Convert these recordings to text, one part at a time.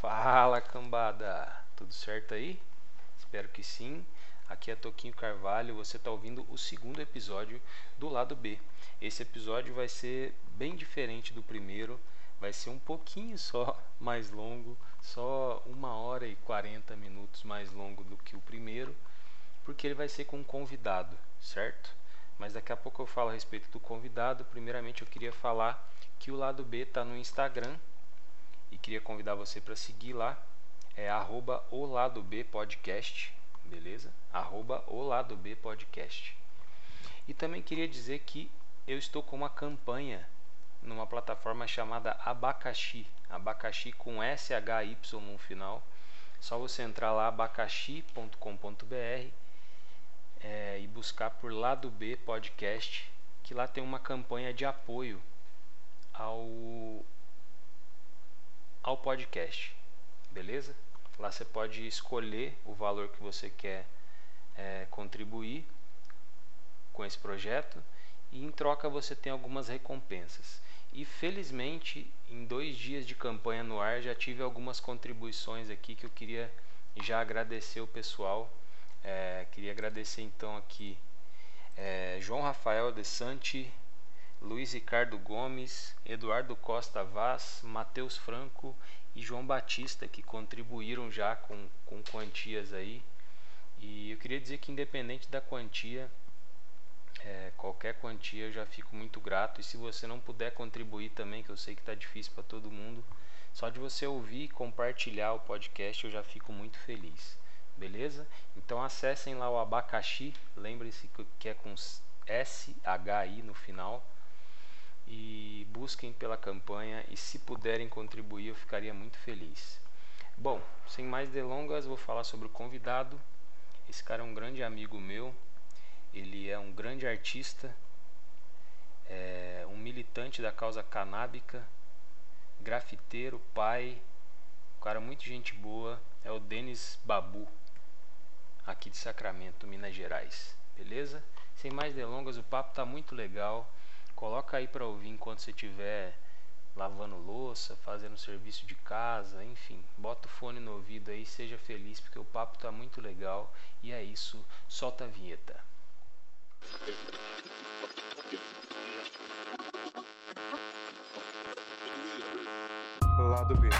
Fala cambada, tudo certo aí? Espero que sim. Aqui é Toquinho Carvalho, você está ouvindo o segundo episódio do lado B. Esse episódio vai ser bem diferente do primeiro, vai ser um pouquinho só mais longo, só uma hora e 40 minutos mais longo do que o primeiro, porque ele vai ser com um convidado, certo? Mas daqui a pouco eu falo a respeito do convidado. Primeiramente eu queria falar que o lado B está no Instagram e queria convidar você para seguir lá. É arroba o lado B podcast, beleza? Arroba o lado B podcast. E também queria dizer que eu estou com uma campanha numa plataforma chamada Abacaxi. Abacaxi com SHY no final. Só você entrar lá abacaxi.com.br é, e buscar por Lado B Podcast, que lá tem uma campanha de apoio ao ao podcast, beleza? Lá você pode escolher o valor que você quer é, contribuir com esse projeto e em troca você tem algumas recompensas. E felizmente, em dois dias de campanha no ar, já tive algumas contribuições aqui que eu queria já agradecer o pessoal. É, queria agradecer então aqui é, João Rafael de Santi, Luiz Ricardo Gomes, Eduardo Costa Vaz, Matheus Franco e João Batista, que contribuíram já com, com quantias aí. E eu queria dizer que, independente da quantia, é, qualquer quantia eu já fico muito grato. E se você não puder contribuir também, que eu sei que está difícil para todo mundo, só de você ouvir e compartilhar o podcast eu já fico muito feliz. Beleza? Então acessem lá o abacaxi, lembre-se que é com SHI no final e busquem pela campanha e se puderem contribuir eu ficaria muito feliz. Bom, sem mais delongas, vou falar sobre o convidado. Esse cara é um grande amigo meu, ele é um grande artista, é um militante da causa canábica, grafiteiro, pai, um cara muito gente boa, é o Denis Babu, aqui de Sacramento, Minas Gerais. Beleza? Sem mais delongas, o papo tá muito legal. Coloca aí para ouvir enquanto você estiver lavando louça, fazendo serviço de casa, enfim. Bota o fone no ouvido aí, seja feliz porque o papo tá muito legal. E é isso, solta a vinheta. Lado B.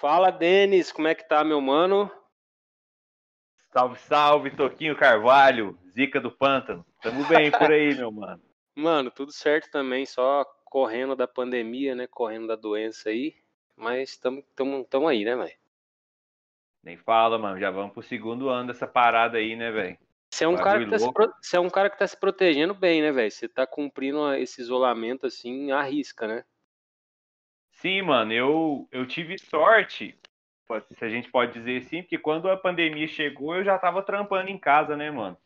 Fala, Denis, como é que tá, meu mano? Salve, salve, Toquinho Carvalho, Zica do Pântano. Tamo bem por aí, meu mano. Mano, tudo certo também, só correndo da pandemia, né? Correndo da doença aí. Mas tamo, tamo, tamo aí, né, velho? Nem fala, mano. Já vamos pro segundo ano dessa parada aí, né, velho? Você é, um cara que tá se pro- você é um cara que tá se protegendo bem, né, velho? Você tá cumprindo esse isolamento assim à risca, né? Sim, mano, eu, eu tive sorte, se a gente pode dizer assim, porque quando a pandemia chegou, eu já tava trampando em casa, né, mano?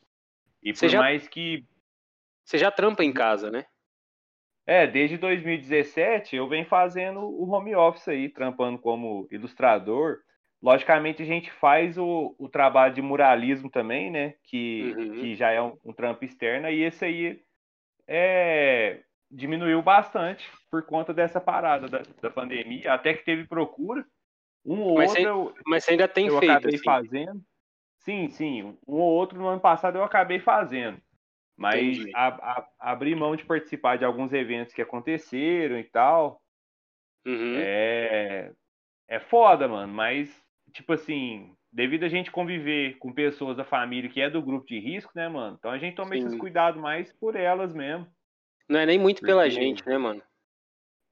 E por já- mais que. Você já trampa em casa, né? É, desde 2017 eu venho fazendo o home office aí, trampando como ilustrador. Logicamente a gente faz o, o trabalho de muralismo também, né? Que, Uhum. que já é um, um trampo externo, e esse aí é, diminuiu bastante por conta dessa parada da, da pandemia, até que teve procura. Um ou Mas outro você- eu, Mas você ainda tem eu feito, acabei assim. fazendo. Sim, sim. Um ou outro no ano passado eu acabei fazendo. Mas a- a- abri mão de participar de alguns eventos que aconteceram e tal. Uhum. É, é foda, mano. Mas, tipo assim, devido a gente conviver com pessoas da família que é do grupo de risco, né, mano? Então a gente toma esses Sim. cuidados mais por elas mesmo. Não é nem muito pela Porque- gente, né, mano?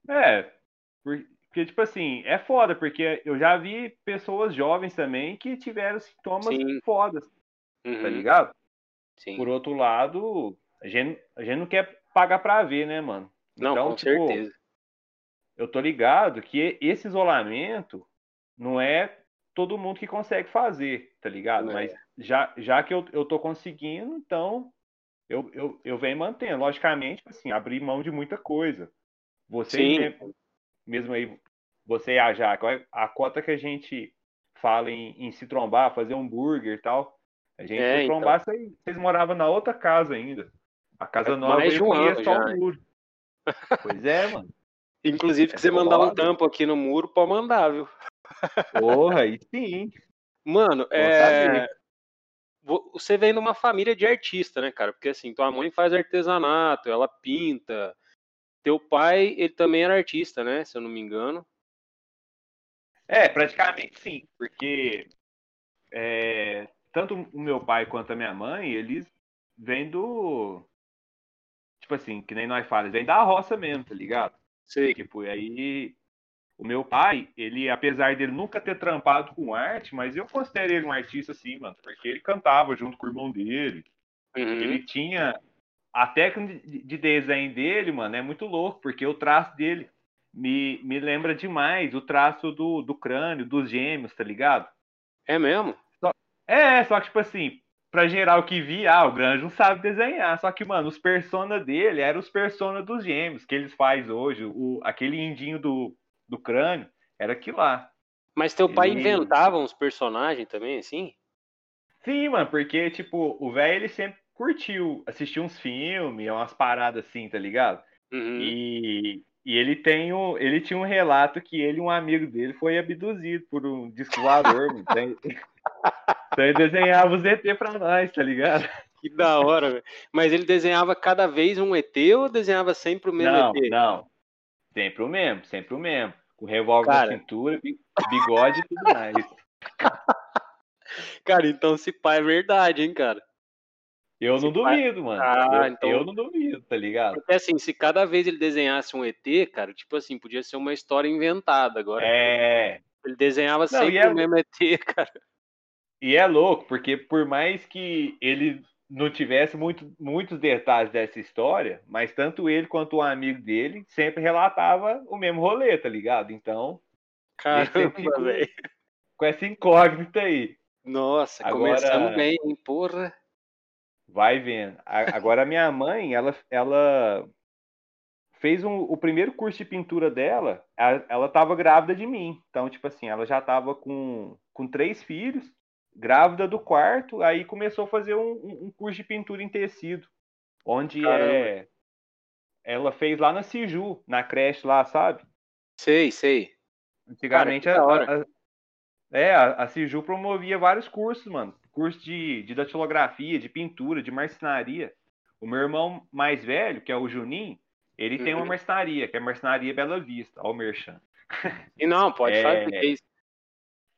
É, por- porque, tipo assim, é foda, porque eu já vi pessoas jovens também que tiveram sintomas Sim. fodas, tá Uhum. ligado? Sim. Por outro lado, a gente, a gente não quer pagar pra ver, né, mano? Não, então, com tipo, certeza. eu tô ligado que esse isolamento não é todo mundo que consegue fazer, tá ligado? Não é. Mas já, já que eu, eu tô conseguindo, então eu, eu, eu venho mantendo. Logicamente, assim, abrir mão de muita coisa. Você mesmo, mesmo aí, você e a Jaca, a cota que a gente fala em, em se trombar, fazer um hambúrguer e tal. A gente É, foi então. trombar, vocês, vocês moravam na outra casa ainda. A casa nova mais eu de um ano só muro. Pois é, mano. Inclusive, se É você mandar um tampo aqui no muro, pode mandar, viu? Porra, aí sim. Mano, é. saber. Vo- Você vem de uma família de artista, né, cara? Porque assim, tua mãe faz artesanato, ela pinta. Teu pai, ele também era artista, né? Se eu não me engano. É, praticamente sim, porque é, tanto o meu pai quanto a minha mãe, eles vêm do. Tipo assim, que nem nós falamos, vêm da roça mesmo, tá ligado? Sei. Tipo, aí o meu pai, ele, apesar dele nunca ter trampado com arte, mas eu considero ele um artista assim, mano, porque ele cantava junto com o irmão dele. Uhum. Ele tinha. A técnica de de desenho dele, mano, é muito louco, porque o traço dele me, me lembra demais o traço do, do crânio, dos gêmeos, tá ligado? É mesmo? É, só que, tipo assim, pra geral que via, ah, o Grande não sabe desenhar. Só que, mano, os persona dele eram os persona dos gêmeos, que eles faz hoje. O, aquele indinho do, do crânio era aquilo lá. Mas teu pai Ele- inventava uns personagens também, assim? Sim, mano, porque, tipo, o velho ele sempre curtiu assistir uns filmes, umas paradas assim, tá ligado? Uhum. E, e ele tem um, ele tinha um relato que ele um amigo dele foi abduzido por um disco voador. Então, então ele desenhava os ET pra nós, tá ligado? Que da hora, velho. Mas ele desenhava cada vez um ET ou desenhava sempre o mesmo Não, ET? não. Sempre o mesmo, sempre o mesmo. Com revólver Cara. na cintura, bi- bigode e tudo mais. Cara, então se pá é verdade, hein, cara? Eu não Esse pai- duvido, mano. Ah, eu, então- eu não duvido, tá ligado? Porque assim, se cada vez ele desenhasse um ET, cara, tipo assim, podia ser uma história inventada agora. É. Ele desenhava sempre e é- o mesmo ET, cara. E é louco, porque por mais que ele não tivesse muito, muitos detalhes dessa história, mas tanto ele quanto o amigo dele sempre relatava o mesmo rolê, tá ligado? Então, Caramba, velho. com essa incógnita aí, Nossa, Agora- começamos bem, hein, porra. vai vendo. A- Agora, a minha mãe, ela, ela fez um- o primeiro curso de pintura dela, a- ela estava grávida de mim. Então, tipo assim, ela já estava com, com três filhos, grávida do quarto, aí começou a fazer um, um- curso de pintura em tecido, onde é, ela fez lá na Ciju, na creche lá, sabe? Sei, sei. Antigamente Cara, a, a- é, a, a Ciju promovia vários cursos, mano. Curso de, de datilografia, de pintura, de marcenaria. O meu irmão mais velho, que é o Juninho, ele tem uma Uhum. marcenaria, que é a Marcenaria Bela Vista, ó o Merchan. E não, pode É, fazer isso.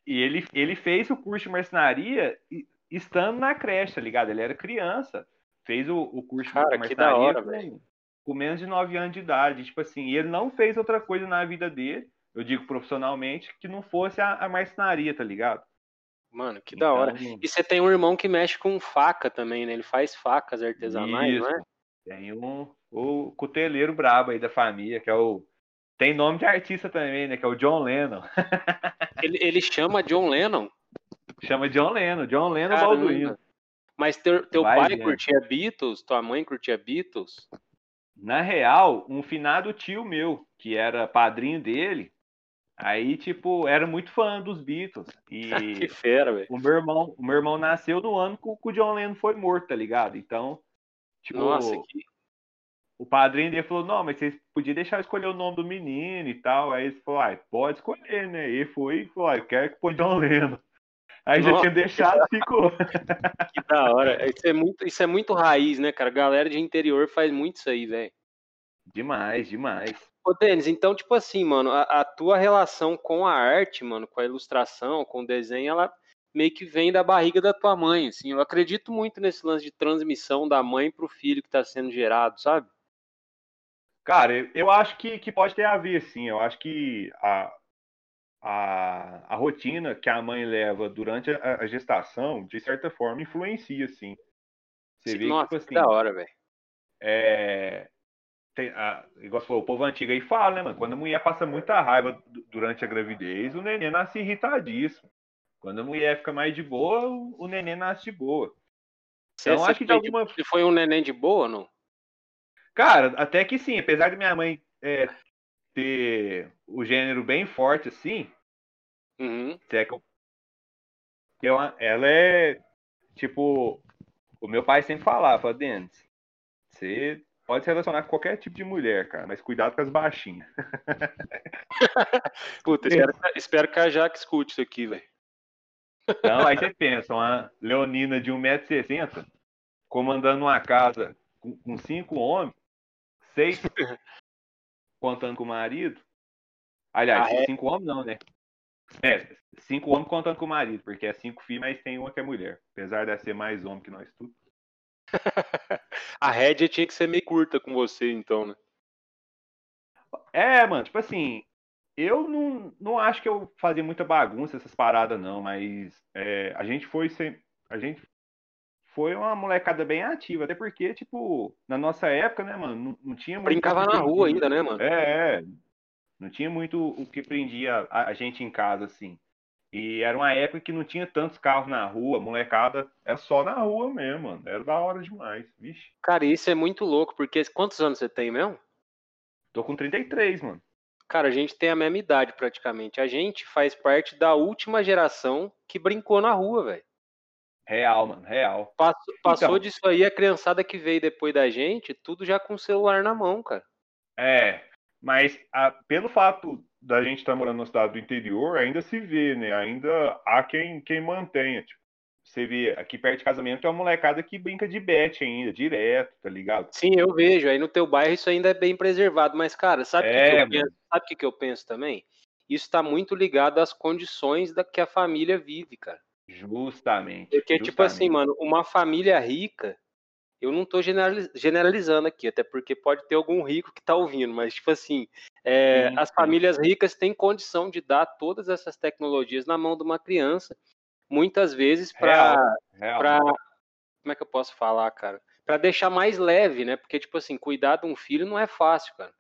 E ele, ele fez o curso de marcenaria estando na creche, tá ligado? Ele era criança. Fez o, o curso Cara, de marcenaria hora, com, com menos de 9 anos de idade. Tipo assim, e ele não fez outra coisa na vida dele, eu digo profissionalmente, que não fosse a, a marcenaria, tá ligado? Mano, que da hora. Então, E você tem um irmão que mexe com faca também, né? Ele faz facas artesanais, não é? Isso. Tem um, o cuteleiro brabo aí da família, que é o. Tem nome de artista também, né? Que é o John Lennon. Ele, ele chama John Lennon. Chama John Lennon, John Lennon Caramba. Balduino. Mas teu, teu Vai pai vendo. curtia Beatles, tua mãe curtia Beatles. Na real, um finado tio meu, que era padrinho dele, aí, tipo, era muito fã dos Beatles. que E fera, velho. o meu irmão, o meu irmão nasceu no ano que o que o John Lennon foi morto, tá ligado? Então, tipo, Nossa, que, o padrinho dele falou, não, mas vocês podiam deixar eu escolher o nome do menino e tal. Aí ele falou, ah, pode escolher, né? E foi e falou, ah, eu quero que põe John Lennon. Aí já Nossa. tinha deixado, ficou. que da hora. Isso é, muito, isso é muito raiz, né, cara? Galera de interior faz muito isso aí, velho. Demais, demais. Ô, Denis, então, tipo assim, mano, a, a tua relação com a arte, mano, com a ilustração, com o desenho, ela meio que vem da barriga da tua mãe, assim. Eu acredito muito nesse lance de transmissão da mãe pro filho que tá sendo gerado, sabe? Cara, eu- acho que, que pode ter a ver, sim. Eu acho que a, a, a rotina que a mãe leva durante a, a gestação, de certa forma, influencia, sim. Você vê Nossa, que, tipo que assim, da hora, velho. é, tem, a, igual você falou, o povo antigo aí fala, né, mano? Quando a mulher passa muita raiva du- durante a gravidez, o neném nasce irritadíssimo. Quando a mulher fica mais de boa, o, neném nasce de boa. Então, você acho que de foi, alguma- foi um neném de boa ou não? Cara, até que sim, apesar de minha mãe é, ter o gênero bem forte assim, Uhum. é que eu, uma- ela é, tipo, o meu pai sempre falava, fala, Denis, você pode se relacionar com qualquer tipo de mulher, cara, mas cuidado com as baixinhas. Puta, espero, espero que a Jaque escute isso aqui, velho. Então, aí você pensa, uma leonina de 1,60m comandando uma casa com, com cinco homens, seis contando com o marido. Aliás, Ah, é? cinco homens não, né? É, cinco homens contando com o marido, porque é cinco filhos, mas tem uma que é mulher. Apesar de ser mais homem que nós tudo. A rédea tinha que ser meio curta com você, então, né? É, mano, tipo assim, eu não, não acho que eu fazia muita bagunça essas paradas, não, mas é, a gente foi sem, a gente foi uma molecada bem ativa, até porque, tipo, na nossa época, né, mano, não, não tinha muito. Brincava na rua ainda, né, mano? É, é. Não tinha muito o que prendia a, a gente em casa, assim. E era uma época que não tinha tantos carros na rua, molecada, era só na rua mesmo, mano. Era da hora demais, vixe. Cara, isso é muito louco, porque quantos anos você tem mesmo? Tô com 33, mano. Cara, a gente tem a mesma idade praticamente. A gente faz parte da última geração que brincou na rua, velho. Real, mano, real. Passou, passou Então. disso aí, a criançada que veio depois da gente, tudo já com o celular na mão, cara. É, mas a- pelo fato da gente estar morando na cidade do interior, ainda se vê, né? Ainda há quem, quem mantenha. Tipo, você vê aqui perto de casamento é uma molecada que brinca de bet ainda, direto, tá ligado? Sim, eu vejo. Aí no teu bairro isso ainda é bem preservado. Mas, cara, sabe o que, É, que eu mano. penso? Sabe o que, que eu penso também? Isso está muito ligado às condições da que a família vive, cara. Justamente. Porque, tipo assim, justamente. mano, uma família rica, eu não tô generali- generalizando aqui, até porque pode ter algum rico que tá ouvindo, mas, tipo assim, é, Sim, as sim. famílias ricas têm condição de dar todas essas tecnologias na mão de uma criança, muitas vezes para. Como é que eu posso falar, cara? Pra deixar mais leve, né? Porque, tipo assim, cuidar de um filho não é fácil, cara.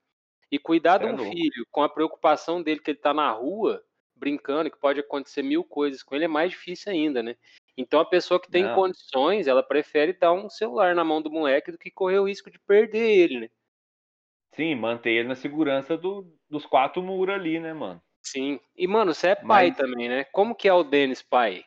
E cuidar de É um louco. filho com a preocupação dele que ele tá na rua, brincando, que pode acontecer mil coisas com ele, é mais difícil ainda, né? Então a pessoa que tem Não. condições, ela prefere dar um celular na mão do moleque do que correr o risco de perder ele, né? Sim, manter ele na segurança do- dos quatro muros ali, né, mano? Sim. E, mano, você é pai Mas- também, né? Como que é o Denis pai?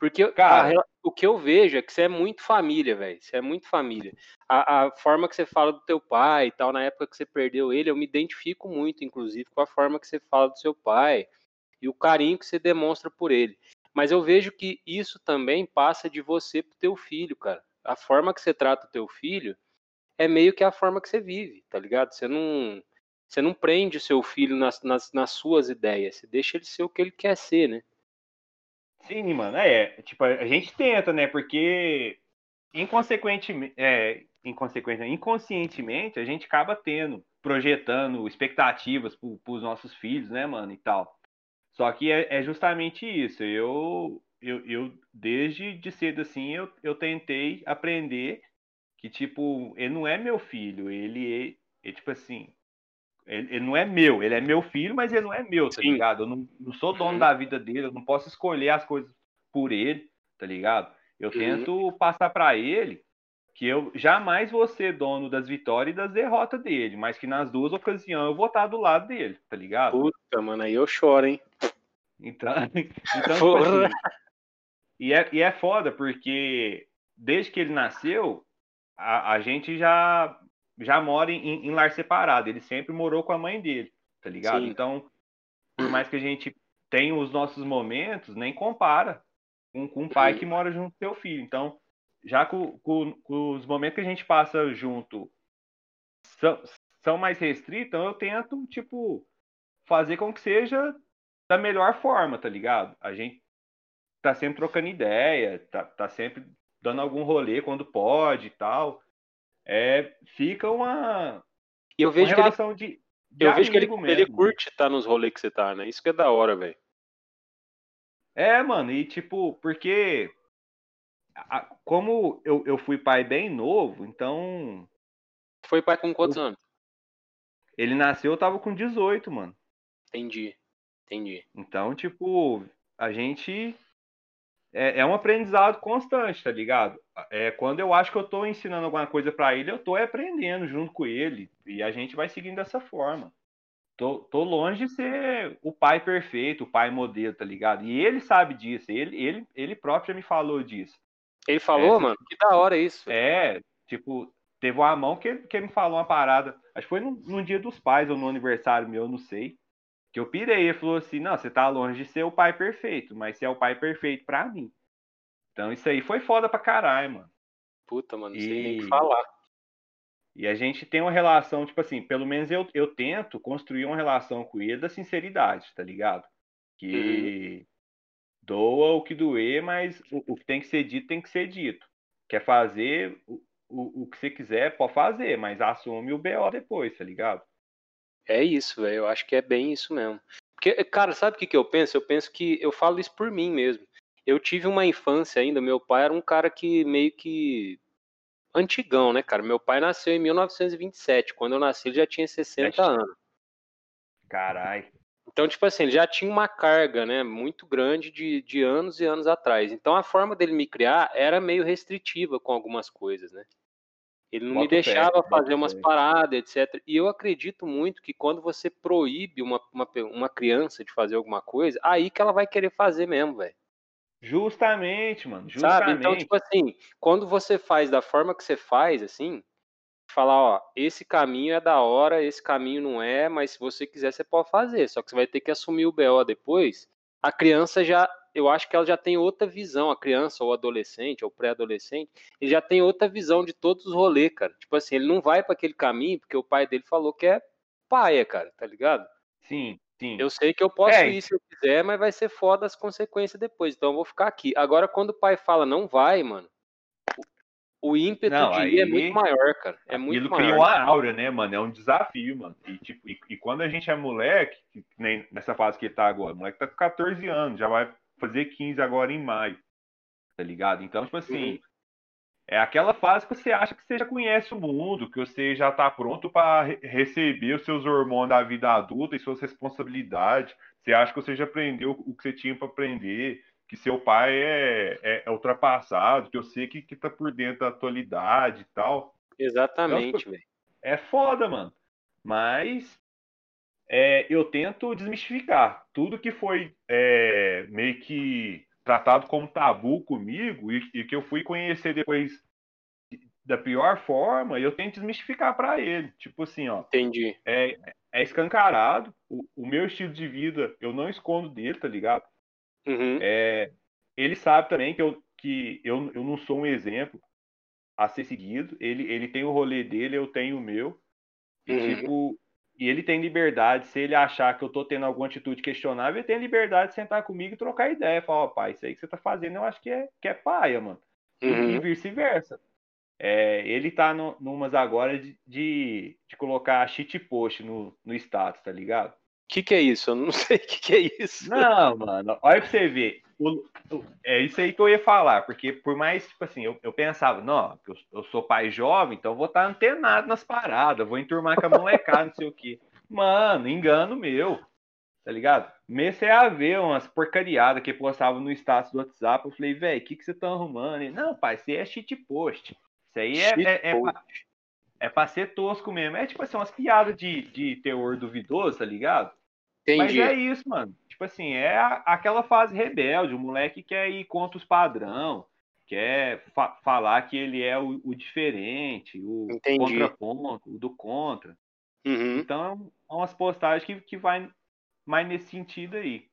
Porque a Cara- rela- o que eu vejo é que você é muito família, velho. Você é muito família. A, a forma que você fala do teu pai e tal, na época que você perdeu ele, eu me identifico muito, inclusive, com a forma que você fala do seu pai e o carinho que você demonstra por ele. Mas eu vejo que isso também passa de você pro teu filho, cara. A forma que você trata o teu filho é meio que a forma que você vive, tá ligado? Você não, você não prende o seu filho nas, nas, nas suas ideias, você deixa ele ser o que ele quer ser, né? Sim, mano, é. Tipo, a gente tenta, né? Porque inconsequentemente, é, inconsequente, inconscientemente, a gente acaba tendo, projetando expectativas para os nossos filhos, né, mano, e tal. Só que é, é justamente isso. Eu, eu, eu, desde de cedo assim, eu, eu tentei aprender que, tipo, ele não é meu filho, ele é, é, tipo assim, ele, ele não é meu, ele é meu filho, mas ele não é meu, tá Sim. ligado? Eu não, não sou dono Uhum. da vida dele, eu não posso escolher as coisas por ele, tá ligado? Eu Uhum. tento passar pra ele que eu jamais vou ser dono das vitórias e das derrotas dele, mas que nas duas ocasiões eu vou estar do lado dele, tá ligado? Puta, mano, aí eu choro, hein? Então, então tipo Porra. assim, e, é, e é foda, porque desde que ele nasceu, a, a gente já, já mora em, em lar separado. Ele sempre morou com a mãe dele, tá ligado? Sim. Então, por mais que a gente tenha os nossos momentos, nem compara com, com um pai Uhum. que mora junto com seu filho. Então, já com os momentos que a gente passa junto são, são mais restritos, então eu tento, tipo, fazer com que seja da melhor forma, tá ligado? A gente tá sempre trocando ideia, tá, tá sempre dando algum rolê quando pode e tal. É, fica uma, eu uma vejo que ele, relação de, de eu vejo que ele, ele curte estar nos rolês que você tá, né? Isso que é da hora, velho. É, mano, e tipo, porque a- como eu, eu fui pai bem novo, então Foi pai com quantos anos? ele nasceu, eu tava com 18, mano. Entendi. Entendi. Então, tipo, a gente é, é um aprendizado constante, tá ligado? É, quando eu acho que eu tô ensinando alguma coisa pra ele, eu tô aprendendo junto com ele. E a gente vai seguindo dessa forma. tô, tô longe de ser o pai perfeito, o pai modelo, tá ligado? E ele sabe disso, ele, ele, ele próprio já me falou disso. Ele falou, Essa- mano, que da hora isso. É, tipo, teve uma mão que, que ele me falou uma parada, acho que foi no, no dia dos pais ou no aniversário meu, eu não sei. Que eu pirei, ele falou assim, não, você tá longe de ser o pai perfeito, mas você é o pai perfeito pra mim. Então isso aí foi foda pra caralho, mano. Puta, mano, não sei nem o que E- falar. E a gente tem uma relação, tipo assim, pelo menos eu, eu tento construir uma relação com ele da sinceridade, tá ligado? Que doa o que doer, mas o, o que tem que ser dito tem que ser dito. Quer fazer o, o, o que você quiser, pode fazer, mas assume o BO depois, tá ligado? É isso, velho. Eu acho que é bem isso mesmo. Porque, cara, sabe o que, que eu penso? Eu penso que eu falo isso por mim mesmo. Eu tive uma infância ainda, meu pai era um cara que meio que. Antigão, né, cara? Meu pai nasceu em 1927. Quando eu nasci, ele já tinha 60 Sete. anos. Caralho. Então, tipo assim, ele já tinha uma carga, né, muito grande de, de anos e anos atrás. Então, a forma dele me criar era meio restritiva com algumas coisas, né? Ele não me Boto fé, deixava boto fazer umas fé. paradas, etc. E eu acredito muito que quando você proíbe uma, uma, uma criança de fazer alguma coisa, aí que ela vai querer fazer mesmo, velho. Justamente, mano. Sabe? Justamente. Então, tipo assim, quando você faz da forma que você faz, assim, falar, ó, esse caminho é da hora, esse caminho não é, mas se você quiser, você pode fazer. Só que você vai ter que assumir o BO depois. A criança já, eu acho que ela já tem outra visão, a criança ou adolescente ou pré-adolescente, ele já tem outra visão de todos os rolês, cara. Tipo assim, ele não vai para aquele caminho porque o pai dele falou que é paia, cara, tá ligado? Sim, sim. Eu sei que eu posso É, ir se eu quiser, mas vai ser foda as consequências depois. Então eu vou ficar aqui. Agora, quando o pai fala não vai, mano, o, ímpeto Não, de ir é aí- muito maior, cara. É muito Aquilo maior. cria uma aura, né, mano? É um desafio, mano. E, tipo, e, e quando a gente é moleque, que nem nessa fase que ele tá agora, o moleque tá com 14 anos, já vai fazer 15 agora em maio, tá ligado? Então, tipo assim, Uhum. é aquela fase que você acha que você já conhece o mundo, que você já tá pronto para receber os seus hormônios da vida adulta e suas responsabilidades. Você acha que você já aprendeu o que você tinha para aprender, que seu pai é, é, é ultrapassado, que eu sei que, que tá por dentro da atualidade e tal Exatamente, velho. é foda, mano. Mas é, eu tento desmistificar tudo que foi é, meio que tratado como tabu comigo e, e que eu fui conhecer depois da pior forma, eu tento desmistificar pra ele. Tipo assim, ó, Entendi. é, é escancarado. O, o meu estilo de vida eu não escondo dele, tá ligado? Uhum. É, ele sabe também que, eu, que eu, eu não sou um exemplo a ser seguido. Ele, ele tem o rolê dele, eu tenho o meu. E, Uhum. tipo, e ele tem liberdade, se ele achar que eu tô tendo alguma atitude questionável, ele tem liberdade de sentar comigo e trocar ideia. Falar, ó, pai, isso aí que você tá fazendo, eu acho que é, que é paia, mano. E- E, Uhum. vice-versa. É, ele tá no, numas agora de, de, de colocar cheat post no, no status, tá ligado? O que, que é isso? Eu não sei o que, que é isso. Não, mano, olha pra você ver. O- o- é isso aí que eu ia falar, porque por mais, tipo assim, eu, eu pensava, não, eu, eu sou pai jovem, então eu vou estar antenado nas paradas, vou enturmar com a molecada, não sei o quê. Mano, engano meu, tá ligado? Comecei a ver umas porcariadas que postavam no status do WhatsApp, eu falei, velho, o que, que você tá arrumando? Ele, não, pai, isso aí é cheat post. Isso aí é, é, é, pra, é pra ser tosco mesmo. É tipo assim, umas piadas de, de teor duvidoso, tá ligado? Mas Entendi. é isso, mano. Tipo assim, é aquela fase rebelde. O moleque quer ir contra os padrão, quer fa- falar que ele é o, o diferente, o Entendi. contraponto, o do contra. Uhum. Então, é umas postagens que, que vai mais nesse sentido aí.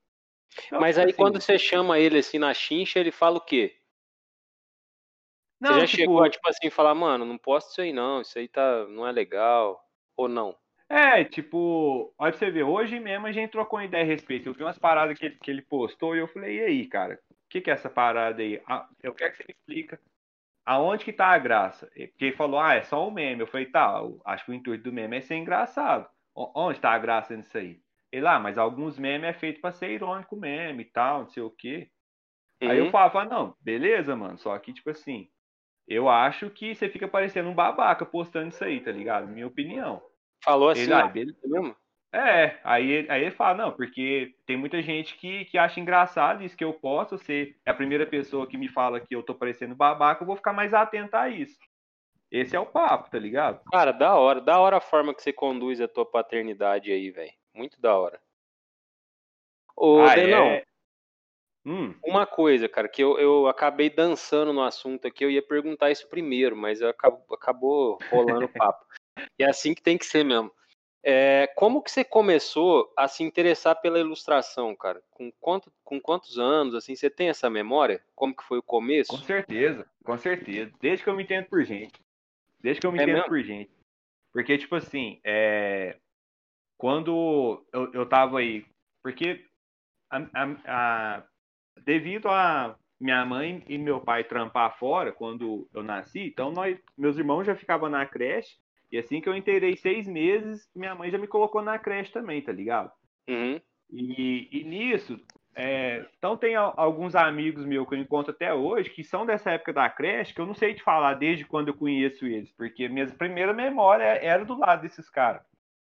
Então, Mas tipo aí assim, quando você chama ele assim na chincha, ele fala o quê? Não, você já tipo, chegou a, tipo assim, falar, mano, não posto isso aí não, isso aí tá, não é legal. Ou não? É, tipo, olha pra você ver, hoje mesmo a gente trocou uma ideia a respeito. Eu vi umas paradas que ele, que ele postou e eu falei, e aí, cara, o que, que é essa parada aí? Ah, eu quero que você me explica aonde que tá a graça. Porque ele falou, ah, é só um meme. Eu falei, tá, eu acho que o intuito do meme é ser engraçado. Onde tá a graça nisso aí? Ele, ah, mas alguns memes é feito pra ser irônico mesmo e tal, não sei o quê. Aí eu falava, não, beleza, mano, só que, tipo assim, eu acho que você fica parecendo um babaca postando isso aí, tá ligado? Minha opinião. Falou assim, Ele, ah, beleza. vida mesmo? É, aí, ele- aí ele fala, não, porque tem muita gente que, que acha engraçado isso que eu posto, você é a primeira pessoa que me fala que eu tô parecendo babaca, eu vou ficar mais atento a isso. Esse é o papo, tá ligado? Cara, da hora, da hora a forma que você conduz a tua paternidade aí, velho. Muito da hora. Ô, Ah, Denão, é? Hum, uma coisa, cara, que eu, eu acabei dançando no assunto aqui, eu ia perguntar isso primeiro, mas eu acabo- acabou rolando o papo. E é assim que tem que ser mesmo. É, como que você começou a se interessar pela ilustração, cara? Com, quanto, com quantos anos, assim, você tem essa memória? Como que foi o com começo? certeza, com certeza. Desde que eu me entendo por gente. Desde que eu me É entendo mesmo? por gente. Porque, tipo assim, é... quando eu, eu tava aí. Porque a, a- a- devido a minha mãe e meu pai trampar fora quando eu nasci, então nós, meus irmãos já ficavam na creche. E assim que eu inteirei seis meses, minha mãe já me colocou na creche também, tá ligado? Uhum. E, e nisso, é, então tem al- alguns amigos meus que eu encontro até hoje que são dessa época da creche, que eu não sei te falar desde quando eu conheço eles, porque minha primeira memória era do lado desses caras,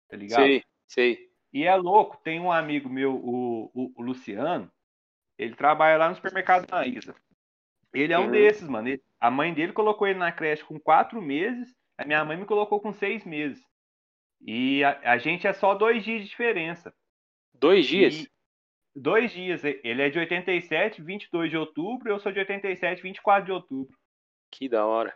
tá ligado? Sei, sei. E é louco, tem um amigo meu, o, o- o Luciano, ele trabalha lá no supermercado da Isa. Ele é um Uhum. desses, mano. Ele- a mãe dele colocou ele na creche com quatro meses, a minha mãe me colocou com seis meses. E a, a gente é só dois dias de diferença. Dois dias? E dois dias. Ele é de 87, 22 de outubro, eu sou de 87, 24 de outubro. Que da hora.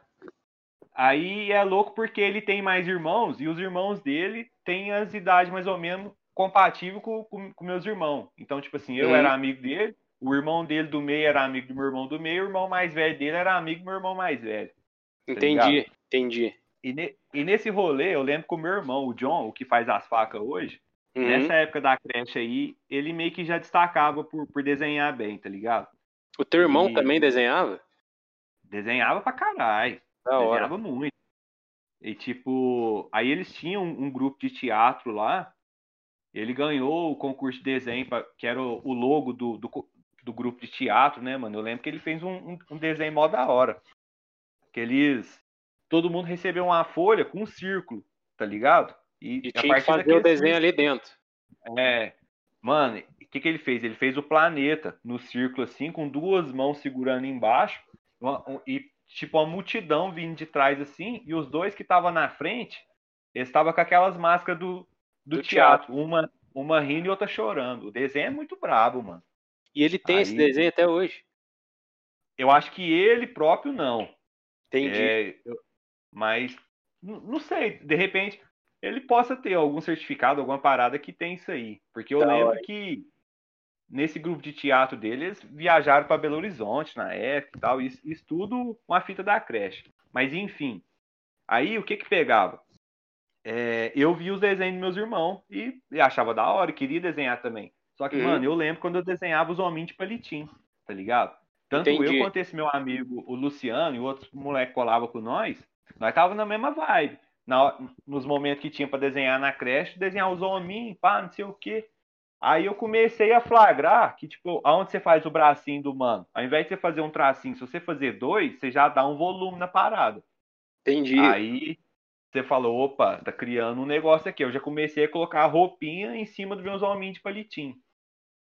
Aí é louco porque ele tem mais irmãos e os irmãos dele têm as idades mais ou menos compatível com, com, com meus irmãos. Então, tipo assim, eu era amigo dele, o irmão dele do meio era amigo do meu irmão do meio, o irmão mais velho dele era amigo do meu irmão mais velho. Entendi, entendi. E, ne- e nesse rolê, eu lembro que o meu irmão, o John, o que faz as facas hoje, Uhum. nessa época da creche aí, ele meio que já destacava por, por desenhar bem, tá ligado? O teu irmão E- também desenhava? Desenhava pra caralho. Da hora. Desenhava muito. E tipo, aí eles tinham um, um grupo de teatro lá. Ele ganhou o concurso de desenho, pra- que era o, o logo do, do, do grupo de teatro, né, mano? Eu lembro que ele fez um, um, um desenho mó da hora. Que eles. Todo mundo recebeu uma folha com um círculo, tá ligado? E a tinha que partir fazer o desenho ali dentro. é, mano, o que, que ele fez? Ele fez o planeta no círculo assim, com duas mãos segurando embaixo, uma- um- e tipo uma multidão vindo de trás assim, e os dois que estavam na frente, eles estavam com aquelas máscaras do, do, Do teatro, uma, uma rindo e outra chorando. O desenho é muito brabo, mano. E ele tem esse Aí- desenho até hoje. Eu acho que ele próprio não. Entendi. É, eu- mas não sei, de repente ele possa ter algum certificado, alguma parada que tem isso aí. Porque eu Da lembro hora. que nesse grupo de teatro deles viajaram para Belo Horizonte na época e tal, isso, isso tudo uma fita da creche. Mas enfim, aí o que que pegava? É, eu vi os desenhos dos meus irmãos e, e achava da hora, queria desenhar também. Só que, Uhum. mano, eu lembro quando eu desenhava os hominhos de palitinho, tá ligado? Tanto Entendi. eu quanto esse meu amigo, o Luciano, e o outro moleque colava com nós, nós tava na mesma vibe. Na nos momentos que tinha pra desenhar na creche, desenhar os hominhos, pá, não sei o quê. Aí eu comecei a flagrar que, tipo, aonde você faz o bracinho do mano, ao invés de você fazer um tracinho, se você fazer dois, você já dá um volume na parada. Entendi. Aí você falou, opa, tá criando um negócio aqui. Eu já comecei a colocar a roupinha em cima dos meus hominhos de palitinho.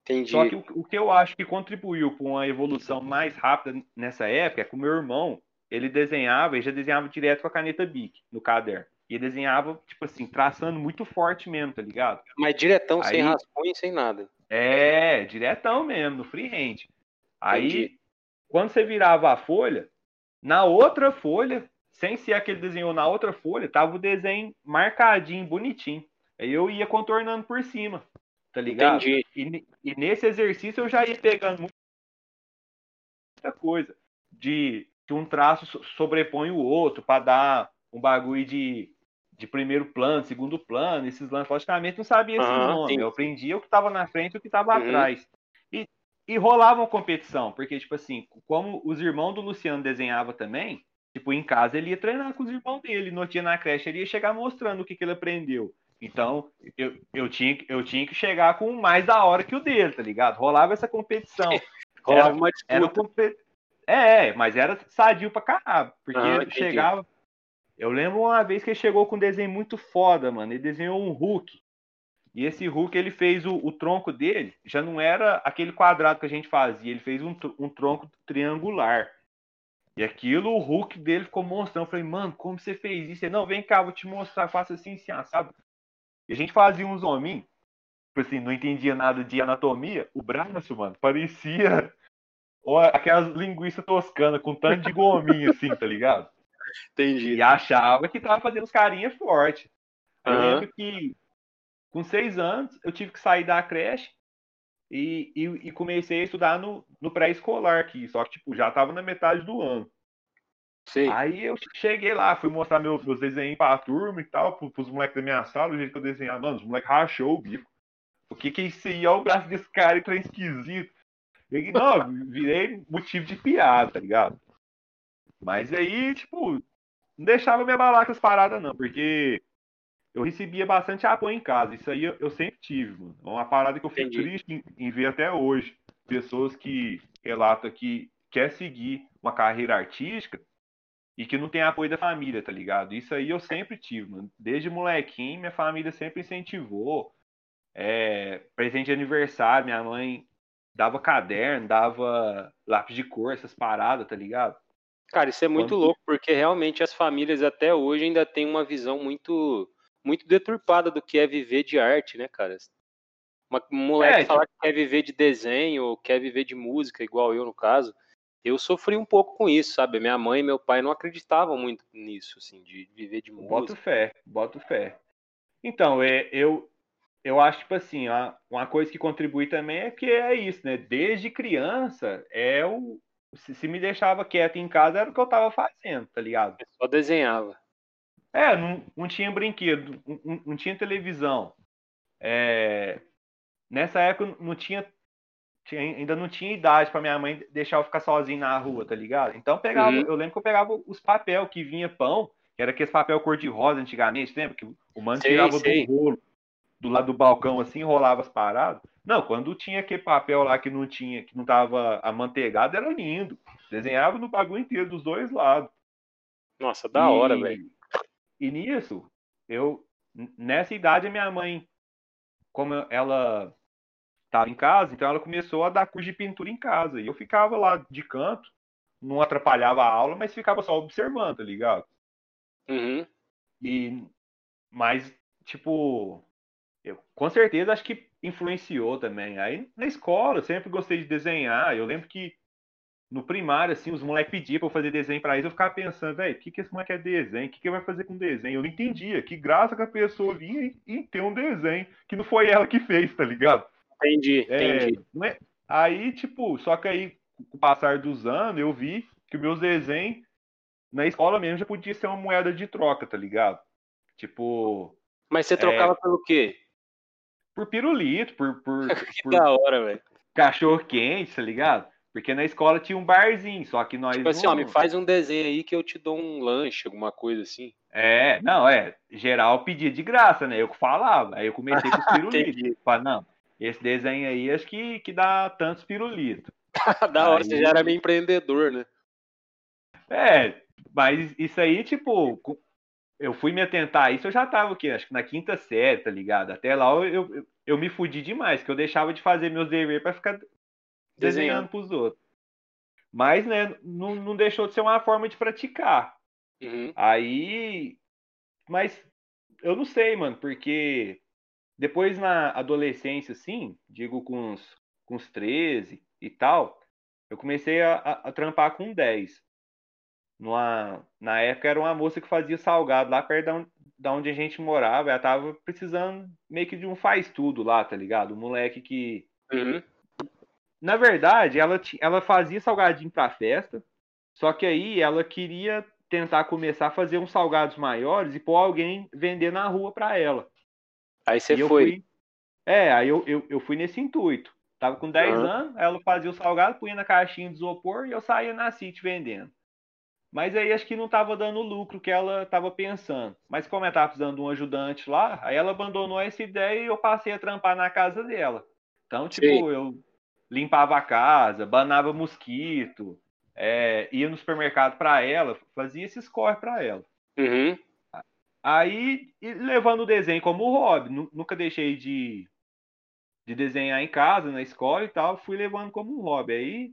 Entendi. Só que o, o que eu acho que contribuiu para uma evolução mais rápida nessa época é que o meu irmão, ele desenhava, ele já desenhava direto com a caneta Bic no caderno. E desenhava, tipo assim, traçando muito forte mesmo, tá ligado? Mas diretão, sem Aí- rascunho, sem nada. É, diretão mesmo, no freehand. Aí, Entendi. quando você virava a folha, na outra folha, sem ser aquele desenho na outra folha, tava o desenho marcadinho, bonitinho. Aí eu ia contornando por cima, tá ligado? Entendi. E, e nesse exercício eu já ia pegando muita coisa. De que um traço so- sobrepõe o outro para dar um bagulho de, de primeiro plano, segundo plano, esses lances. Logicamente não sabia esse Aham, nome. sim. Eu aprendia o que estava na frente e o que estava Uhum. atrás. E, e rolava uma competição, porque, tipo assim, como os irmãos do Luciano desenhavam também, tipo, em casa ele ia treinar com os irmãos dele. No dia na creche ele ia chegar mostrando o que, que ele aprendeu. Então, eu, eu, tinha, que- eu tinha que chegar com mais da hora que o dele, tá ligado? Rolava essa competição. Rolava Era- uma Era disputa. compe- é, mas era sadio pra caralho. Porque Ah, ele chegava. Eu lembro uma vez que ele chegou com um desenho muito foda, mano. Ele desenhou um Hulk. E esse Hulk, ele fez o, o tronco dele, já não era aquele quadrado que a gente fazia, ele fez um, um tronco triangular. E aquilo, o Hulk dele ficou monstrão. Eu falei, mano, como você fez isso? Ele, não, vem cá, vou te mostrar, faça assim, assim, sabe? E a gente fazia uns hominhos. tipo assim, não entendia nada de anatomia, o braço, mano, parecia ó, aquelas linguiças toscanas com tanto de gominho, assim, tá ligado? Entendi. E achava que tava fazendo os carinha forte. Eu Aham. lembro que com seis anos eu tive que sair da creche e, e, e comecei a estudar no, no pré-escolar aqui, só que tipo, já tava na metade do ano. Sei. Aí eu cheguei lá, fui mostrar meu- meus desenhos pra turma e tal, pro- pros moleques da minha sala, o jeito que eu desenhava. Mano, os moleques rachou o bico. O que que é isso aí? Olha o braço desse cara, trem esquisito. Eu, não, virei motivo de piada, tá ligado? Mas aí, tipo, não deixava me abalar com as paradas, não, porque eu recebia bastante apoio em casa. Isso aí eu, eu sempre tive, mano. É uma parada que eu fico Entendi. triste em, em ver até hoje. Pessoas que relatam que quer seguir uma carreira artística e que não tem apoio da família, tá ligado? Isso aí eu sempre tive, mano. Desde molequinho, minha família sempre incentivou. É, presente de aniversário, minha mãe dava caderno, dava lápis de cor, essas paradas, tá ligado? Cara, isso é muito Quando- louco, porque realmente as famílias até hoje ainda têm uma visão muito muito deturpada do que é viver de arte, né, cara? Uma, um moleque É, falar que quer viver de desenho ou quer viver de música, igual eu no caso, eu sofri um pouco com isso, sabe? Minha mãe e meu pai não acreditavam muito nisso, assim, de viver de Boto música. fé, boto fé. Então, é, eu, eu acho, tipo assim, uma coisa que contribui também é que é isso, né? Desde criança, é o. Se, se me deixava quieto em casa, era o que eu tava fazendo, tá ligado? Só desenhava. É, não, não tinha brinquedo, não, não- tinha televisão. É, nessa época não tinha, tinha- ainda não tinha idade pra minha mãe deixar eu ficar sozinho na rua, tá ligado? Então eu pegava, Uhum. eu lembro que eu pegava os papel que vinha pão, que era aqueles papel cor-de-rosa antigamente, lembra? Que o mano tirava do rolo, do lado do balcão assim, enrolava as paradas. Não, quando tinha aquele papel lá que não tinha, que não tava amanteigado, era lindo. Desenhava no bagulho inteiro dos dois lados. Nossa, da hora, E- velho. E nisso, eu nessa idade a minha mãe, como ela estava em casa, então ela começou a dar curso de pintura em casa. E eu ficava lá de canto, não atrapalhava a aula, mas ficava só observando, tá ligado? Uhum. E mas tipo, eu com certeza acho que influenciou também. Aí na escola eu sempre gostei de desenhar. Eu lembro que no primário, assim, os moleques pediam pra eu fazer desenho pra eles, eu ficava pensando, velho, o que, que esse moleque é desenho? O que, que ele vai fazer com desenho? Eu não entendia. Que graça que a pessoa vinha e, e ter um desenho, que não foi ela que fez, tá ligado? Entendi, É, entendi. é- Aí, tipo, só que aí, com o passar dos anos, eu vi que meus desenhos na escola mesmo já podia ser uma moeda de troca, tá ligado? Tipo, Mas você trocava pelo quê? Por pirulito, por, por, Que por da hora, velho. cachorro quente, tá ligado? Porque na escola tinha um barzinho, só que nós Tipo assim, ó, me faz um desenho aí que eu te dou um lanche, alguma coisa assim. É, não, é, geral pedia de graça, né? Eu que falava. Aí eu comecei com os pirulitos. Entendi. Falei, não, esse desenho aí acho que, que dá tantos pirulitos. da hora, Aí- você já era meio empreendedor, né? É, mas isso aí, tipo, eu fui me atentar a isso, eu já tava o quê? Acho que na quinta série, tá ligado? Até lá eu, eu, eu- me fudi demais, que eu deixava de fazer meus deveres pra ficar desenhando Desenhando. pros outros. Mas, né, não, não deixou de ser uma forma de praticar. Uhum. Aí. Mas eu não sei, mano, porque depois na adolescência, assim, digo com uns, com uns 13 e tal, eu comecei a, a, a trampar com 10. Numa, na época era uma moça que fazia salgado lá perto da, on- da onde a gente morava. Ela tava precisando meio que de um faz-tudo lá, tá ligado? Um moleque que. Uhum. Na verdade, ela, ela fazia salgadinho pra festa, só que aí ela queria tentar começar a fazer uns salgados maiores e pôr alguém vender na rua pra ela. Aí você foi. fui- É, aí eu, eu, eu fui nesse intuito. Tava com 10 Aham. anos, ela fazia o salgado, punha na caixinha de isopor e eu saía na City vendendo. Mas aí acho que não tava dando o lucro que ela tava pensando. Mas como ela tava precisando de um ajudante lá, aí ela abandonou essa ideia e eu passei a trampar na casa dela. Então, tipo, Sei. eu limpava a casa, banava mosquito, é, ia no supermercado pra ela, fazia esses corre pra ela. Uhum. Aí, levando o desenho como hobby, nu- nunca deixei de, de desenhar em casa, na escola e tal, fui levando como um hobby. Aí,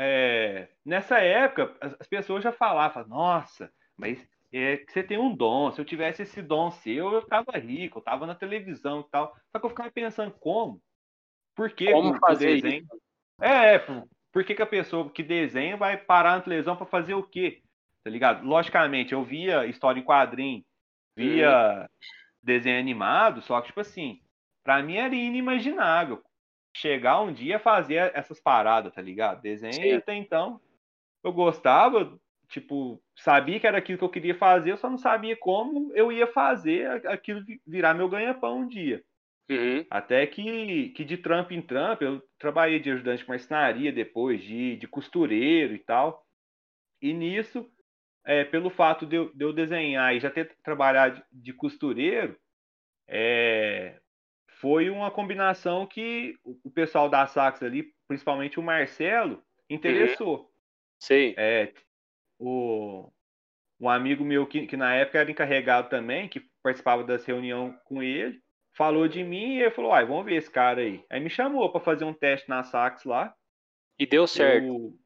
é, nessa época, as, as pessoas já falavam, nossa, mas é que você tem um dom. Se eu tivesse esse dom seu, eu tava rico, eu tava na televisão e tal. Só que eu ficava pensando como? Por que Como fazer desenho... É, é, pô, por que, que a pessoa que desenha vai parar na televisão para fazer o quê? Tá ligado? Logicamente, eu via história em quadrinho, via desenho animado, só que, tipo assim, pra mim era inimaginável chegar um dia a fazer essas paradas, tá ligado? Desenho Sim. até então eu gostava, tipo, sabia que era aquilo que eu queria fazer, eu só não sabia como eu ia fazer aquilo vi- virar meu ganha-pão um dia. Uhum. Até que, que de trampo em trampo, eu trabalhei de ajudante de marcenaria depois, de, de costureiro e tal. E nisso, é, pelo fato de eu, de eu desenhar e já ter trabalhado de, de costureiro, é, foi uma combinação que o, pessoal da Sax ali, principalmente o Marcelo, interessou. Sei. É, o, um amigo meu que, que na época era encarregado também, que participava das reuniões com ele, falou de mim e ele falou: Ai, vamos ver esse cara aí. Aí me chamou para fazer um teste na Sax lá. E deu certo. Eu-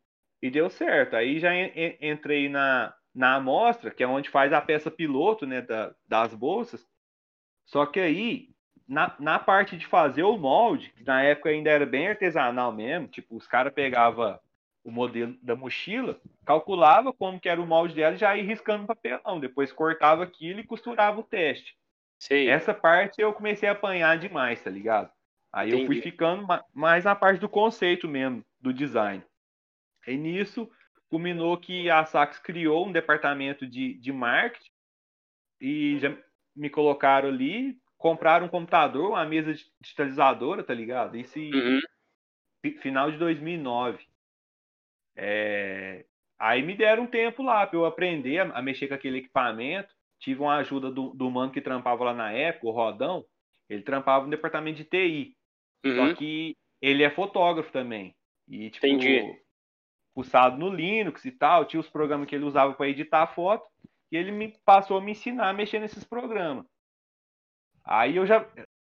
E deu certo. Aí já en- en- entrei na, na amostra, que é onde faz a peça piloto né, da- das bolsas. Só que aí, na, na parte de fazer o molde, que na época ainda era bem artesanal mesmo, tipo, os caras pegavam o modelo da mochila, calculava como que era o molde dela e já ia riscando papelão. Depois cortava aquilo e costurava o teste. Sei. Essa parte eu comecei a apanhar demais, tá ligado? Aí eu fui Entendi. ficando ma- mais na parte do conceito mesmo, do design. E nisso, culminou que a Sax criou um departamento de, de marketing e já me colocaram ali, compraram um computador, uma mesa digitalizadora, tá ligado? Isso em Uhum. fi- final de 2009. É, Aí me deram um tempo lá para eu aprender a, mexer com aquele equipamento. Tive uma ajuda do, do mano que trampava lá na época, o Rodão. Ele trampava no departamento de TI. Uhum. Só que ele é fotógrafo também. E, tipo, Entendi. pulsado no Linux e tal. Tinha os programas que ele usava para editar a foto. E ele me passou a me ensinar a mexer nesses programas. Aí eu já,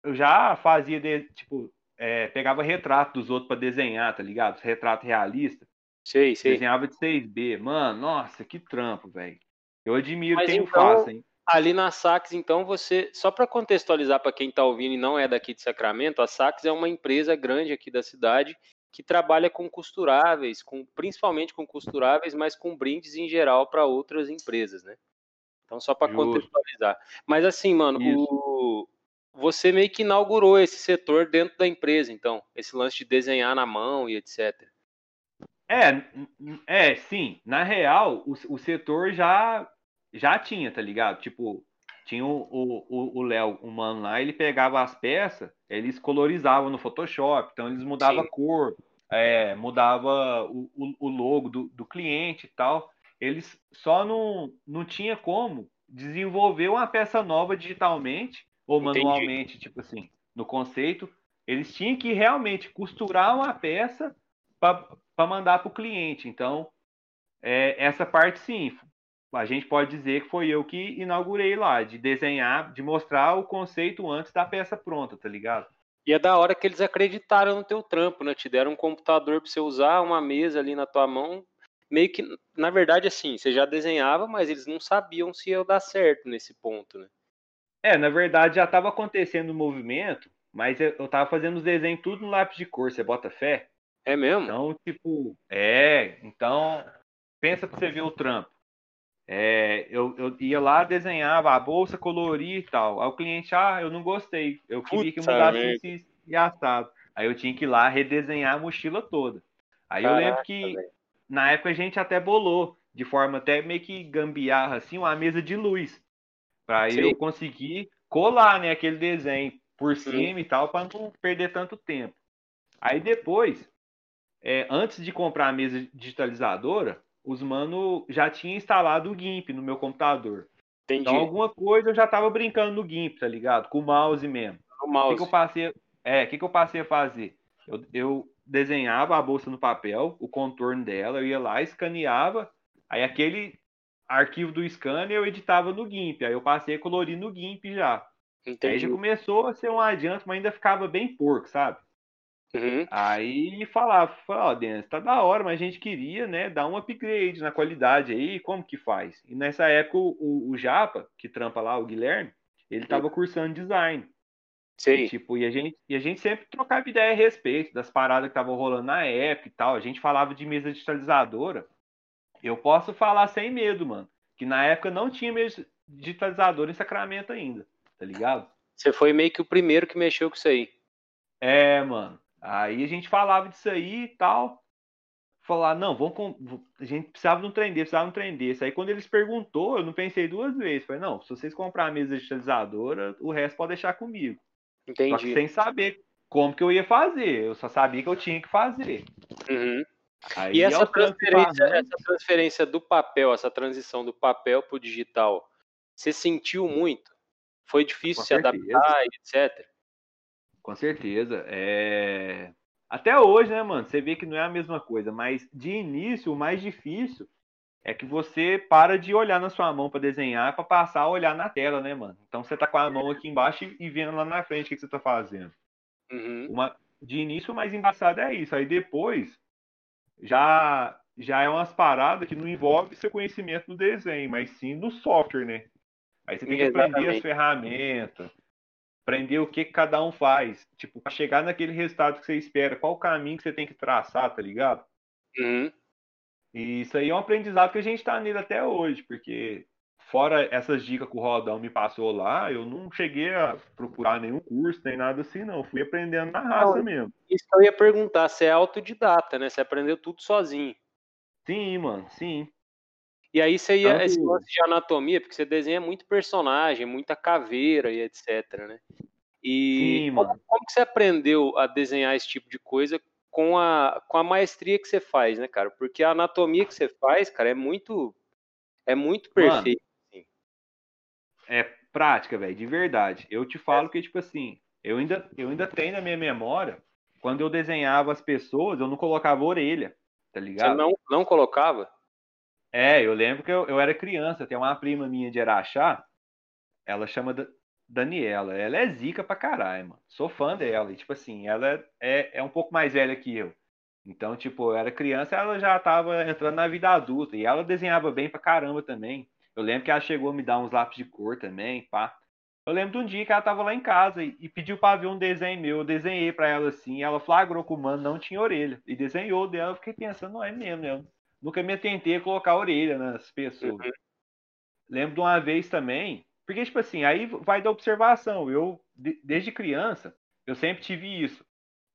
eu já fazia, de, tipo, é, pegava retrato dos outros para desenhar, tá ligado? Retrato realista. Sei, sei. Desenhava de 6B. Mano, nossa, que trampo, velho. Eu admiro Mas quem então- faça, hein? Ali na Sax, então, você. Só para contextualizar para quem está ouvindo e não é daqui de Sacramento, a Sax é uma empresa grande aqui da cidade que trabalha com costuráveis, com, principalmente com costuráveis, mas com brindes em geral para outras empresas, né? Então, só para contextualizar. Mas assim, mano, o- você meio que inaugurou esse setor dentro da empresa, então, esse lance de desenhar na mão e etc. É, é, sim. Na real, o, o setor já já tinha, tá ligado? Tipo, tinha o o- o o Léo, o mano lá, ele pegava as peças, eles colorizavam no Photoshop, então eles mudavam Sim. a cor, é, mudava o, o, o logo do, do cliente e tal. Eles só não, não tinha como desenvolver uma peça nova digitalmente ou Entendi. manualmente, tipo assim, no conceito. Eles tinham que realmente costurar uma peça para mandar para o cliente. Então, é, essa parte sim, a gente pode dizer que foi eu que inaugurei lá, de desenhar, de mostrar o conceito antes da peça pronta, tá ligado? E é da hora que eles acreditaram no teu trampo, né? Te deram um computador para você usar, uma mesa ali na tua mão. Meio que, na verdade, assim, você já desenhava, mas eles não sabiam se ia dar certo nesse ponto, né? É, na verdade já estava acontecendo o movimento, mas eu, eu tava fazendo os desenhos tudo no lápis de cor, você bota fé? É mesmo? Então, tipo, é, então, pensa pra você ver o trampo. É, eu, eu ia lá, desenhava a bolsa, coloria e tal. Aí o cliente, ah, eu não gostei, eu queria que Puta mudasse merda. isso e- e assado. Aí eu tinha que ir lá redesenhar a mochila toda. Aí eu Caraca, lembro que velho. Na época a gente até bolou, de forma até meio que gambiarra, assim, uma mesa de luz. Pra Sim. eu conseguir colar, né, aquele desenho por Sim. cima e tal, para não perder tanto tempo. Aí depois, é, antes de comprar a mesa digitalizadora, os mano já tinha instalado o GIMP no meu computador. Entendi. Então alguma coisa eu já tava brincando no GIMP, tá ligado? Com o mouse mesmo. o O que, mouse. que eu passei, é, o que, que eu passei a fazer? Eu, eu desenhava a bolsa no papel, o contorno dela, eu ia lá, escaneava, aí aquele arquivo do scanner eu editava no GIMP, aí eu passei a colorir no GIMP já. Aí Entendi. já começou a ser um adianto, mas ainda ficava bem porco, sabe? Uhum. Aí falava, ó, Denis, tá da hora, mas a gente queria, né, dar um upgrade na qualidade aí, como que faz? E nessa época o, o, Japa, que trampa lá, o Guilherme, ele tava cursando design. E, Sei. tipo, e a gente, e a gente sempre trocava ideia a respeito das paradas que estavam rolando na época e tal. A gente falava de mesa digitalizadora. Eu posso falar sem medo, mano, que na época não tinha mesa digitalizadora em Sacramento ainda, tá ligado? Você foi meio que o primeiro que mexeu com isso aí. É, mano. Aí a gente falava disso aí e tal. Falar, não, vamos a gente precisava de um trem desse, precisava de um trem desse. Aí quando eles perguntou, eu não pensei duas vezes. Falei, não, se vocês comprar a mesa digitalizadora, o resto pode deixar comigo. Entendi. sem saber como que eu ia fazer. Eu só sabia que eu tinha que fazer. Uhum. Aí, E essa aos trancos e transferência, barrancos, essa transferência do papel, essa transição do papel pro digital, você sentiu muito? Foi difícil Com se certeza. adaptar, etc. Com certeza. É... Até hoje, né, mano? Você vê que não é a mesma coisa, mas de início, o mais difícil é que você para de olhar na sua mão para desenhar para passar a olhar na tela, né, mano? Então você tá com a mão aqui embaixo e- vendo lá na frente o que, que você tá fazendo. Uhum. Uma... De início, o mais embaçado é isso. Aí depois, já já é umas paradas que não envolve seu conhecimento do desenho, mas sim do software, né? Aí você tem que aprender Exatamente. as ferramentas, aprender o que, que cada um faz. Tipo, para chegar naquele resultado que você espera, qual o caminho que você tem que traçar, tá ligado? Uhum. E isso aí é um aprendizado que a gente tá nele até hoje, porque fora essas dicas que o Rodão me passou lá, eu não cheguei a procurar nenhum curso, nem nada assim, não. Fui aprendendo na raça Não. mesmo. Isso que eu ia perguntar, você é autodidata, né? Você aprendeu tudo sozinho. Sim, mano, sim. E aí você ia, Tanto- esse lance de anatomia, porque você desenha muito personagem, muita caveira e etc, né? E Sim, como, mano. como que você aprendeu a desenhar esse tipo de coisa com a, com a maestria que você faz, né, cara? Porque a anatomia que você faz, cara, é muito é muito Mano, perfeito. É prática, velho, de verdade. Eu te falo que, tipo assim, eu ainda, eu ainda tenho na minha memória, quando eu desenhava as pessoas, eu não colocava orelha, tá Você ligado? não, não colocava? É, eu lembro que eu, eu era criança, tem uma prima minha de Araxá, ela chama Daniela, ela é zica pra caralho, mano. Sou fã dela, e tipo assim, ela é, é um pouco mais velha que eu. Então, tipo, eu era criança, ela já tava entrando na vida adulta, e ela desenhava bem pra caramba também. Eu lembro que ela chegou a me dar uns lápis de cor também, pá. Eu lembro de um dia que ela tava lá em casa e, e pediu pra ver um desenho meu. Eu desenhei pra ela assim, e ela flagrou que o mano não tinha orelha. E desenhou dela, eu fiquei pensando, não é mesmo, né? Nunca me atentei a colocar orelha nas pessoas. Uhum. Lembro de uma vez também, porque, tipo assim, aí vai da observação. Eu, de- desde criança, eu sempre tive isso.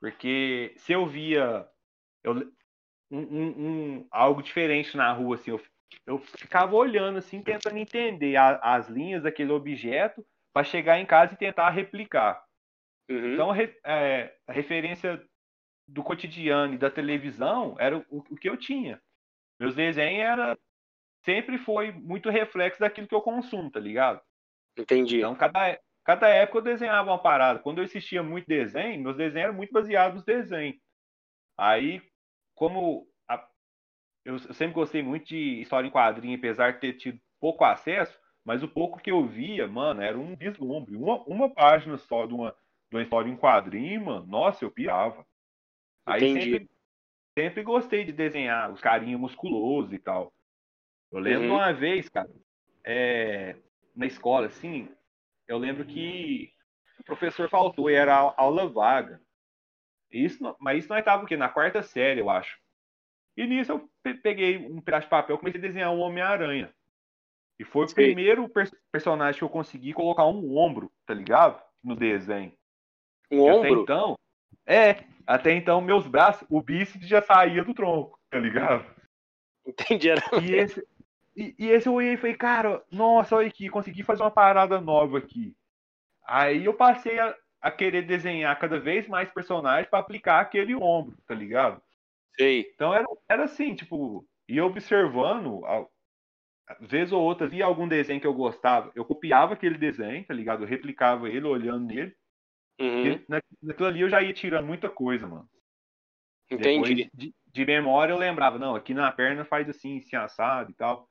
Porque se eu via eu, um, um- um- algo diferente na rua, assim, eu, eu ficava olhando, assim, tentando entender a- as linhas daquele objeto para chegar em casa e tentar replicar. Uhum. Então, é, a referência do cotidiano e da televisão era o, o que eu tinha. Meus desenhos era sempre foi muito reflexo daquilo que eu consumo, tá ligado? Entendi. Então, cada, cada época eu desenhava uma parada. Quando eu assistia muito desenho, meus desenhos eram muito baseados nos desenhos. Aí, como a- eu, sempre gostei muito de história em quadrinho, apesar de ter tido pouco acesso, mas o pouco que eu via, mano, era um vislumbre. Uma, uma página só de uma, de uma história em quadrinho, mano, nossa, eu pirava. Aí Entendi. sempre, sempre gostei de desenhar os carinhos musculosos e tal. Eu lembro Uhum. de uma vez, cara, é, na escola, assim, eu lembro que o professor faltou e era au- aula vaga. Isso, mas isso nós estávamos o quê? Na quarta série, eu acho. E nisso eu pe- peguei um pedaço de papel e comecei a desenhar um Homem-Aranha. E foi o Sei. primeiro pers- personagem que eu consegui colocar um ombro, tá ligado? No desenho. Um E até ombro? então, é, até então meus braços, o bíceps já saía do tronco, tá ligado? Entendi. Era... E esse, e, e esse eu olhei e falei, cara, nossa, olha aqui, consegui fazer uma parada nova aqui. Aí eu passei a, a querer desenhar cada vez mais personagens pra aplicar aquele ombro, tá ligado? Sei. Então era, era assim, tipo, ia observando, a- vez ou outra, via algum desenho que eu gostava, eu copiava aquele desenho, tá ligado? Eu replicava ele, olhando nele. Uhum. E na, naquilo ali eu já ia tirando muita coisa, mano. Entendi. Depois de, de memória eu lembrava, não, aqui na perna faz assim, assim, assado e tal.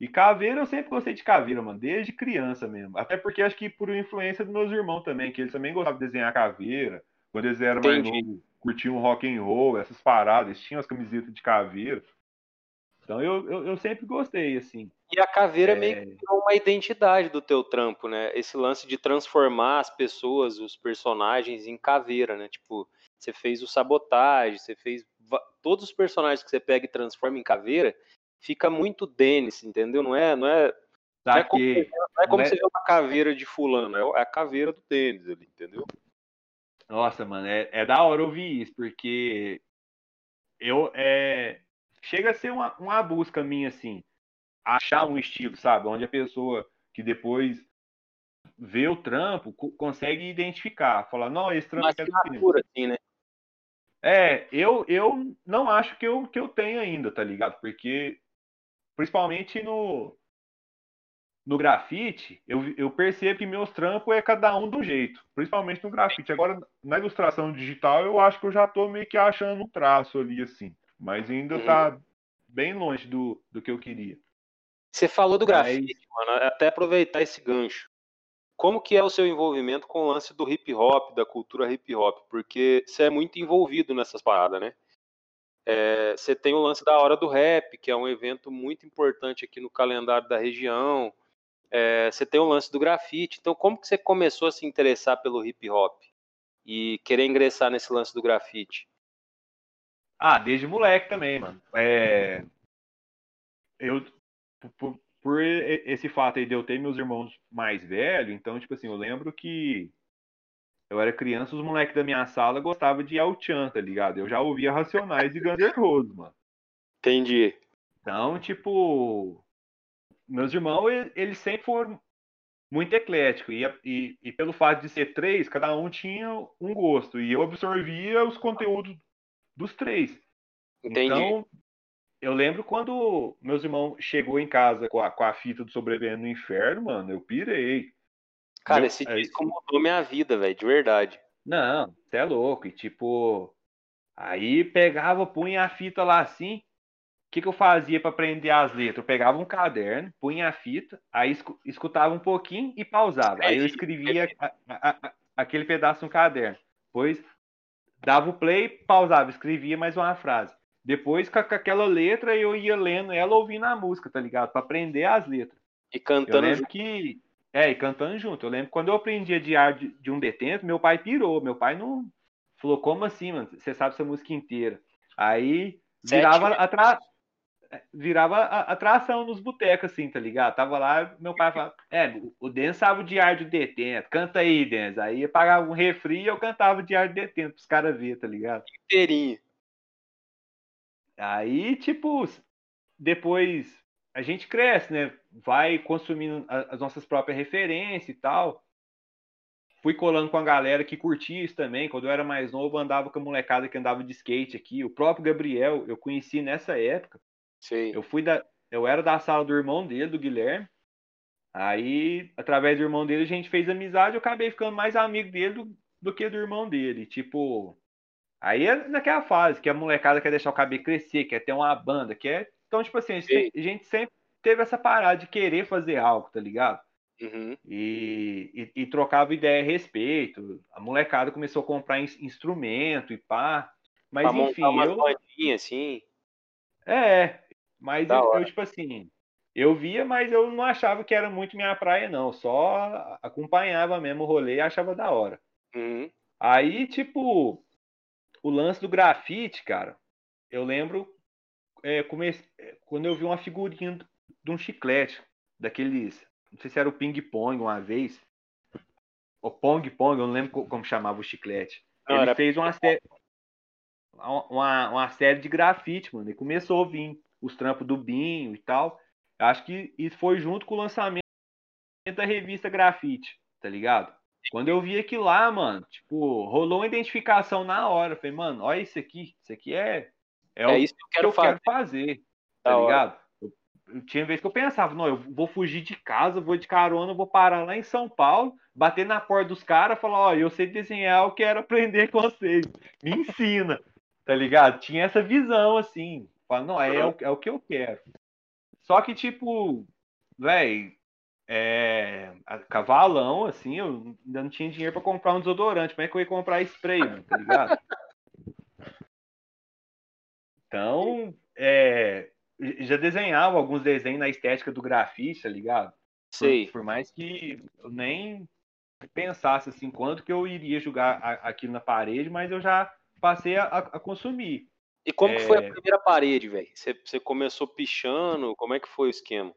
E caveira eu sempre gostei de caveira, mano, desde criança mesmo. Até porque acho que por influência dos meus irmãos também, que eles também gostavam de desenhar caveira. quando eles eram mais novos, curtiam rock and roll, essas paradas, eles tinham as camisetas de caveira. Então eu, eu, eu sempre gostei, assim. E a caveira meio É, que virou uma identidade do teu trampo, né? Esse lance de transformar as pessoas, os personagens em caveira, né? Tipo, você fez o sabotagem, você fez todos os personagens que você pega e transforma em caveira, fica muito Dennis, entendeu? Não é, não é, não é como, não é como você vê uma caveira de fulano, é é a caveira do Dennis ali, entendeu? Nossa, mano, é, é da hora ouvir isso, porque eu é, chega a ser uma, uma busca minha, assim, achar um estilo, sabe? Onde a pessoa que depois vê o trampo co- consegue identificar, falar, não, esse trampo aqui é do assim, né? É, eu, eu não acho que eu, que eu tenho ainda, tá ligado? Porque, principalmente no, no grafite, eu, eu percebo que meus trampos é cada um do jeito. Principalmente no grafite. Agora, na ilustração digital, eu acho que eu já tô meio que achando um traço ali, assim. Mas ainda Uhum. tá bem longe do, do que eu queria. Você falou do Mas- grafite, mano, até aproveitar esse gancho. Como que é o seu envolvimento com o lance do hip hop, da cultura hip hop? Porque você é muito envolvido nessas paradas, né? É, você tem o lance da Hora do Rap, que é um evento muito importante aqui no calendário da região. É, você tem o lance do grafite. Então, como que você começou a se interessar pelo hip hop e querer ingressar nesse lance do grafite? Ah, desde moleque também, mano. É... Eu, por, por esse fato aí de eu ter meus irmãos mais velhos, então, tipo assim, eu lembro que eu era criança, os moleques da minha sala gostavam de El Chan, tá ligado? Eu já ouvia Racionais e Guns N' Roses, mano. Entendi. Então, tipo, meus irmãos, eles sempre foram muito ecléticos. E, e, e pelo fato de ser três, cada um tinha um gosto. E eu absorvia os conteúdos dos três. Entendi. Então, eu lembro quando meus irmãos chegou em casa com a, com a fita do Sobrevivendo no Inferno, mano, eu pirei. Cara, meu- esse é disco mudou minha vida, velho, de verdade. Não, você é louco. E tipo, aí pegava, punha a fita lá assim. O que, que eu fazia para aprender as letras? Eu pegava um caderno, punha a fita, aí escu- escutava um pouquinho e pausava. Aí eu escrevia a- a- a- aquele pedaço no caderno. Depois dava o play, pausava, escrevia mais uma frase. Depois, com aquela letra, eu ia lendo ela ouvindo a música, tá ligado? Para aprender as letras. E Eu cantando lembro junto. que. É, e cantando junto. Eu lembro quando eu aprendi a diário de, de um detento, meu pai pirou. Meu pai não. Falou, como assim, mano? Você sabe essa música inteira. Aí virava, atra... virava atração nos botecos, assim, tá ligado? Tava lá, meu pai falava, é, o Den sabe o diário de detento, canta aí, Dens. Aí eu pagava um refri e eu cantava o diário de detento pros caras verem, tá ligado? inteirinho. Aí, tipo, depois a gente cresce, né? Vai consumindo as nossas próprias referências e tal. Fui colando com a galera que curtia isso também. Quando eu era mais novo, andava com a molecada que andava de skate aqui. O próprio Gabriel, eu conheci nessa época. Sei. Eu fui da, eu era da sala do irmão dele, do Guilherme. Aí, através do irmão dele, a gente fez amizade. Eu acabei ficando mais amigo dele do, do que do irmão dele. Tipo, aí é naquela fase que a molecada quer deixar o cabelo crescer, quer ter uma banda, quer. Então, tipo assim, a gente, a gente sempre teve essa parada de querer fazer algo, tá ligado? Uhum. E, e, e trocava ideia a respeito. A molecada começou a comprar ins- instrumento e pá. Mas pra enfim, montar eu. bandinhas, assim. É, mas Da eu, hora. eu, tipo assim, eu via, mas eu não achava que era muito minha praia, não. Só acompanhava mesmo o rolê e achava da hora. Uhum. Aí, tipo, o lance do grafite, cara, eu lembro é, comece- é, quando eu vi uma figurinha de um chiclete, daqueles, não sei se era o ping-pong uma vez, o pong-pong, eu não lembro co- como chamava o chiclete. Não, Ele fez uma série, uma, uma série de grafite, mano, e começou a vir os trampos do Binho e tal. Acho que isso foi junto com o lançamento da revista Grafite, tá ligado? Quando eu vi aquilo lá, mano, tipo, rolou uma identificação na hora. Falei, mano, olha isso aqui. Isso aqui é, é, É isso que eu que quero eu fazer. quero fazer, tá hora. ligado? Eu, eu tinha vez que eu pensava, não, eu vou fugir de casa, vou de carona, vou parar lá em São Paulo, bater na porta dos caras, falar, ó, eu sei desenhar, eu quero aprender com vocês. Me ensina, tá ligado? Tinha essa visão, assim. Falar, não, é, o- é o que eu quero. Só que, tipo, véi, é, a- cavalão, assim, eu ainda não tinha dinheiro pra comprar um desodorante. Como é que eu ia comprar spray, mano, tá ligado? Então, é, já desenhava alguns desenhos na estética do grafite, tá ligado? Por, Sei. por mais que eu nem pensasse assim quanto que eu iria jogar aquilo na parede, mas eu já passei a, a consumir. E como que foi a É. primeira parede, velho? Você, você começou pichando? Como é que foi o esquema?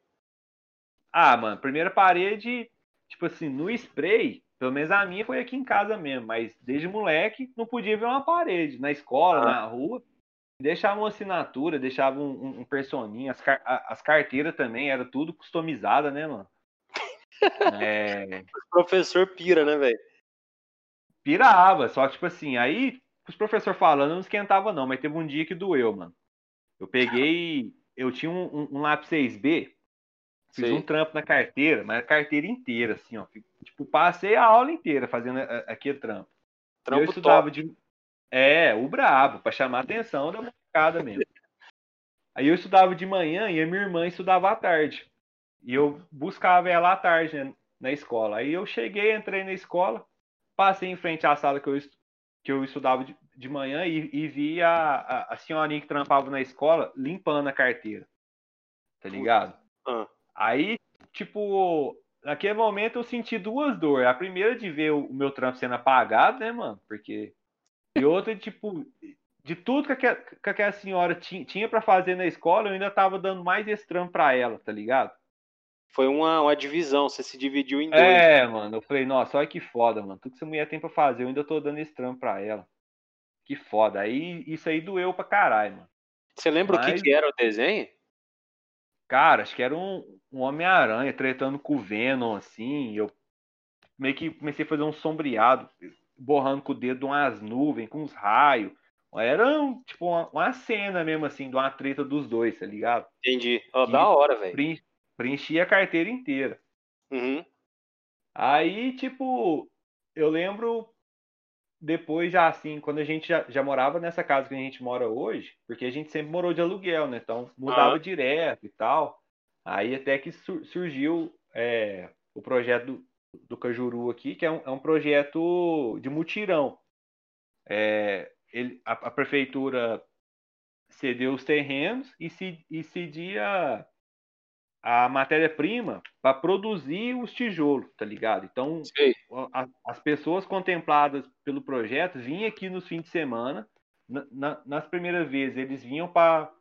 Ah, mano, primeira parede, tipo assim, no spray, pelo menos a minha foi aqui em casa mesmo, mas desde moleque não podia ver uma parede. Na escola, Ah. na rua, deixava uma assinatura, deixava um, um, personinho, as, car- as carteiras também, era tudo customizada, né, mano? É, O professor pira, né, velho? pirava, só que, tipo assim, aí os professores falando, eu não esquentava não, mas teve um dia que doeu, mano. Eu peguei, eu tinha um, um, um lápis 6B, fiz um trampo na carteira, mas a carteira inteira, assim, ó. Tipo, passei a aula inteira fazendo a- a- aquele trampo. eu Trampo estudava top. de. É, o brabo, pra chamar a atenção da molecada mesmo. Aí eu estudava de manhã e a minha irmã estudava à tarde. E eu buscava ela à tarde, né, na escola. Aí eu cheguei, entrei na escola, passei em frente à sala que eu, que eu estudava de, de manhã e, e vi a, a, a senhorinha que trampava na escola limpando a carteira. Tá ligado? Ah, Aí, tipo, naquele momento eu senti duas dores. A primeira de ver o o meu trampo sendo apagado, né, mano? Porque. E outra, tipo, de tudo que aquela, que aquela senhora ti- tinha pra fazer na escola, eu ainda tava dando mais esse trampo pra ela, tá ligado? foi uma, uma divisão, você se dividiu em dois. É, mano, eu falei, nossa, olha que foda, mano. Tudo que essa mulher tem pra fazer, eu ainda tô dando esse trampo pra ela. Que foda. Aí isso aí doeu pra caralho, mano. Você lembra o Mas- que, que era o desenho? Cara, acho que era um, um Homem-Aranha tretando com o Venom, assim. Eu meio que comecei a fazer um sombreado, borrando com o dedo umas nuvens, com uns raios. Era um, tipo uma, uma cena mesmo, assim, de uma treta dos dois, tá ligado? Entendi. E- da hora, velho. Preen- Preenchi a carteira inteira. Uhum. Aí, tipo, eu lembro depois já assim, quando a gente já, já morava nessa casa que a gente mora hoje, porque a gente sempre morou de aluguel, né? Então mudava direto e tal. Aí até que sur- surgiu é, o projeto do, do Cajuru aqui, que é um, é um projeto de mutirão. É, ele, a, a prefeitura cedeu os terrenos e, se, e cedia a matéria-prima para produzir os tijolos, tá ligado? Então, a- as pessoas contempladas pelo projeto vinham aqui nos fins de semana. Na- na- nas primeiras vezes, eles vinham para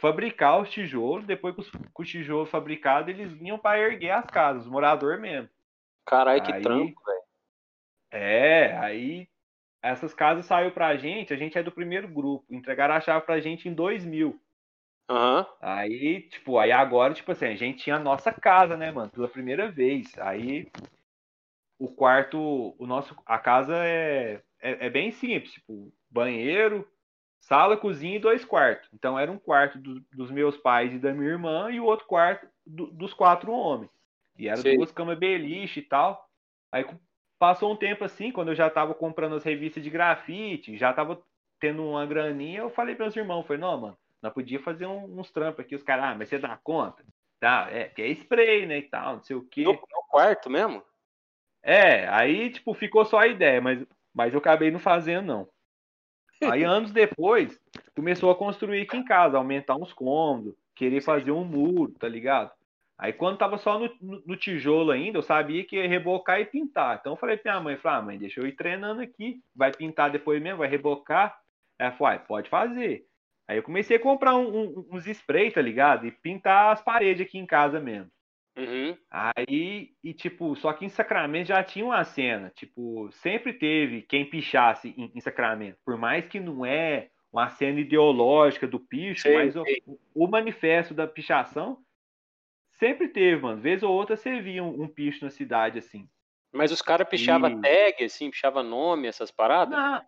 fabricar os tijolos. Depois, com os, com os tijolos fabricados, eles vinham para erguer as casas, os moradores mesmo. Caralho, que trampo, velho. É, aí essas casas saiu pra gente. A gente é do primeiro grupo. Entregaram a chave pra gente em 2000. Aham. Aí, tipo, aí agora, tipo assim, a gente tinha a nossa casa, né, mano, pela primeira vez. Aí o quarto, o nosso, a casa é, é, é bem simples, tipo, banheiro, sala, cozinha e dois quartos. Então era um quarto do- dos meus pais e da minha irmã e o outro quarto do- dos quatro homens. E eram Sei. duas camas beliche e tal. Aí passou um tempo assim, quando eu já tava comprando as revistas de grafite, já tava tendo uma graninha, eu falei para meus irmãos, falei, não, mano, nós podia fazer um- uns trampos aqui, os caras, ah, mas você dá conta? Tá, é, que é spray, né, e tal, não sei o quê. No, no quarto mesmo? É, aí, tipo, ficou só a ideia, mas, mas eu acabei não fazendo, não. Aí, anos depois, começou a construir aqui em casa, aumentar uns cômodos, querer fazer um muro, tá ligado? Aí, quando tava só no, no- no tijolo ainda, eu sabia que ia rebocar e pintar. Então, eu falei pra minha mãe, falei, ah, mãe, deixa eu ir treinando aqui, vai pintar depois mesmo, vai rebocar. Ela falou, ah, pode fazer. Aí, eu comecei a comprar um- um- uns spray, tá ligado? E pintar as paredes aqui em casa mesmo. Uhum. Aí, e tipo, só que em Sacramento já tinha uma cena, tipo, sempre teve quem pichasse em, em Sacramento, por mais que não é uma cena ideológica do picho, Sei, mas o, sei. o manifesto da pichação sempre teve, mano. Vez ou outra você via um, um picho na cidade assim. Mas os caras pichavam E- tag, assim, pichava nome, essas paradas? Não.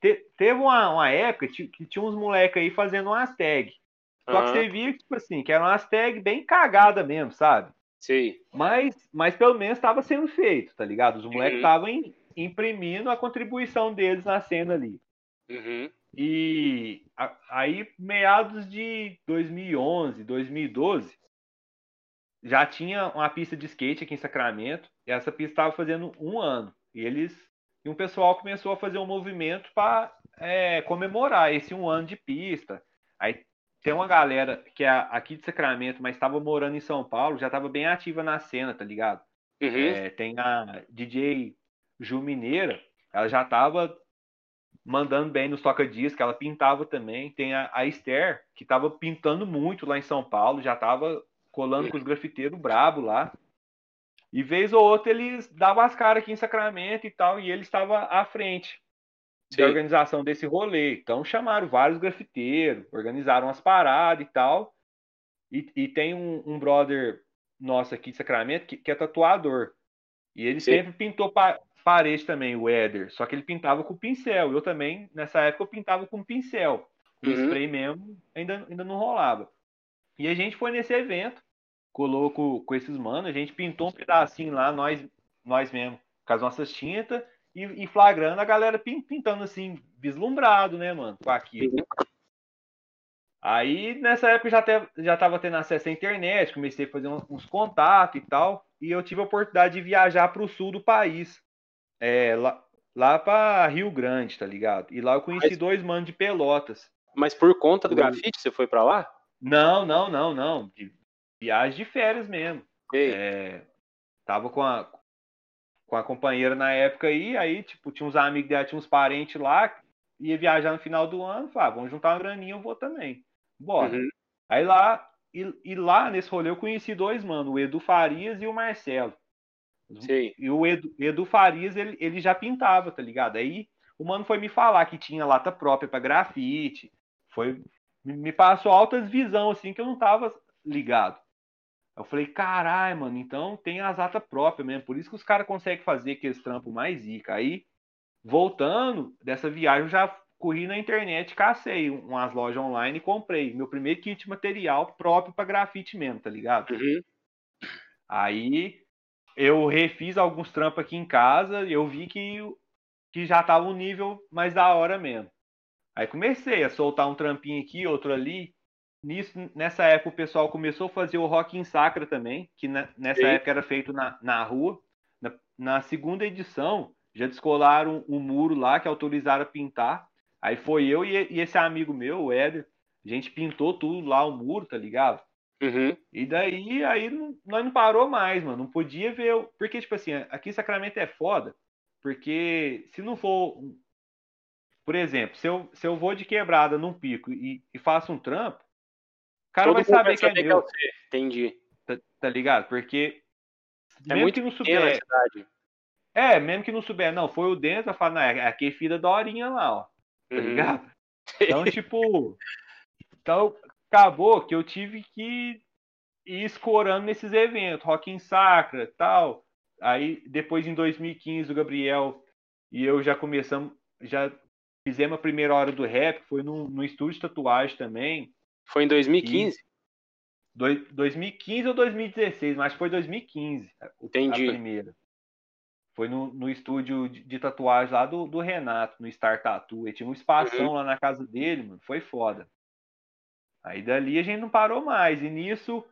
Te- teve uma, uma época que tinha uns moleques aí fazendo umas tags. Só que Aham. você via, tipo assim, que eram umas tags bem cagadas mesmo, sabe? Sei. Mas, mas pelo menos estava sendo feito, tá ligado? Os moleques Uhum. estavam imprimindo a contribuição deles na cena ali. Uhum. E a- aí, meados de 2011, 2012, já tinha uma pista de skate aqui em Sacramento, e essa pista estava fazendo um ano. E eles. E um pessoal começou a fazer um movimento para é, comemorar esse um ano de pista. Aí tem uma galera que é aqui de Sacramento, mas estava morando em São Paulo, já estava bem ativa na cena, tá ligado? Uhum. É, tem a DJ Ju Mineira, ela já estava mandando bem nos toca-discos, ela pintava também. Tem a, a Esther, que estava pintando muito lá em São Paulo, já estava colando com os grafiteiros brabo lá. E vez ou outra eles davam as caras aqui em Sacramento e tal, e ele estava à frente Sim. da organização desse rolê. Então chamaram vários grafiteiros, organizaram as paradas e tal. E, e tem um, um brother nosso aqui de Sacramento que, que é tatuador. E ele Sim. sempre pintou pa parede também, o Éder. Só que ele pintava com pincel. Eu também, nessa época, eu pintava com pincel. Com Uhum. spray mesmo, ainda, ainda não rolava. E a gente foi nesse evento, colou com, com esses manos, a gente pintou um pedacinho lá, nós, nós mesmo, com as nossas tintas, e, e flagrando a galera pin- pintando assim, vislumbrado, né, mano, com aquilo. Aí, nessa época, já, te, já tava tendo acesso à internet, comecei a fazer uns, uns contatos e tal, e eu tive a oportunidade de viajar para o sul do país, é, lá, lá para Rio Grande, tá ligado? E lá eu conheci Mas- dois manos de Pelotas. Mas por conta do grafite você foi pra lá? Não, não, não, não, de viagem de férias mesmo. Ei, É, tava com a, com a companheira na época aí, aí, tipo, tinha uns amigos dela, tinha uns parentes lá, ia viajar no final do ano, falava, vamos juntar uma graninha, eu vou também. Bora. Uhum. Aí lá, e, e lá nesse rolê eu conheci dois, mano, o Edu Farias e o Marcelo. sei. E o Edu, Edu Farias, ele, ele já pintava, tá ligado? Aí o mano foi me falar que tinha lata própria pra grafite. Foi, me me passou altas visão, assim, que eu não tava ligado. Eu falei, caralho, mano, então tem as latas próprias mesmo. Por isso que os caras conseguem fazer aqueles trampos mais zica. Aí, voltando dessa viagem, eu já corri na internet, cacei umas lojas online e comprei meu primeiro kit material próprio pra grafite mesmo, tá ligado? Uhum. Aí eu refiz alguns trampos aqui em casa e eu vi que, que já tava um nível mais da hora mesmo. Aí comecei a soltar um trampinho aqui, outro ali. Nisso, nessa época o pessoal começou a fazer o Rock em Sacra também, que na- nessa Sim. época era feito na, na rua. Na, na segunda edição, já descolaram o muro lá que autorizaram a pintar. Aí foi eu e, e esse amigo meu, o Éder, a gente pintou tudo lá, o muro, tá ligado? Uhum. E daí, aí não- nós não parou mais, mano. Não podia ver. Porque, tipo assim, aqui em Sacramento é foda. Porque se não for. um- Por exemplo, se eu, se eu vou de quebrada num pico e, e faço um trampo, cara Todo vai mundo saber que é meu, você. Entendi. tá, tá ligado? Porque. É mesmo muito que não a souber. cidade. É, mesmo que não souber, não, foi o falar, não, é é filha da horinha lá, ó. Tá Uhum. ligado? Então, tipo. Então, acabou que eu tive que ir escorando nesses eventos, Rock in Sacra tal. Aí, depois, em 2015, o Gabriel e eu já começamos, já fizemos a primeira hora do rap, foi no, no estúdio de tatuagem também. Foi em 2015? Doi- 2015 ou 2016, mas foi 2015 a- Entendi. a primeira. Foi no, no estúdio de, de tatuagem lá do, do Renato, no Star Tattoo. Ele tinha um espação lá na casa dele, mano. Foi foda. Aí dali a gente não parou mais. E nisso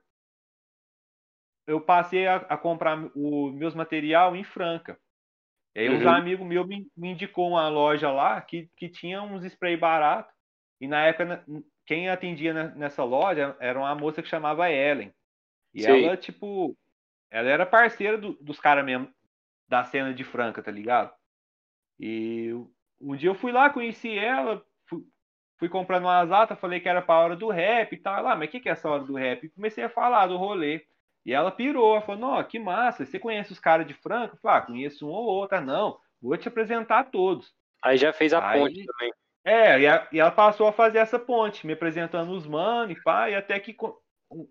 eu passei a, a comprar os meus material em Franca. E aí uns Uhum. amigos meus me, me indicou uma loja lá que, que tinha uns spray barato. E na época, quem atendia ne- nessa loja era uma moça que chamava Ellen. E Sei. ela, tipo, ela era parceira do- dos caras mesmo, da cena de Franca, tá ligado? E um dia eu fui lá, conheci ela, fui, fui comprando umas latas, falei que era pra hora do rap e tal. Lá, mas o que, que é essa hora do rap? E comecei a falar do rolê. E ela pirou, ela falou, não, que massa, você conhece os caras de Franca? Eu falei, ah, conheço um ou outro. Ah, Não, vou te apresentar a todos. Aí já fez a Aí- ponte também. É, e, a- e ela passou a fazer essa ponte, me apresentando os mano e pá, e até que um,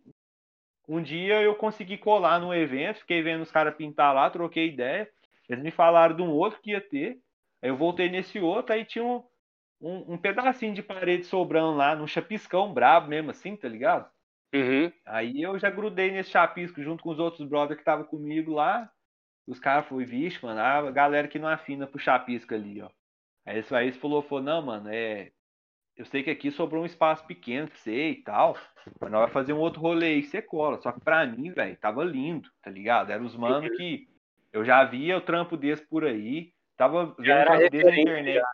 um dia eu consegui colar no evento, fiquei vendo os caras pintar lá, troquei ideia. Eles me falaram de um outro que ia ter. Aí eu voltei nesse outro, aí tinha um, um, um pedacinho de parede sobrando lá, num chapiscão brabo mesmo, assim, tá ligado? Uhum. Aí eu já grudei nesse chapisco junto com os outros brothers que estavam comigo lá. Os caras falaram, vixe, mano, a galera que não afina pro chapisco ali, ó. Aí aí falou, falou, não, mano, é. eu sei que aqui sobrou um espaço pequeno você e tal, mas nós vai fazer um outro rolê aí que você cola. Só que pra mim, velho, tava lindo, tá ligado? Era os mano que eu já via o trampo desse por aí, tava vendo o trampo desse na internet.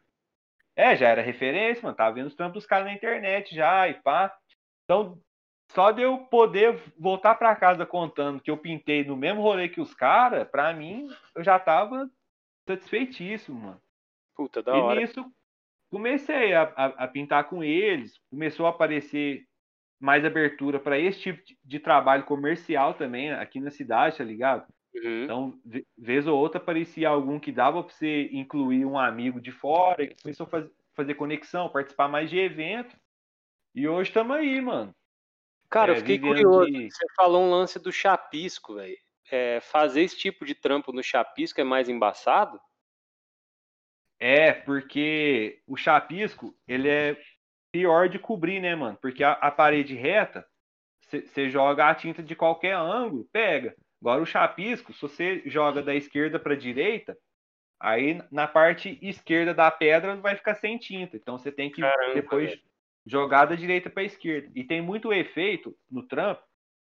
É, já era referência, mano. Tava vendo os trampos dos caras na internet já e pá. Então, só de eu poder voltar pra casa contando que eu pintei no mesmo rolê que os caras, pra mim, eu já tava satisfeitíssimo, mano. Puta, da e hora. nisso, comecei a, a, a pintar com eles, começou a aparecer mais abertura para esse tipo de, de trabalho comercial também aqui na cidade, tá ligado? Uhum. Então, ve- vez ou outra aparecia algum que dava para você incluir um amigo de fora, e começou a faz- fazer conexão, participar mais de evento. E hoje estamos aí, mano. Cara, É, eu fiquei curioso. de- Você falou um lance do chapisco, velho. É, fazer esse tipo de trampo no chapisco é mais embaçado? É, porque o chapisco, ele é pior de cobrir, né, mano? Porque a, a parede reta, você joga a tinta de qualquer ângulo, pega. Agora o chapisco, se você joga da esquerda para direita, aí na parte esquerda da pedra vai ficar sem tinta. Então você tem que Caramba, depois jogar da direita para esquerda. E tem muito efeito no trampo,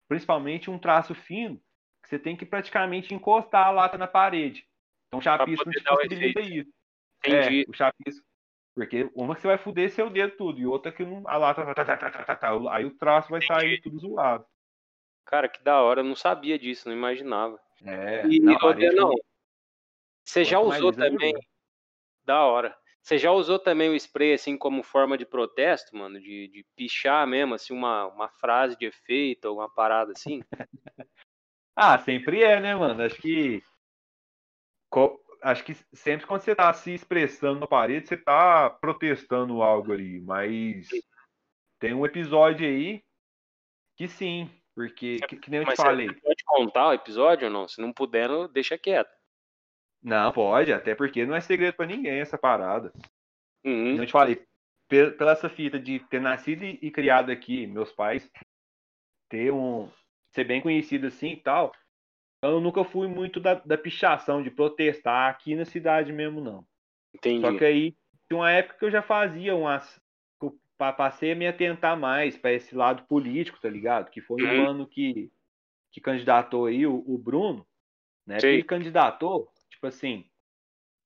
principalmente um traço fino, que você tem que praticamente encostar a lata na parede. Então o chapisco poder te possibilita isso. Entendi. É, o chapisco. Porque uma que você vai fuder seu dedo tudo, e outra que não, a lata. tá, tá, tá, tá, tá, tá, aí o traço vai sair tudo zoado. Cara, que da hora. Eu não sabia disso, não imaginava. É, E, parede, Denão, você já usou também. melhor. Da hora. Você já usou também o spray assim como forma de protesto, mano? De, de pichar mesmo, assim, uma, uma frase de efeito, alguma parada assim? Ah, sempre é, né, mano? Acho que. Acho que sempre quando você tá se expressando na parede, você tá protestando algo ali. Mas tem um episódio aí que sim, porque, que, que nem eu te Mas falei. você pode contar o episódio ou não? Se não puder, não- deixa quieto. Não, pode, até porque não é segredo pra ninguém essa parada. Uhum. Eu te falei, pe- pela essa fita de ter nascido e criado aqui, meus pais, ter um. ser bem conhecido assim e tal, eu nunca fui muito da, da pichação, de protestar aqui na cidade mesmo, não. Entendi. Só que aí, tinha uma época que eu já fazia umas. Passei a me atentar mais para esse lado político, tá ligado? Que foi um Uhum. ano que, que candidatou aí, o, o Bruno, né? Sei. Ele candidatou, tipo assim,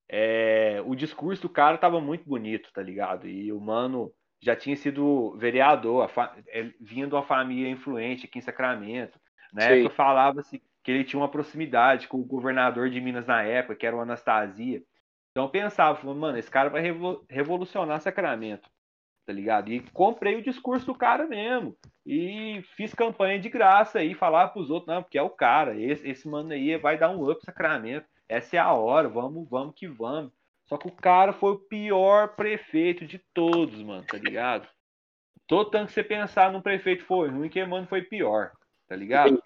é, o discurso do cara tava muito bonito, tá ligado? E o mano já tinha sido vereador, a fa- é, vinha de uma família influente aqui em Sacramento. Na Sei. época falava-se que ele tinha uma proximidade com o governador de Minas na época, que era o Anastasia. Então eu pensava, falando, mano, esse cara vai revo- revolucionar Sacramento, tá ligado? E comprei o discurso do cara mesmo. E fiz campanha de graça aí, falar pros outros, não, porque é o cara, esse, esse mano aí vai dar um up Sacramento. Essa é a hora, vamos, vamos que vamos. Só que o cara foi o pior prefeito de todos, mano, tá ligado? Todo tanto que você pensar num prefeito foi ruim, que mano foi pior, tá ligado?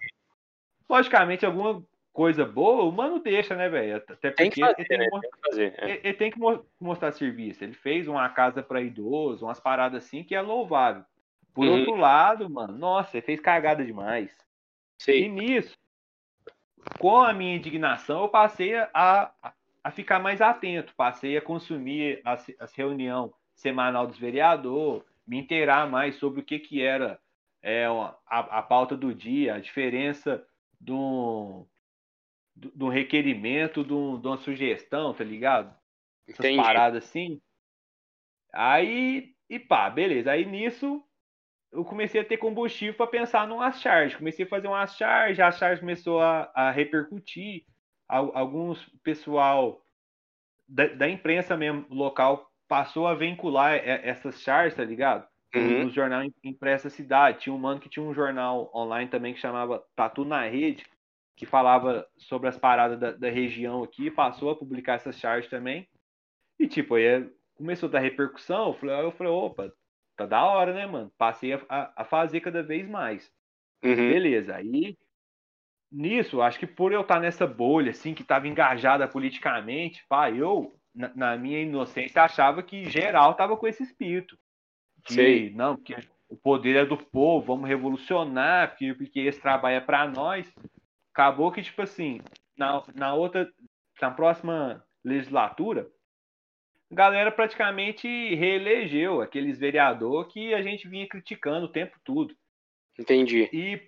Logicamente, alguma coisa boa, o mano deixa, né, velho? Até Tem porque que fazer, ele tem né? que mo- Tem que fazer. é. ele, ele tem que mo- mostrar serviço. Ele fez uma casa para idoso, umas paradas assim que é louvável. Por Uhum. outro lado, mano, nossa, ele fez cagada demais. E Sei. nisso, com a minha indignação, eu passei a, a, ficar mais atento, passei a consumir as, as reunião semanal dos vereadores, me inteirar mais sobre o que, que era é, a, a pauta do dia, a diferença de um, de um requerimento, de, um- de uma sugestão, tá ligado? Essas Entendi. paradas assim. Aí, e pá, beleza. Aí nisso, eu comecei a ter combustível para pensar numa charge. Comecei a fazer uma charge, a charge começou a, a repercutir. Al- Alguns pessoal da, da imprensa mesmo local passou a vincular essas charges, tá ligado? Uhum. No jornal im- impresso da cidade. Tinha um mano que tinha um jornal online também que chamava Tatu na Rede, que falava sobre as paradas da, da região aqui, passou a publicar essas charges também. E tipo, aí começou a dar repercussão, eu falei, eu falei, opa, tá da hora, né, mano? Passei a, a- a fazer cada vez mais. Uhum. Beleza, aí nisso, acho que por eu estar nessa bolha, assim, que tava engajada politicamente, pá, eu, na, na minha inocência, achava que geral tava com esse espírito. Que, Sei. não, porque o poder é do povo, vamos revolucionar, porque, porque esse trabalho é para nós. Acabou que, tipo assim, na, na outra, na próxima legislatura, a galera praticamente reelegeu aqueles vereador que a gente vinha criticando o tempo todo. Entendi. E,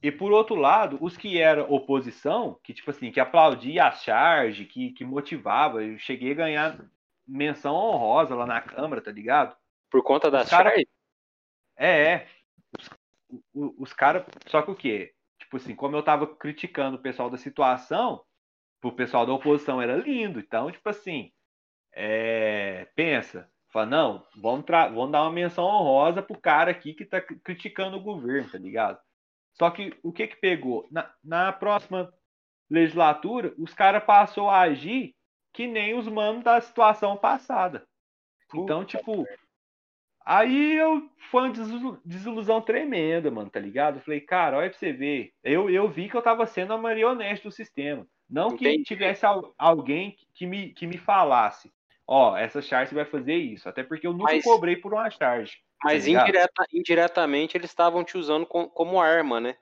e por outro lado, os que eram oposição, que tipo assim, que aplaudia a charge, que, que motivava, eu cheguei a ganhar menção honrosa lá na Câmara, tá ligado? Por conta das cara- charges? É, é. Os, os caras. Só que o quê? Tipo assim, como eu tava criticando o pessoal da situação, pro pessoal da oposição era lindo. Então, tipo assim, é, pensa. Fala, não, vamos, tra- vamos dar uma menção honrosa pro cara aqui que tá cri- criticando o governo, tá ligado? Só que o que que pegou? Na, na próxima legislatura, os caras passou a agir que nem os manos da situação passada. Então, tipo, Aí eu foi uma desilu- desilusão tremenda, mano, tá ligado? Eu falei, cara, olha pra você ver. Eu, eu vi que eu tava sendo a marionete do sistema. Não que Entendi. tivesse al- alguém que me, que me falasse, ó, essa charge vai fazer isso. Até porque eu nunca Mas- cobrei por uma charge. Mas tá indireta- indiretamente eles estavam te usando com- como arma, né?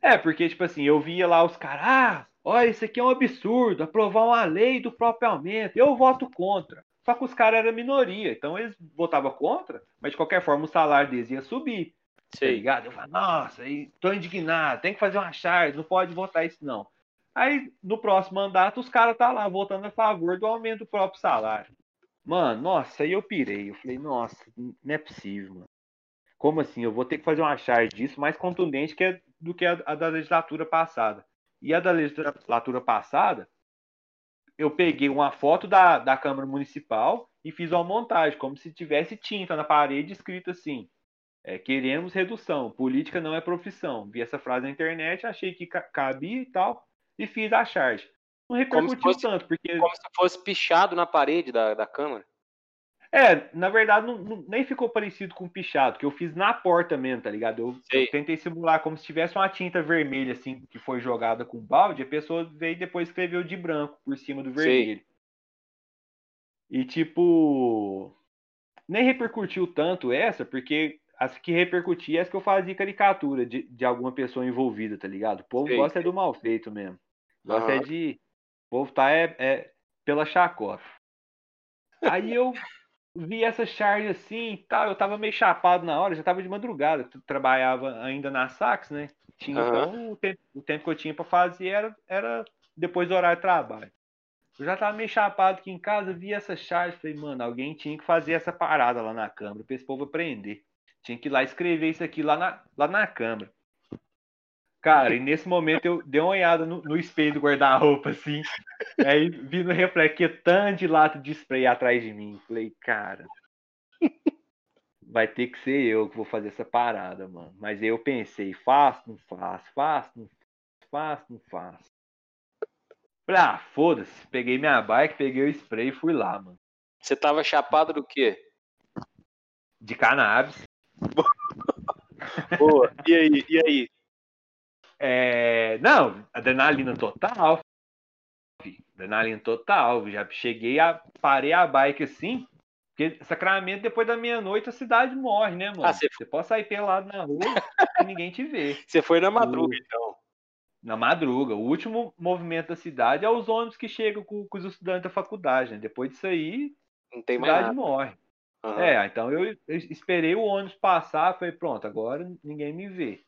É, porque, tipo assim, eu via lá os caras, ah, olha, isso aqui é um absurdo, aprovar uma lei do próprio aumento, eu voto contra. Só que os caras eram minoria, então eles votavam contra, mas de qualquer forma o salário deles ia subir. tá Sei. ligado? Eu falo, nossa, tô indignado, tem que fazer uma charge, não pode votar isso não. Aí, no próximo mandato, os caras tá lá votando a favor do aumento do próprio salário. Mano, nossa, aí eu pirei. Eu falei, nossa, não é possível, mano. Como assim? Eu vou ter que fazer uma charge disso mais contundente que a- do que a, a da legislatura passada. E a da legislatura passada, eu peguei uma foto da, da Câmara Municipal e fiz uma montagem, como se tivesse tinta na parede escrito assim: é, queremos redução, política não é profissão. Vi essa frase na internet, achei que ca- cabia e tal, e fiz a charge. Não repercutiu fosse- tanto, porque. Como se fosse pichado na parede da, da câmara. É, na verdade, não- não- nem ficou parecido com pichado, que eu fiz na porta mesmo, tá ligado? Eu, eu tentei simular como se tivesse uma tinta vermelha, assim, que foi jogada com balde, a pessoa veio e depois escreveu de branco por cima do Sei. vermelho. E, tipo, nem repercutiu tanto essa, porque as que repercutia é as que eu fazia caricatura de, de alguma pessoa envolvida, tá ligado? O povo Sei, gosta é do mal feito mesmo. Gosta é de. O povo tá é, é pela chacota. Aí eu vi essa charge assim e tal. Eu tava meio chapado na hora, já tava de madrugada. Trabalhava ainda na Sax, né? Tinha, então, o tempo, o tempo que eu tinha pra fazer era, era depois do horário de trabalho. Eu já tava meio chapado aqui em casa, vi essa charge. Falei, mano, alguém tinha que fazer essa parada lá na Câmara pra esse povo aprender. Tinha que ir lá escrever isso aqui lá na, lá na Câmara. Cara, e nesse momento eu dei uma olhada no, no espelho do guarda-roupa, assim. Aí vi no reflexo que tanto de lata de spray atrás de mim. Falei, cara, vai ter que ser eu que vou fazer essa parada, mano. Mas aí eu pensei, faço, não faço, faço, não faço, não faço. Falei, ah, foda-se. Peguei minha bike, peguei o spray e fui lá, mano. Você tava chapado do quê? De cannabis. Boa. E aí? E aí? É, não, adrenalina total. Adrenalina total. Já cheguei a parei a bike assim. Porque Sacramento, depois da meia-noite, a cidade morre, né, mano? Ah, você- você pode sair pelado na rua e ninguém te vê. Você foi na madruga, então. Na madruga. O último movimento da cidade é os ônibus que chegam com, com os estudantes da faculdade, né? Depois disso aí, Não a tem mais cidade nada. morre. Aham. É, então eu, eu esperei o ônibus passar, falei, pronto, agora ninguém me vê.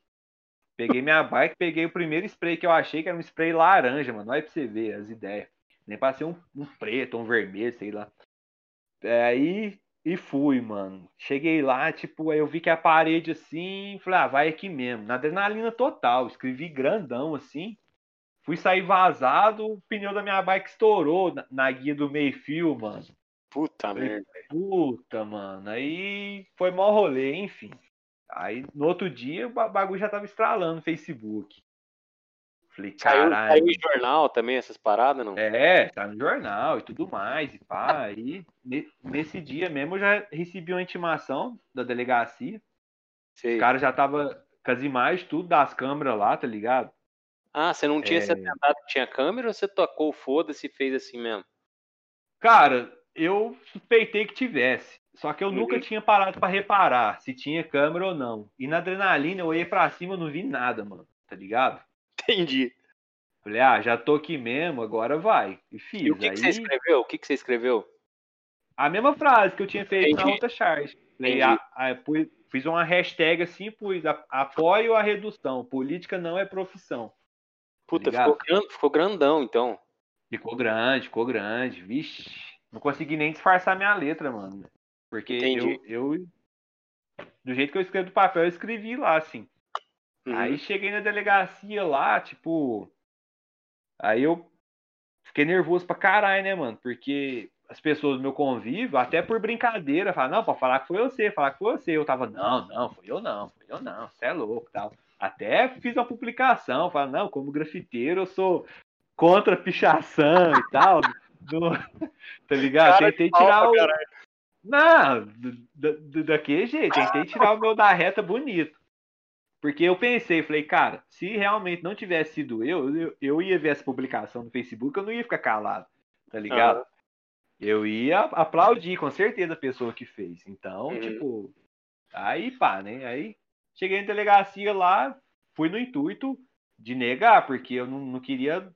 Peguei minha bike, peguei o primeiro spray que eu achei, que era um spray laranja, mano. Olha pra você ver as ideias. Nem pra ser um, um preto, um vermelho, sei lá. É, Aí e fui, mano. Cheguei lá, tipo, aí eu vi que a parede assim, falei, ah, vai aqui mesmo. Na adrenalina total, escrevi grandão assim. Fui sair vazado, o pneu da minha bike estourou na, na guia do meio-fio, mano. Puta merda. Puta, mano. Aí foi mó rolê, enfim. Aí no outro dia o ba- bagulho já tava estralando no Facebook. Falei, caralho. saiu em jornal também, essas paradas, não? É, tá no jornal e tudo mais. E pá, aí ne- nesse dia mesmo eu já recebi uma intimação da delegacia. Sei. O cara já tava com as imagens, tudo das câmeras lá, tá ligado? Ah, você não tinha É. se atentado que tinha câmera ou você tocou foda-se e fez assim mesmo? Cara, eu suspeitei que tivesse. Só que eu nunca tinha parado pra reparar se tinha câmera ou não. E na adrenalina eu olhei pra cima e não vi nada, mano. Tá ligado? Entendi. Falei, ah, já tô aqui mesmo, agora vai. E fiz. E o que, Aí, que você escreveu? O que, que você escreveu? A mesma frase que eu tinha feito na Entendi. outra charge. Falei, a- a- pus- fiz uma hashtag assim, pus a- apoio a redução. Política não é profissão. Puta, ligado? ficou, gran- ficou grandão, então. Ficou grande, ficou grande. Vixe, não consegui nem disfarçar minha letra, mano. Porque Entendi. eu, eu. Do jeito que eu escrevo do papel, eu escrevi lá, assim. Uhum. Aí cheguei na delegacia lá, tipo. Aí eu fiquei nervoso pra caralho, né, mano? Porque as pessoas do meu convívio, até por brincadeira, falaram, não, pode falar que foi você, falar que foi você. Eu tava, não, não, foi eu não, foi eu não, você é louco tal. Até fiz uma publicação, falando, não, como grafiteiro eu sou contra pichação e tal. do- tá ligado? Cara Tentei tirar pra o. caralho. Não, daquele jeito. Tentei tirar o meu da reta bonito. Porque eu pensei, falei, cara, se realmente não tivesse sido eu, eu, eu ia ver essa publicação no Facebook, eu não ia ficar calado, tá ligado? Ah. Eu ia aplaudir, com certeza, a pessoa que fez. Então, Uhum. tipo, aí pá, né? Aí cheguei na delegacia lá, fui no intuito de negar, porque eu não, não queria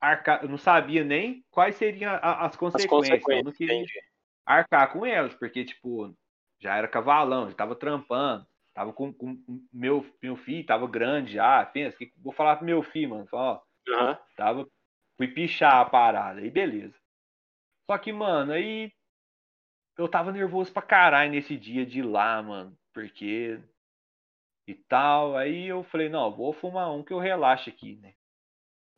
arcar, eu não sabia nem quais seriam as As consequências. eu não consequências, queria entendi. Arcar com elas, porque, tipo, já era cavalão, já tava trampando, tava com, com meu, meu filho, tava grande já, pensa, que vou falar pro meu filho, mano, ó, Aham. tava, fui pichar a parada, aí beleza. Só que, mano, aí eu tava nervoso pra caralho nesse dia de ir lá, mano, porque e tal, aí eu falei, não, vou fumar um que eu relaxo aqui, né.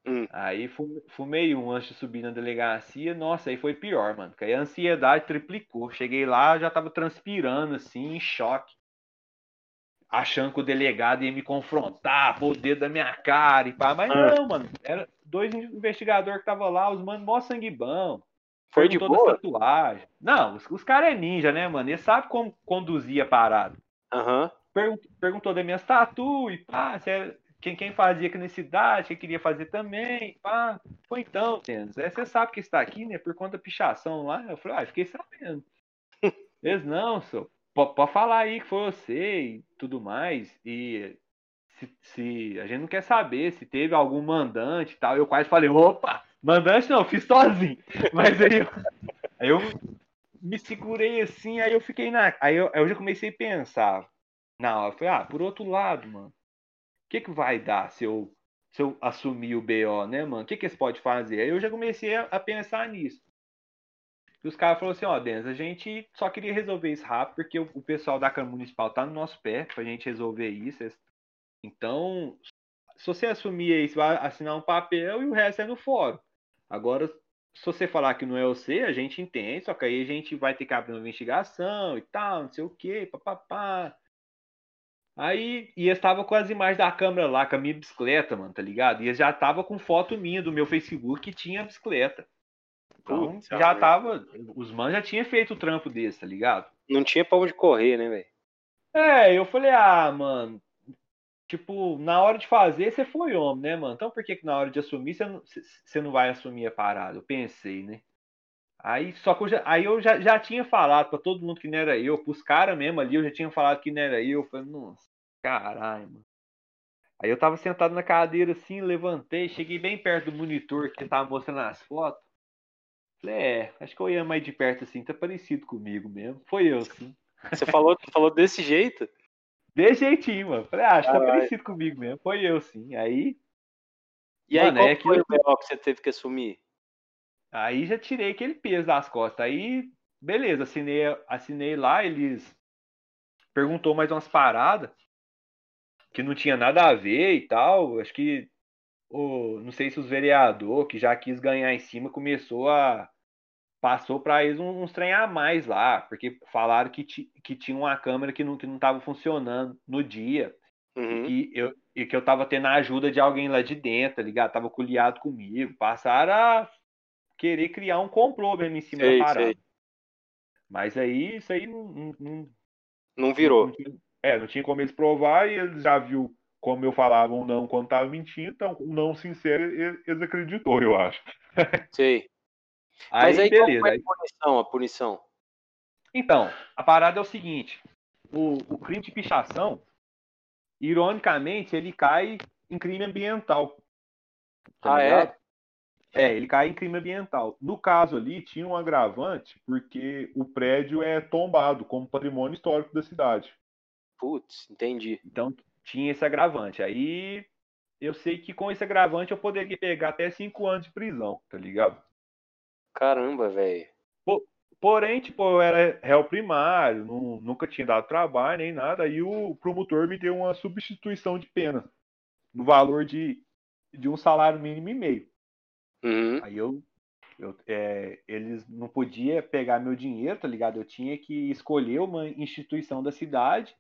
Hum. Aí fu- fumei um antes de subir na delegacia, nossa, aí foi pior, mano, porque aí a ansiedade triplicou. Cheguei lá, já tava transpirando, assim, em choque. Achando que o delegado ia me confrontar, pôr o dedo na minha cara e pá, mas Ah. não, mano. Era dois investigadores que tava lá, os mano, mó sangue bom. Foi de boa? tatuagens. Não, os, os caras é ninja, né, mano? Eles sabem como conduzir a parada. Aham. Pergun- perguntou das minhas tatu e pá, se quem, quem fazia aqui na cidade, quem queria fazer também, pá. Foi então, Tênis. É, você sabe que está aqui, né? Por conta da pichação lá. Eu falei, ah, fiquei sabendo. Eles, não, po- Pode falar aí que foi você e tudo mais. E se, se- a gente não quer saber se teve algum mandante e tal. Eu quase falei, opa, mandante não, fiz sozinho. Mas aí eu, aí eu me segurei assim, aí eu fiquei na. Aí eu, aí eu já comecei a pensar. Na hora, eu falei, ah, por outro lado, mano, que, que vai dar se eu, se eu assumir o BO, né, mano? O que, que eles podem fazer? Aí eu já comecei a, a pensar nisso. E os caras falaram assim, ó, Denis, a gente só queria resolver isso rápido, porque o, o pessoal da Câmara Municipal tá no nosso pé pra gente resolver isso. Então, se você assumir aí, você vai assinar um papel e o resto é no fórum. Agora, se você falar que não é você, a gente entende, só que aí a gente vai ter que abrir uma investigação e tal, não sei o quê, papapá. Aí, e eles estavam com as imagens da câmera lá, com a minha bicicleta, mano, tá ligado? E eles já tava com foto minha do meu Facebook que tinha a bicicleta. Então, Putz, já tava. Os manos já tinham feito o trampo desse, tá ligado? Não tinha pra onde correr, né, velho? É, eu falei, ah, mano. Tipo, na hora de fazer, você foi homem, né, mano? Então por que, que na hora de assumir você não, você não vai assumir a parada? Eu pensei, né? Aí, só que eu já, aí eu já, já tinha falado pra todo mundo que não era eu, pros caras mesmo ali, eu já tinha falado que não era eu. Eu falei, nossa, caralho, mano. Aí eu tava sentado na cadeira assim, levantei, cheguei bem perto do monitor que tava mostrando as fotos. Falei, é, acho que eu ia mais de perto assim, tá parecido comigo mesmo. Foi eu, sim. Você falou, falou desse jeito? De jeitinho, mano. Falei, ah, acho que tá parecido comigo mesmo. Foi eu, sim. Aí, E aí, Mano, qual é foi o BO que você teve que assumir? Aí já tirei aquele peso das costas. Aí, beleza, assinei, assinei lá, eles perguntou mais umas paradas que não tinha nada a ver e tal. Acho que o, não sei se os vereador que já quis ganhar em cima começou a passou para eles uns, trem a mais lá, porque falaram que, ti, que tinha uma câmera que não que não estava funcionando no dia. Uhum. E eu, e que eu tava tendo a ajuda de alguém lá de dentro, tá ligado? Tava culiado comigo. Passaram a querer criar um complô mesmo em cima Sei, da parada. sei. Mas aí, isso aí não, não, não- Não virou. não tinha, é, não tinha como eles provar e eles já viu como eu falava um não quando tava mentindo, então um não sincero eles acreditou, eu acho. Sei. Aí, Mas aí qual beleza. foi Aí- a punição? A punição? Então, a parada é o seguinte: o, o crime de pichação, ironicamente, ele cai em crime ambiental. Tá Ah, é? ligado? É, ele cai em crime ambiental. No caso ali, tinha um agravante, porque o prédio é tombado como patrimônio histórico da cidade. Putz, entendi. Então tinha esse agravante. Aí eu sei que com esse agravante eu poderia pegar até cinco anos de prisão, tá ligado? Caramba, velho. Porém, tipo, eu era réu primário, nu- nunca tinha dado trabalho nem nada, aí o promotor me deu uma substituição de pena no valor de, de um salário mínimo e meio. Uhum. Aí eu, eu é, eles não podiam pegar meu dinheiro, tá ligado? Eu tinha que escolher uma instituição da cidade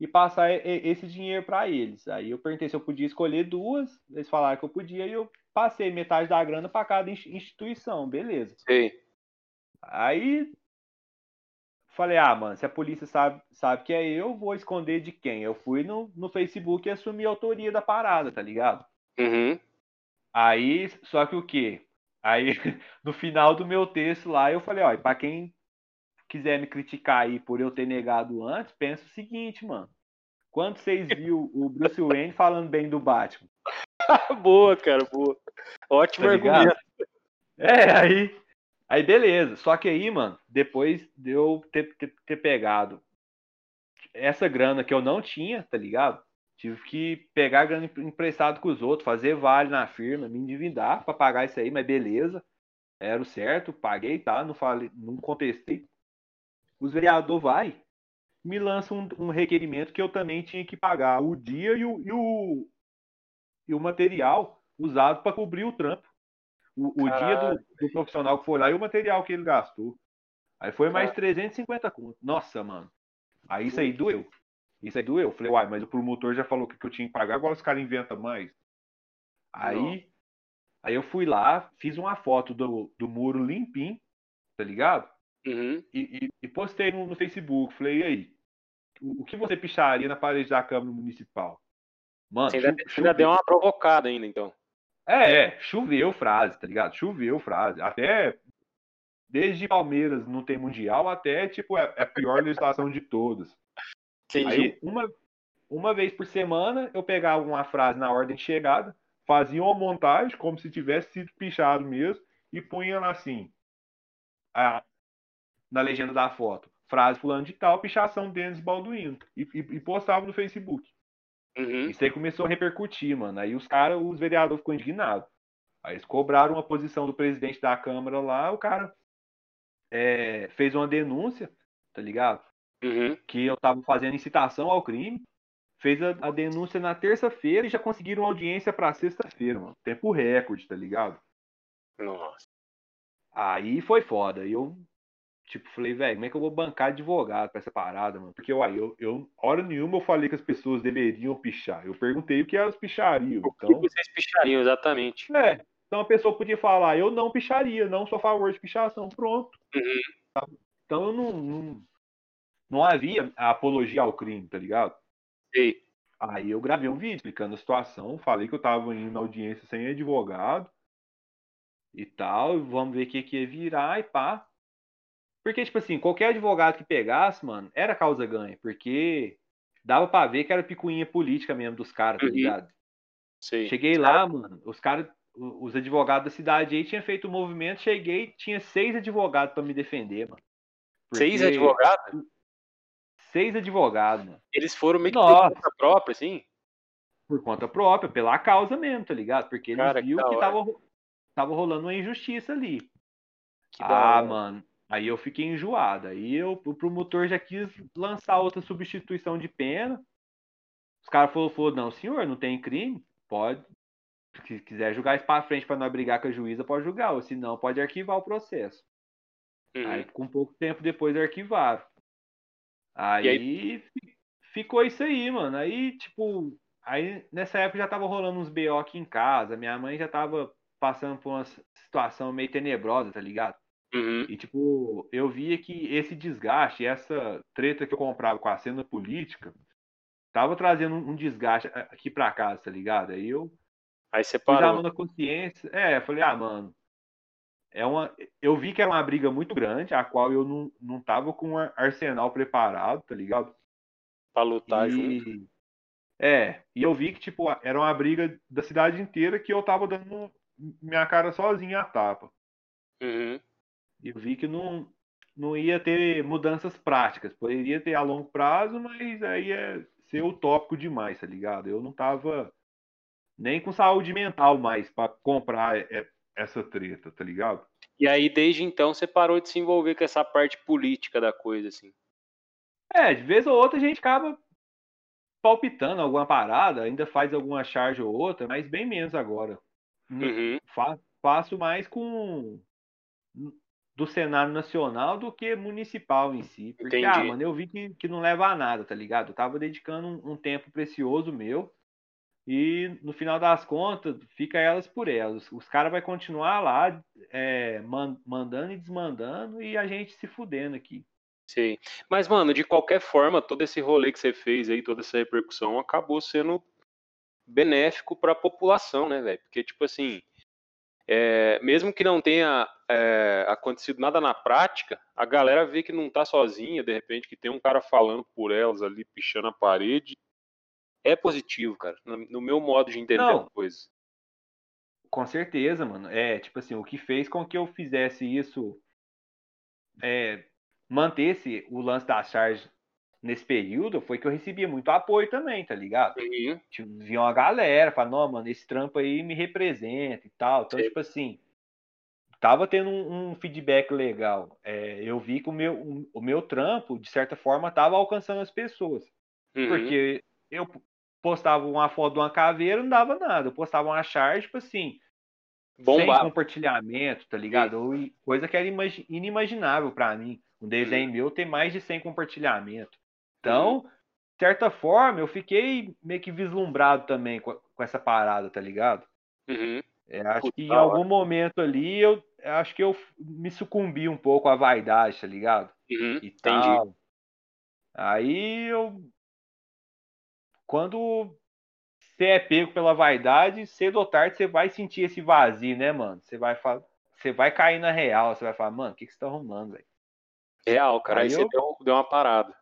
e passar esse dinheiro para eles. Aí eu perguntei se eu podia escolher duas, eles falaram que eu podia e eu passei metade da grana para cada ins- instituição, beleza. Sei. Aí falei, ah, mano, se a polícia sabe, sabe que é eu, vou esconder de quem? Eu fui no, no Facebook e assumi a autoria da parada, tá ligado? Uhum. Aí, só que o quê? Aí, no final do meu texto lá, eu falei, ó, e pra quem quiser me criticar aí por eu ter negado antes, pensa o seguinte, mano. Quando vocês viu o Bruce Wayne falando bem do Batman? boa, cara, boa. Ótimo Tá argumento. É, aí. Aí beleza. Só que aí, mano, depois de eu ter, ter, ter pegado essa grana que eu não tinha, tá ligado? Tive que pegar grana empre- emprestado com os outros, fazer vale na firma, me endividar pra pagar isso aí, mas beleza. Era o certo, paguei, tá? Não falei, não contestei. Os vereador vai, me lança um, um requerimento que eu também tinha que pagar o dia e o, e o, e o material usado para cobrir o trampo. O, o dia do, do profissional que foi lá e o material que ele gastou. Aí foi mais Caralho. 350 conto. Nossa, mano. Aí isso aí doeu. Isso aí doeu. Falei, uai, mas o promotor já falou que eu tinha que pagar, agora os caras inventam mais. Aí, aí eu fui lá, fiz uma foto do, do muro limpinho, tá ligado? Uhum. E, e- e postei no, no Facebook. Falei, e aí? O, o que você picharia na parede da Câmara Municipal? Mano, Você ainda, ainda deu uma provocada ainda, então. é, é, choveu frase, tá ligado? Choveu frase. Até desde Palmeiras não tem mundial até tipo é, é a pior legislação de todas. Entendi. Aí uma uma vez por semana eu pegava uma frase na ordem de chegada, fazia uma montagem como se tivesse sido pichado mesmo e punha lá assim a- na legenda da foto, frase fulano de tal, pichação Denis Balduino e, e, e postava no Facebook. Uhum. Isso aí começou a repercutir, mano. Aí os caras, os vereadores ficou indignados. Aí eles cobraram uma posição do presidente da Câmara lá, o cara é, fez uma denúncia, tá ligado? Uhum. Que eu tava fazendo incitação ao crime. Fez a, a denúncia na terça-feira e já conseguiram audiência pra sexta-feira, mano. Tempo recorde, tá ligado? Nossa. Aí foi foda. Aí eu, tipo, falei, velho, como é que eu vou bancar advogado pra essa parada, mano? Porque, uai, eu, eu, hora nenhuma eu falei que as pessoas deveriam pichar. Eu perguntei o que elas pichariam. O que Então, vocês pichariam, exatamente. É, então a pessoa podia falar, eu não picharia, não sou a favor de pichação, pronto. Uhum. Então eu não, não, não havia apologia ao crime, tá ligado? Sei. Aí eu gravei um vídeo explicando a situação, falei que eu tava indo na audiência sem advogado e tal, e vamos ver o que, que ia virar e pá. Porque, tipo assim, qualquer advogado que pegasse, mano, era causa ganha, porque dava pra ver que era picuinha política mesmo dos caras, tá Uhum. ligado? Sei. Cheguei lá, mano, os caras, os advogados da cidade aí tinham feito o movimento, cheguei, tinha seis advogados pra me defender, mano. Seis Porque- advogados? Seis advogados, mano. Eles foram meio que Nossa. por conta própria, assim? Por conta própria, pela causa mesmo, tá ligado? Porque eles Cara, que viu que hora. tava, tava rolando uma injustiça ali. Que ah, mano. Aí eu fiquei enjoado. Aí eu, o promotor já quis lançar outra substituição de pena. Os caras falaram, falou, não, senhor, não tem crime. Pode. Se quiser julgar isso pra frente pra não brigar com a juíza, pode julgar. Ou se não, pode arquivar o processo. Uhum. Aí, com pouco tempo depois, arquivaram. Aí, fi- ficou isso aí, mano. Aí, tipo, aí nessa época já tava rolando uns BO aqui em casa. Minha mãe já tava passando por uma situação meio tenebrosa, tá ligado? Uhum. E, tipo, eu via que esse desgaste, essa treta que eu comprava com a cena política, tava trazendo um desgaste aqui pra casa, tá ligado? Aí eu Aí você pus a mão na consciência. É, eu falei, ah, mano. É uma, eu vi que era uma briga muito grande, a qual eu não, não tava com um arsenal preparado, tá ligado? Pra lutar e, junto. É, e eu vi que, tipo, era uma briga da cidade inteira que eu tava dando minha cara sozinho a tapa. Uhum. Eu vi que não, não ia ter mudanças práticas. Poderia ter a longo prazo, mas aí é ser utópico demais, tá ligado? Eu não tava nem com saúde mental mais pra comprar é, essa treta, tá ligado? E aí, desde então, você parou de se envolver com essa parte política da coisa, assim. É, de vez ou outra a gente acaba palpitando alguma parada, ainda faz alguma charge ou outra, mas bem menos agora. Uhum. Fa- faço mais com do cenário nacional do que municipal em si. Porque, Entendi. ah, mano, eu vi que, que não leva a nada, tá ligado? Eu tava dedicando um, um tempo precioso meu e no final das contas fica elas por elas. Os caras vai continuar lá é, man- mandando e desmandando e a gente se fudendo aqui. Sei. Mas, mano, de qualquer forma, todo esse rolê que você fez aí, toda essa repercussão, acabou sendo benéfico para a população, né, velho? Porque, tipo assim, é, mesmo que não tenha é, acontecido nada na prática, a galera vê que não tá sozinha, de repente, que tem um cara falando por elas ali, pichando a parede. É positivo, cara, no, meu modo de entender Não. a coisa. Com certeza, mano. É, tipo assim, o que fez com que eu fizesse isso, é, mantesse o lance da charge nesse período, foi que eu recebia muito apoio também, tá ligado? Uhum. Tipo, vinha uma galera, falando, não, mano, esse trampo aí me representa e tal. Então, Sim. tipo assim, tava tendo um, um feedback legal. É, eu vi que o meu, o, o meu trampo, de certa forma, tava alcançando as pessoas. Uhum. Porque eu postava uma foto de uma caveira, não dava nada. Eu postava uma charge, tipo assim, sem Bombar. compartilhamento, tá ligado? Ou Coisa que era imagi- inimaginável pra mim. Um Uhum. desenho meu ter mais de 100 compartilhamentos. Então, de certa forma, eu fiquei meio que vislumbrado também com, essa parada, tá ligado? Uhum. É, acho Puta, que em hora. algum momento ali eu acho que eu me sucumbi um pouco à vaidade, tá ligado? Uhum. E Entendi. tal. Aí eu. Quando você é pego pela vaidade, cedo ou tarde você vai sentir esse vazio, né, mano? Você vai falar. Você vai cair na real, você vai falar, mano, o que, que você tá arrumando, velho? Real, cara. Aí, Aí você eu- deu, deu uma parada.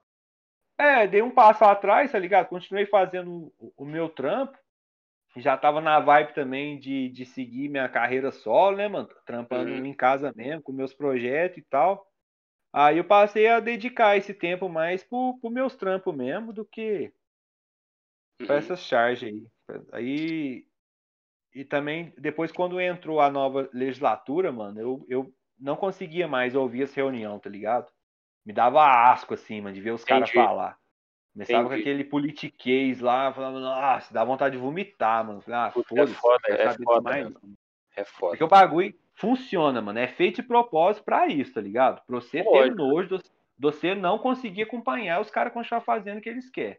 É, dei um passo atrás, tá ligado? Continuei fazendo o, o meu trampo. Já tava na vibe também de, de seguir minha carreira solo, né, mano? Trampando Uhum. em casa mesmo, com meus projetos e tal. Aí eu passei a dedicar esse tempo mais pro, pro meus trampos mesmo do que pra Uhum. essas charges aí. Aí. E também, depois, quando entrou a nova legislatura, mano, eu, eu não conseguia mais ouvir essa reunião, tá ligado? Me dava asco, assim, mano, de ver os caras falar. Começava com Entendi. aquele politiquês lá, falando, nossa, dá vontade de vomitar, mano. Falei, ah, Puta, é foda, é foda mais mesmo. não. É foda. Porque o bagulho funciona, mano. É feito de propósito pra isso, tá ligado? Pra você ter Lógico. nojo, você não conseguir acompanhar os caras continuar fazendo o que eles querem.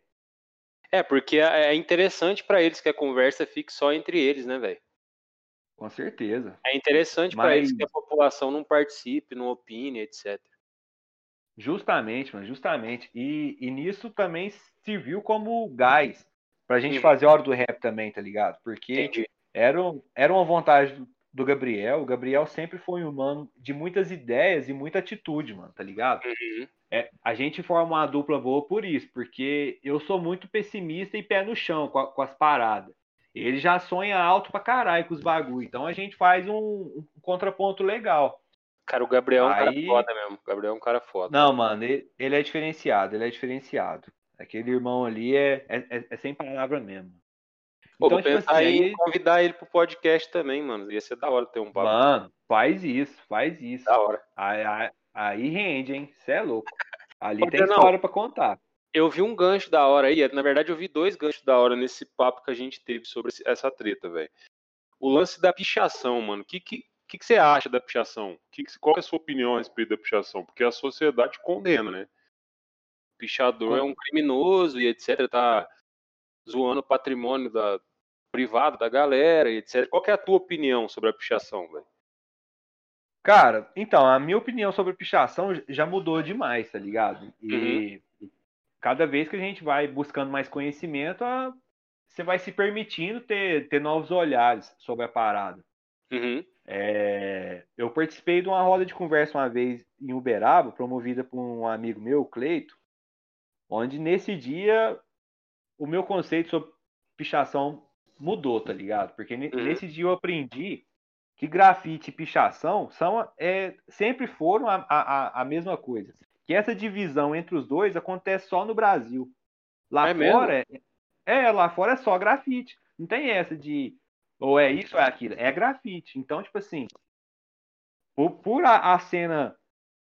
É, porque é é interessante pra eles que a conversa fique só entre eles, né, velho? Com certeza. É interessante pra eles que a população não participe, não opine, etc. Justamente, mano, justamente. E, e nisso também serviu como gás pra gente Uhum. fazer a hora do rap também, tá ligado? Porque Entendi. era, era uma vontade do, Gabriel. O Gabriel sempre foi um mano de muitas ideias e muita atitude, mano, tá ligado? Uhum. É, a gente forma uma dupla boa por isso, porque eu sou muito pessimista e pé no chão com, a- com as paradas. Ele já sonha alto pra caralho com os bagulho. Então a gente faz um, um contraponto legal. Cara, o Gabriel é um cara Aí- foda mesmo. O Gabriel é um cara foda. Não, mano, ele, ele é diferenciado, ele é diferenciado. Aquele irmão ali é, é, é- é sem palavra mesmo. Pô, Então, vou tipo pensar assim, em aí, convidar ele pro podcast também, mano. Ia ser da hora ter um papo mano, faz isso, faz isso. da hora. Aí, aí, aí rende, hein? Você é louco. Ali tem Brenão. história pra contar. Eu vi um gancho da hora aí. Na verdade, eu vi dois ganchos da hora nesse papo que a gente teve sobre essa treta, velho. O lance da pichação, mano. O que, que, que, que você acha da pichação? Que que- qual é a sua opinião a respeito da pichação? Porque a sociedade condena, né? O pichador é um criminoso e etc. Tá zoando o patrimônio da, privado da galera e etc. Qual é a tua opinião sobre a pichação, velho? Cara, então, a minha opinião sobre pichação já mudou demais, tá ligado? E cada vez que a gente vai buscando mais conhecimento, a- você vai se permitindo ter, ter novos olhares sobre a parada. Uhum. É, eu participei de uma roda de conversa uma vez em Uberaba, promovida por um amigo meu, Cleito, onde nesse dia o meu conceito sobre pichação mudou, tá ligado? Porque Uhum. nesse dia eu aprendi que grafite e pichação são, é, sempre foram a, a, a mesma coisa. Que essa divisão entre os dois acontece só no Brasil. Lá É fora, é, é, lá fora é só grafite. Não tem essa de ou é isso ou é aquilo. É grafite. Então, tipo assim, por, por a, a cena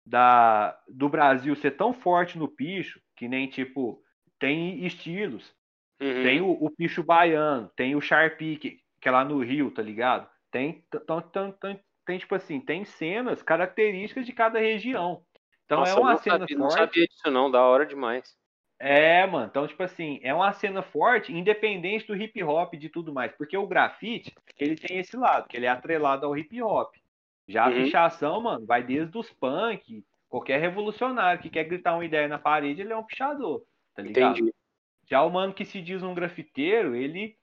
da, do Brasil ser tão forte no picho, que nem tipo, tem estilos. Uhum. Tem o, o picho baiano, tem o Sharpie, que, é lá no Rio, tá ligado? Tem, tão, tão, tão- tem, tipo assim, tem cenas características de cada região. Então Nossa, é uma não cena sabia, não forte. sabia disso não, da hora demais. É, mano. Então, tipo assim, é uma cena forte, independente do hip hop e de tudo mais. Porque o grafite, ele tem esse lado, que ele é atrelado ao hip hop. Já a Uhum. pichação, mano, vai desde os punk, qualquer revolucionário que quer gritar uma ideia na parede, ele é um pichador, tá ligado? Entendi. Já o mano que se diz um grafiteiro, ele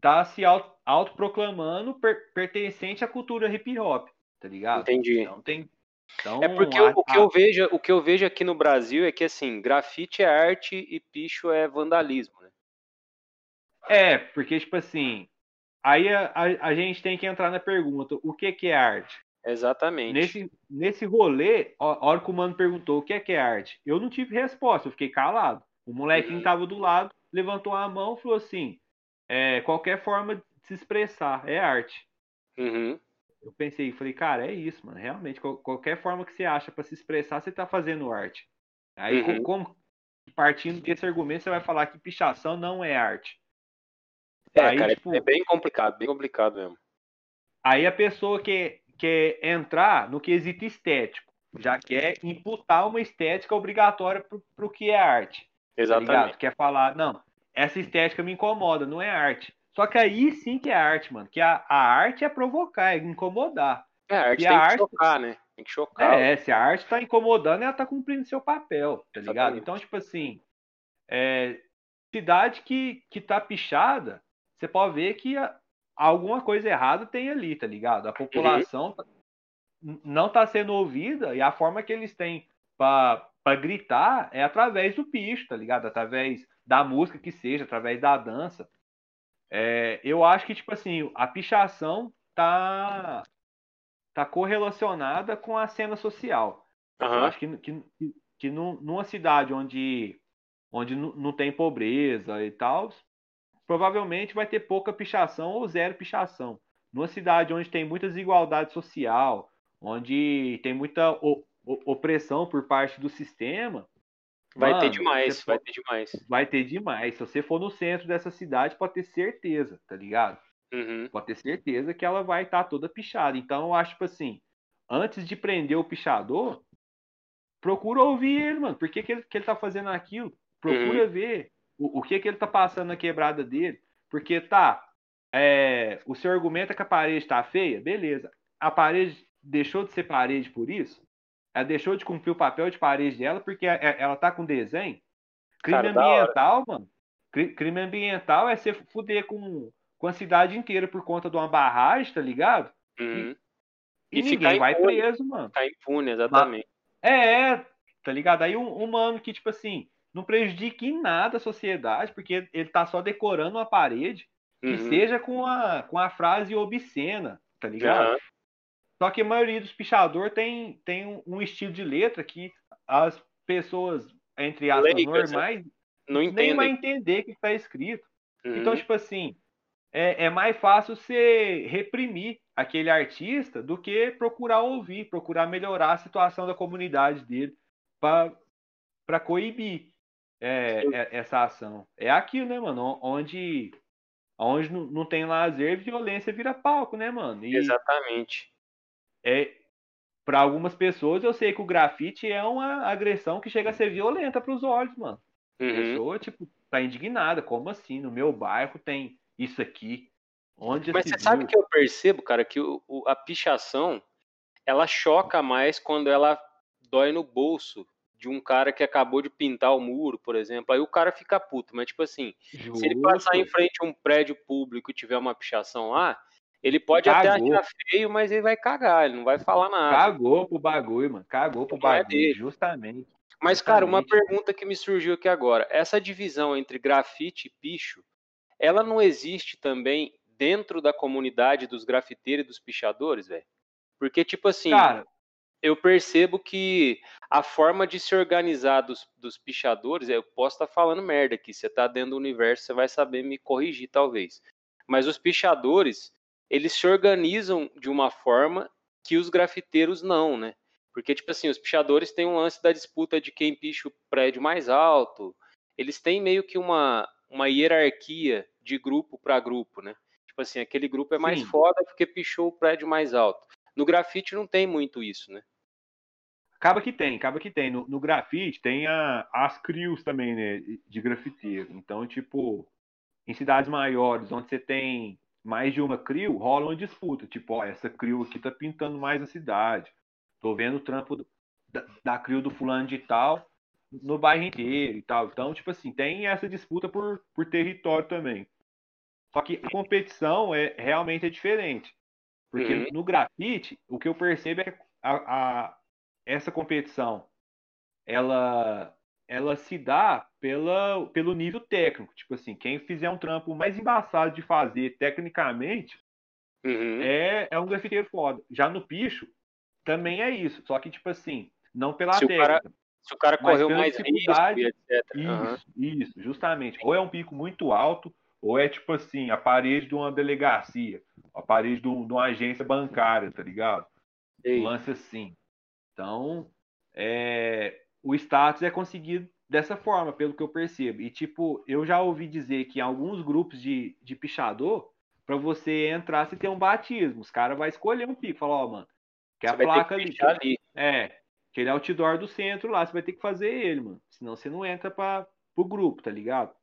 tá se auto- autoproclamando per- pertencente à cultura hip hop, tá ligado? Entendi. Então tem. Então, É porque a- o, que a- eu vejo, o que eu vejo aqui no Brasil é que assim, grafite é arte e picho é vandalismo, né? É, porque, tipo assim, aí a, a, a gente tem que entrar na pergunta: o que, que é arte? Exatamente. Nesse, nesse rolê, a hora que o mano perguntou o que é que é arte, eu não tive resposta, eu fiquei calado. O molequinho Uhum. tava do lado, levantou a mão e falou assim: é, qualquer forma de se expressar é arte. Uhum. Eu pensei, falei, cara, é isso, mano. Realmente, qual- qualquer forma que você acha pra se expressar, você tá fazendo arte. Aí, Uhum. como partindo desse argumento, você vai falar que pichação não é arte. É, Aí, cara, é- tipo, é bem complicado, bem complicado mesmo. Aí a pessoa quer, quer entrar no quesito estético, já quer imputar uma estética obrigatória pro, pro que é arte. Tá Exatamente. ligado? Quer falar, não, essa estética me incomoda, não é arte. Só que aí sim que é arte, mano. Que a, a arte é provocar, é incomodar. É, a arte E tem a que arte- chocar, né? Tem que chocar. É, se a arte tá incomodando, ela tá cumprindo seu papel, tá ligado? Exatamente. Então, tipo assim, é, cidade que, que tá pichada, você pode ver que a- alguma coisa errada tem ali, tá ligado? A população tá- n- não tá sendo ouvida e a forma que eles têm pra pra gritar é através do picho, tá ligado? Através da música que seja, através da dança. É, eu acho que, tipo assim, a pichação tá, tá correlacionada com a cena social. Eu Aham. acho que, que, que, que num- numa cidade onde, onde não tem pobreza e tal, provavelmente vai ter pouca pichação ou zero pichação. Numa cidade onde tem muita desigualdade social, onde tem muita opressão por parte do sistema, Vai ter mano, demais, você vai ter demais. vai ter demais. Se você for no centro dessa cidade, pode ter certeza, tá ligado? Uhum. pode ter certeza que ela vai estar toda pichada. Então eu acho, tipo assim, antes de prender o pichador, procura ouvir ele, mano. Por que, que, ele, que ele tá fazendo aquilo? Procura ver o, o que, que ele tá passando na quebrada dele. Porque tá, é, o seu argumento é que a parede tá feia, beleza. A parede deixou de ser parede por isso? Ela deixou de cumprir o papel de parede dela porque é- é- ela tá com desenho? Crime Cara, ambiental, mano. Cri- Crime ambiental é você fuder com, com a cidade inteira por conta de uma barragem, tá ligado? Uhum. E, E ficar ninguém vai impune. preso, mano. Ficar impune, exatamente. É, é, tá ligado? Aí um, um mano que, tipo assim, não prejudica em nada a sociedade, porque ele tá só decorando uma parede, que Uhum. seja com a, com a frase obscena, tá ligado? Aham. Só que a maioria dos pichador tem, tem um- estilo de letra que as pessoas, entre aspas, né? normais, Não nem vai entendem. entender o que está escrito. Uhum. Então, tipo assim, é, é mais fácil você reprimir aquele artista do que procurar ouvir, procurar melhorar a situação da comunidade dele para coibir é, é- essa ação. É aquilo, né, mano? Onde, onde não, não tem lazer, violência vira palco, né, mano? E Exatamente. É, para algumas pessoas, eu sei que o grafite é uma agressão que chega a ser violenta para os olhos, mano. A Uhum. pessoa, tipo, tá indignada. Como assim? No meu bairro tem isso aqui. Onde Mas você viu? sabe que eu percebo, cara, que o- o- a pichação ela choca mais quando ela dói no bolso de um cara que acabou de pintar o muro, por exemplo. Aí o cara fica puto. Mas, tipo assim, se ele passar em Justo. frente a um prédio público e tiver uma pichação lá, ele pode até Cagou. achar feio, mas ele vai cagar, ele não vai falar nada. Cagou pro bagulho, mano. Cagou pro Não é bagulho, dele. justamente. Mas, cara, uma Justamente. pergunta que me surgiu aqui agora. Essa divisão entre grafite e picho, ela não existe também dentro da comunidade dos grafiteiros e dos pichadores, velho? Porque, tipo assim, Cara, eu percebo que a forma de se organizar dos, dos pichadores, eu posso estar falando merda aqui, você tá dentro do universo, você vai saber me corrigir, talvez. Mas os pichadores, eles se organizam de uma forma que os grafiteiros não, né? Porque, tipo assim, os pichadores têm um lance da disputa de quem picha o prédio mais alto. Eles têm meio que uma, uma hierarquia de grupo para grupo, né? Tipo assim, aquele grupo é mais Sim. foda porque pichou o prédio mais alto. No grafite não tem muito isso, né? acaba que tem, acaba que tem. No, no grafite tem a- as crios também, né? De grafiteiro. Então, tipo, em cidades maiores, onde você tem mais de uma crio, rola uma disputa. Tipo, ó, essa crio aqui tá pintando mais a cidade. Tô vendo o trampo do- da, da crio do fulano de tal no bairro inteiro e tal. Então, tipo assim, tem essa disputa por, por território também. Só que a competição é realmente é diferente. Porque Uhum. no grafite, o que eu percebo é que a, a- essa competição ela, ela se dá pela, pelo nível técnico. Tipo assim, quem fizer um trampo mais embaçado de fazer tecnicamente Uhum. é, é um grafiteiro foda. Já no picho, também é isso. Só que, tipo assim, não pela Se o cara- técnica. Se o cara correu mais risco dificuldade- etc. Isso, isso, justamente. Ou é um pico muito alto, ou é tipo assim, a parede de uma delegacia, a parede de, um- de uma agência bancária, tá ligado? Ei, Um lance assim. Então, é, o status é conseguido dessa forma, pelo que eu percebo. E, tipo, eu já ouvi dizer que em alguns grupos de, de pichador, para você entrar, você tem um batismo. Os caras vão escolher um pico. Falar, ó, mano, que a vai ter placa que ali. ali. É, aquele outdoor do centro lá, você vai ter que fazer ele, mano. Senão você não entra para pro grupo, tá ligado?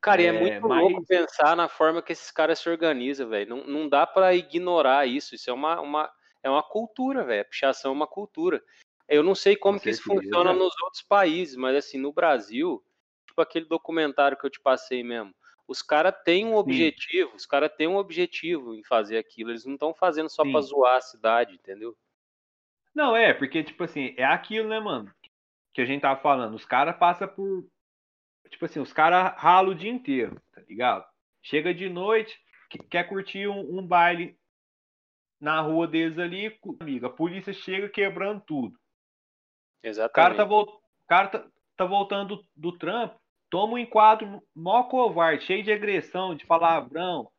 Cara, e é, É, muito mas- louco pensar na forma que esses caras se organizam, velho. Não, não dá pra ignorar isso. Isso é uma, uma, é uma cultura, velho. A pichação é uma cultura. Eu não sei como Com que isso funciona nos outros países, mas assim, no Brasil, tipo aquele documentário que eu te passei mesmo. Os caras têm um objetivo, os caras têm um objetivo em fazer aquilo. Eles não estão fazendo só pra Sim. zoar a cidade, entendeu? Não, é, porque, tipo assim, é aquilo, né, mano? Que a gente tava falando. Os caras passam por. Tipo assim, os caras ralam o dia inteiro, tá ligado? Chega de noite, que- quer curtir um, um baile na rua deles ali, amiga. A polícia chega quebrando tudo. O cara Exatamente. tá, vol- o cara tá, tá voltando do, trampo, toma um enquadro mó covarde, cheio de agressão, de palavrão,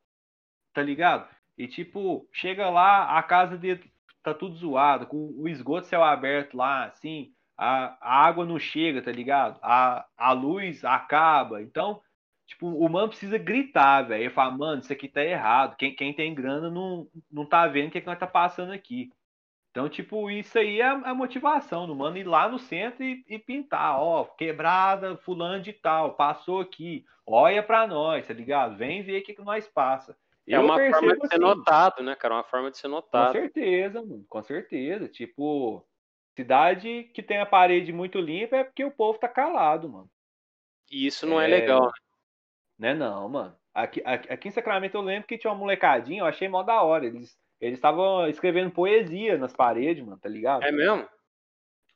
tá ligado? E tipo, chega lá, a casa dele tá tudo zoado, com o esgoto céu aberto lá, assim, a, a água não chega, tá ligado? A, a luz acaba. Então, tipo, o mano precisa gritar, velho. Ele fala, mano, isso aqui tá errado. Quem, quem tem grana não, não tá vendo o que, é que nós tá passando aqui. Então, tipo, isso aí é a motivação do mano ir lá no centro e, e pintar, ó, quebrada, fulano de tal, passou aqui, olha pra nós, tá ligado? Vem ver o que, que nós passa. É Eu uma forma de ser assim, notado, né, cara? Uma forma de ser Com notado. certeza, mano, com certeza. Tipo, cidade que tem a parede muito limpa é porque o povo tá calado, mano. E isso não é, É, legal, né? Né não, mano. Aqui, aqui, aqui em Sacramento eu lembro que tinha uma molecadinha, eu achei mó da hora. Eles eles estavam escrevendo poesia nas paredes, mano, tá ligado? É mesmo?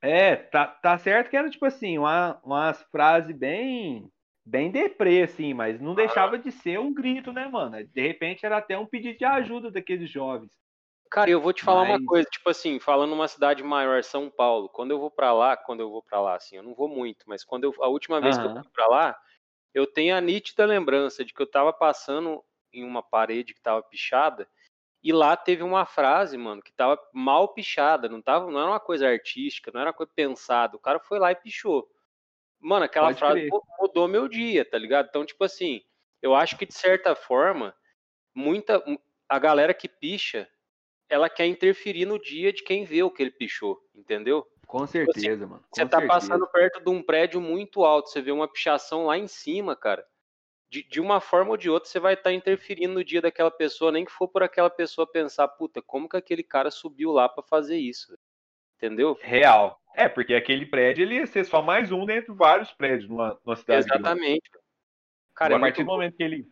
É, tá, tá certo que era tipo assim, uma, umas frases bem bem deprê, assim, mas não deixava de ser um grito, né, mano? De repente era até um pedido de ajuda daqueles jovens. Cara, eu vou te falar uma Mas- coisa, tipo assim, falando numa cidade maior, São Paulo, quando eu vou pra lá, quando eu vou pra lá, assim, eu não vou muito, mas quando eu, a última vez que eu fui pra lá, eu tenho a nítida lembrança de que eu tava passando em uma parede que tava pichada, e lá teve uma frase, mano, que tava mal pichada, não tava, não era uma coisa artística, não era uma coisa pensada, o cara foi lá e pichou. Mano, aquela Pode frase mudou meu dia, tá ligado? Então, tipo assim, eu acho que de certa forma, muita a galera que picha, ela quer interferir no dia de quem vê o que ele pichou, entendeu? Com certeza, mano. Com Você tá certeza. passando perto de um prédio muito alto, você vê uma pichação lá em cima, cara. De, de uma forma ou de outra, você vai estar interferindo no dia daquela pessoa, nem que for por aquela pessoa pensar, puta, como que aquele cara subiu lá pra fazer isso? Entendeu? Real. É, porque aquele prédio ele ia ser só mais um dentre vários prédios numa, numa cidade. Exatamente. Cara, é a partir muito do momento que ele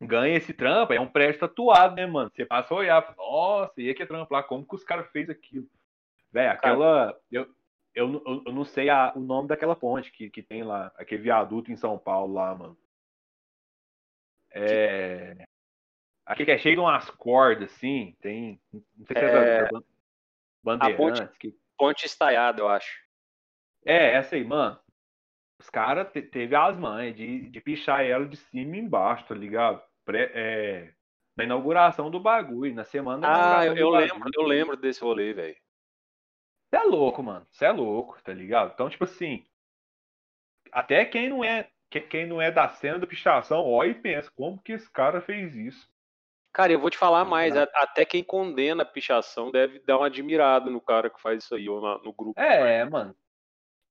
ganha esse trampo, é um prédio tatuado, né, mano? Você passa a olhar, nossa, e que trampo lá, como que os caras fez aquilo? Velho, aquela. Eu, eu, eu, eu não sei a- o nome daquela ponte que, que tem lá, aquele viaduto em São Paulo lá, mano. É. Aquele que é cheio de umas cordas, assim, tem. Não sei se é, É, da, Bandeirantes. Que... Ponte estaiada, eu acho. É, essa aí, mano. Os caras te, teve as mães de, de pichar ela de cima e embaixo, tá ligado? Pré- é, na inauguração do bagulho, na semana Ah, eu, eu lembro, eu lembro desse rolê, velho. Você é louco, mano. Você é louco, tá ligado? Então, tipo assim, até quem não é, quem não é da cena da pichação, olha e pensa, como que esse cara fez isso? Cara, eu vou te falar mais, a- até quem condena a pichação deve dar uma admirada no cara que faz isso aí, ou na- no grupo. É, mano.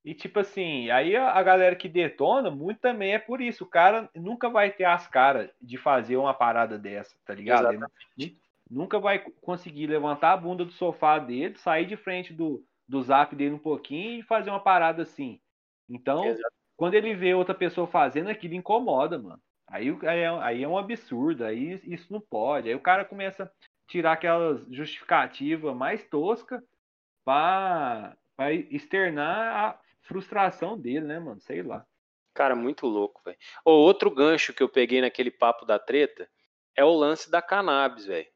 E tipo assim, aí a, galera que detona, muito também é por isso. O cara nunca vai ter as caras de fazer uma parada dessa, tá ligado? Ele nu- nunca vai conseguir levantar a bunda do sofá dele, sair de frente do, do zap dele um pouquinho e fazer uma parada assim. Então, Exato. Quando ele vê outra pessoa fazendo, aquilo incomoda, mano. Aí, aí, é, aí é um absurdo, aí isso não pode. Aí o cara começa a tirar aquelas justificativas mais toscas pra, pra externar a frustração dele, né, mano? Sei lá. Cara, muito louco, velho. Outro gancho que eu peguei naquele papo da treta é o lance da cannabis, velho.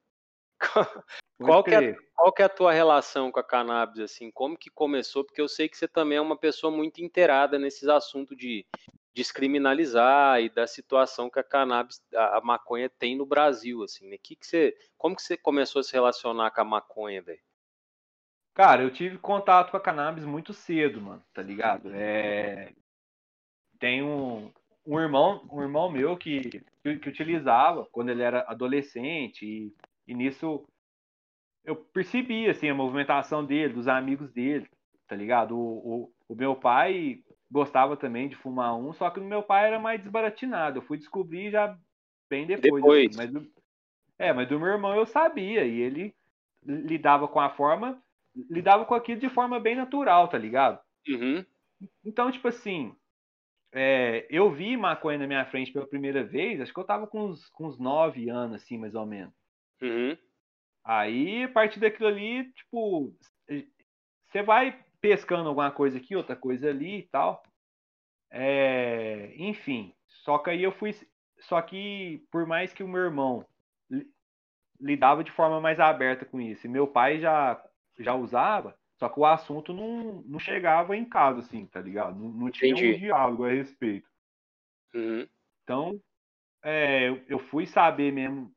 Qual que é-. Qual que é a tua relação com a cannabis, assim? Como que começou? Porque eu sei que você também é uma pessoa muito inteirada nesses assuntos de descriminalizar e da situação que a cannabis, a, a maconha tem no Brasil, assim, né? Que que você, como que você começou a se relacionar com a maconha, velho? Cara, eu tive contato com a cannabis muito cedo, mano, tá ligado? É... Tem um, um irmão, um irmão meu que, que, que utilizava quando ele era adolescente e, e nisso eu percebi, assim, a movimentação dele, dos amigos dele, tá ligado? O, o, o meu pai gostava também de fumar um, só que o meu pai era mais desbaratinado. Eu fui descobrir já bem depois. Depois. assim, mas do- é, mas do meu irmão eu sabia, e ele lidava com a forma, lidava com aquilo de forma bem natural, tá ligado? Uhum, Então, tipo assim, é, eu vi maconha na minha frente pela primeira vez, acho que eu tava com uns, com uns 9 anos, assim, mais ou menos. uhum. Aí, a partir daquilo ali, tipo, você vai pescando alguma coisa aqui, outra coisa ali e tal. É, enfim, só que aí eu fui. Só que, por mais que o meu irmão li- lidava de forma mais aberta com isso, e meu pai já, já usava, só que o assunto não, não chegava em casa, assim, tá ligado? Não, não tinha Entendi. um diálogo a respeito. Uhum. Então, é, eu fui saber mesmo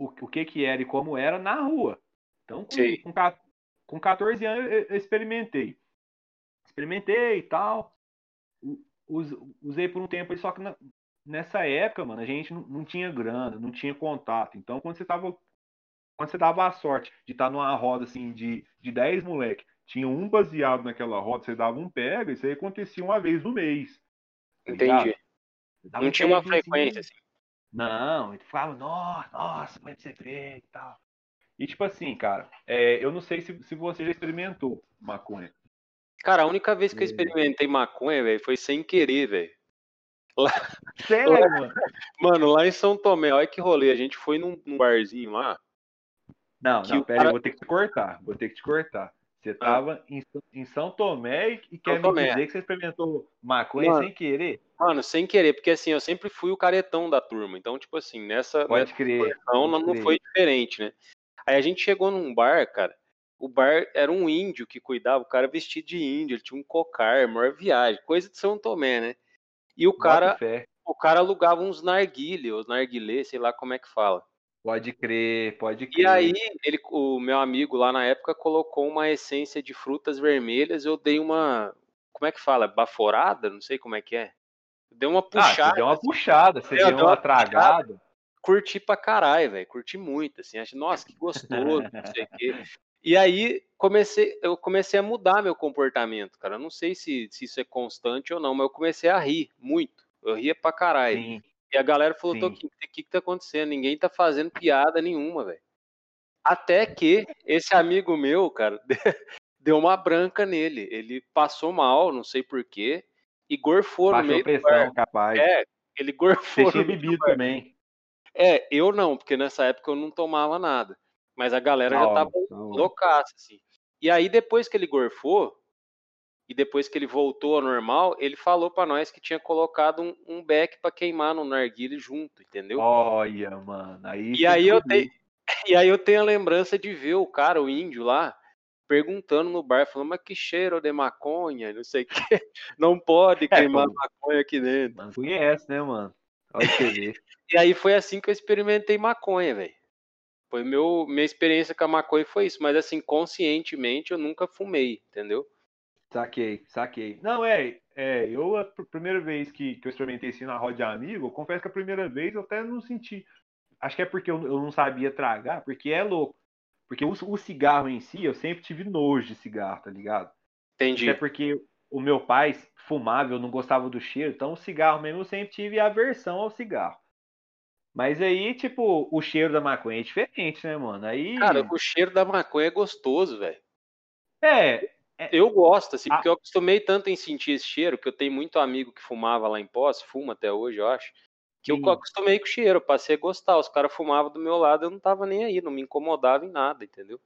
o, o que que era e como era na rua. Então, com, com, com 14 anos, eu, eu experimentei. Experimentei e tal. Usei por um tempo, aí, só que na- nessa época, mano, a gente não, não tinha grana, não tinha contato. Então, quando você tava. Quando você dava a sorte de estar numa roda assim de, de 10 moleque, tinha um baseado naquela roda, você dava um pega, isso aí acontecia uma vez no mês. tá? Entendi. Dava Não tinha uma peguinho, frequência, assim. Não, ele falava, nossa, nossa, mas você vê e tal. E tipo assim, cara, é, eu não sei se, se você já experimentou maconha. Cara, a única vez que eu É. experimentei maconha, velho, foi sem querer, velho. Sério, mano? Mano, lá em São Tomé, olha que rolê. A gente foi num, num barzinho lá. Não, não, pera cara- eu vou ter que te cortar, vou ter que te cortar. Você tava em, São- em São Tomé e, e quer me Tomé. dizer que você experimentou maconha Mano. sem querer? Mano, sem querer, porque assim, eu sempre fui o caretão da turma. Então, tipo assim, nessa, Pode crer. nessa pode não, não crer. foi diferente, né? Aí a gente chegou num bar, cara. O bar era um índio que cuidava, o cara vestido de índio, ele tinha um cocar, maior viagem, coisa de São Tomé, né? E o cara, o cara alugava uns narguilé, os narguilé, sei lá como é que fala. Pode crer, pode crer. E aí, ele, o meu amigo lá na época colocou uma essência de frutas vermelhas. Eu dei uma. Como é que fala? Baforada? Não sei como é que é. Deu uma ah, puxada. você deu uma puxada, você deu deu uma uma tragada. Curti pra caralho, velho. Curti muito. Assim, achei, nossa, que gostoso, não sei o quê. E aí comecei, eu comecei a mudar meu comportamento, cara. Eu não sei se, se isso é constante ou não, mas eu comecei a rir muito. Eu ria pra caralho. Sim. E a galera falou, Sim. Toquinho, o que, que tá acontecendo? Ninguém tá fazendo piada nenhuma, velho. Até que esse amigo meu, cara, deu uma branca nele. Ele passou mal, não sei porquê, e gorfou no Baixou a meio do pressão, bar. capaz. É, ele gorfou. Você tinha no do bebido também. É, eu não, porque nessa época eu não tomava nada. Mas a galera Da já tava loucaça, assim. E aí, depois que ele gorfou, e depois que ele voltou ao normal, ele falou pra nós que tinha colocado um, um beck pra queimar no narguile junto, entendeu? Olha, mano. Aí E aí eu tenho, e aí eu tenho a lembrança de ver o cara, o índio lá, perguntando no bar, falando, mas que cheiro de maconha, não sei o quê. Não pode queimar pô. maconha aqui dentro. Mano, conhece, né, mano? Olha. E aí foi assim que eu experimentei maconha, velho. Foi meu, minha experiência com a maconha foi isso, mas assim, conscientemente eu nunca fumei, entendeu? Saquei, saquei. Não, é, é, eu a pr- primeira vez que, que eu experimentei assim na roda de amigo, eu confesso que a primeira vez eu até não senti. Acho que é porque eu, eu não sabia tragar, porque é louco. Porque o, o cigarro em si, eu sempre tive nojo de cigarro, tá ligado? Entendi. Até porque o meu pai fumava, eu não gostava do cheiro, então o cigarro mesmo eu sempre tive aversão ao cigarro. Mas aí, tipo, o cheiro da maconha é diferente, né, mano? Aí. Cara, o cheiro da maconha é gostoso, velho. É, Eu gosto, assim, Ah. porque eu acostumei tanto em sentir esse cheiro, que eu tenho muito amigo que fumava lá em Poço, fuma até hoje, eu acho, que eu Sim. acostumei com o cheiro, eu passei a gostar. Os caras fumavam do meu lado, eu não tava nem aí, não me incomodava em nada, entendeu?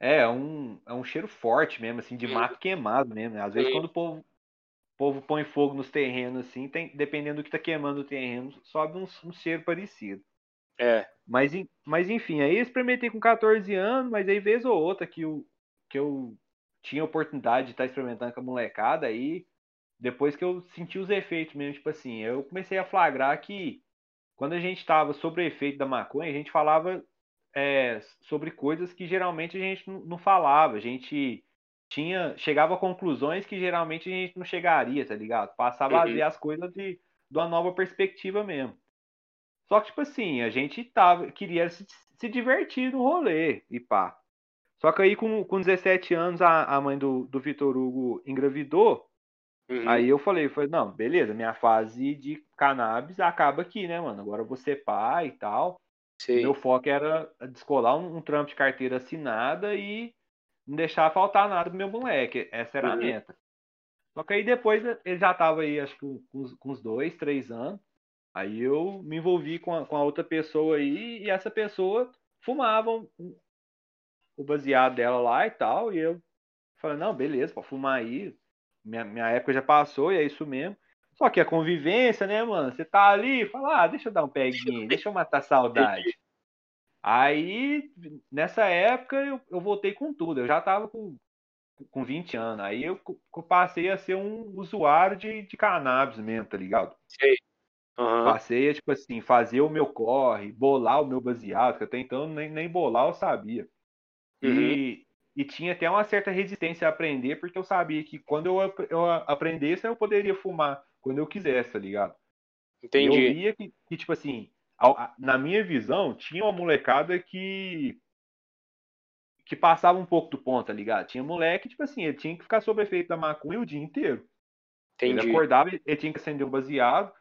É, é um, é um cheiro forte mesmo, assim, de Sim. mato queimado mesmo. né? Às vezes Sim. quando o povo, o povo põe fogo nos terrenos, assim, tem, dependendo do que tá queimando o terreno, sobe um, um cheiro parecido. É, Mas, mas enfim, aí eu experimentei com 14 anos, mas aí vez ou outra que eu, que eu tinha oportunidade de estar experimentando com a molecada, aí depois que eu senti os efeitos mesmo, tipo assim, eu comecei a flagrar que quando a gente estava sobre o efeito da maconha, a gente falava é, sobre coisas que geralmente a gente não- falava, a gente tinha, chegava a conclusões que geralmente a gente não chegaria, tá ligado? Passava a Uhum. ver as coisas de, de uma nova perspectiva mesmo. Só que, tipo assim, a gente tava, queria se, se divertir no rolê e pá. Só que aí, com, com 17 anos, a, a mãe do, do Vitor Hugo engravidou. uhum, Aí eu falei, falei, não, beleza, minha fase de cannabis acaba aqui, né, mano? Agora eu vou ser pai e tal. sei. Meu foco era descolar um, um trampo de carteira assinada e não deixar faltar nada pro meu moleque. Essa era a Uhum. meta. Só que aí depois ele já tava aí, acho que com, com uns- com uns dois, três anos. Aí eu me envolvi com a, com a outra pessoa aí e essa pessoa fumava um- um- o baseado dela lá e tal. E eu falei, não, beleza, pode fumar aí. Minha, minha época já passou e é isso mesmo. Só que a convivência, né, mano? Você tá ali, fala, ah, deixa eu dar um peguinho, deixa eu matar a saudade. Aí, nessa época, eu, eu voltei com tudo. Eu já tava com, com 20 anos. Aí eu, eu passei a ser um usuário de, de cannabis mesmo, tá ligado? Aham, Passei a, tipo assim, fazer o meu corre, bolar o meu baseado, que até então nem, nem bolar eu sabia. Uhum, E, e tinha até uma certa resistência a aprender, porque eu sabia que quando eu, eu aprendesse, eu poderia fumar quando eu quisesse, tá ligado? E eu entendi. via que, que, tipo assim, a- na minha visão, tinha uma molecada que que passava um pouco do ponto, tá ligado? Tinha moleque, tipo assim, ele tinha que ficar sob efeito da maconha o dia inteiro. Ele Entendi. acordava, ele tinha que acender o baseado.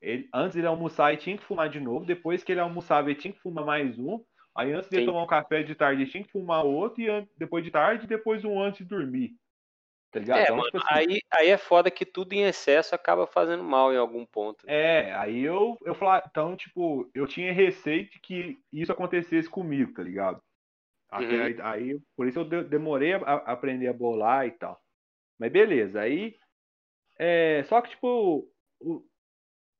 Ele, antes ele almoçar, ele tinha que fumar de novo. Depois que ele almoçava, ele tinha que fumar mais um. Aí antes de tomar um café de tarde, tinha que fumar outro. E depois de tarde, depois um antes de dormir. Tá ligado? É, então, mano, tipo assim, aí, aí é foda que tudo em excesso acaba fazendo mal em algum ponto. né? É, aí eu, eu falava, então, tipo, eu tinha receio de que isso acontecesse comigo, tá ligado? Até Uhum. aí, aí, por isso eu de- demorei a, a aprender a bolar e tal. Mas beleza, aí. É, só que, tipo, o-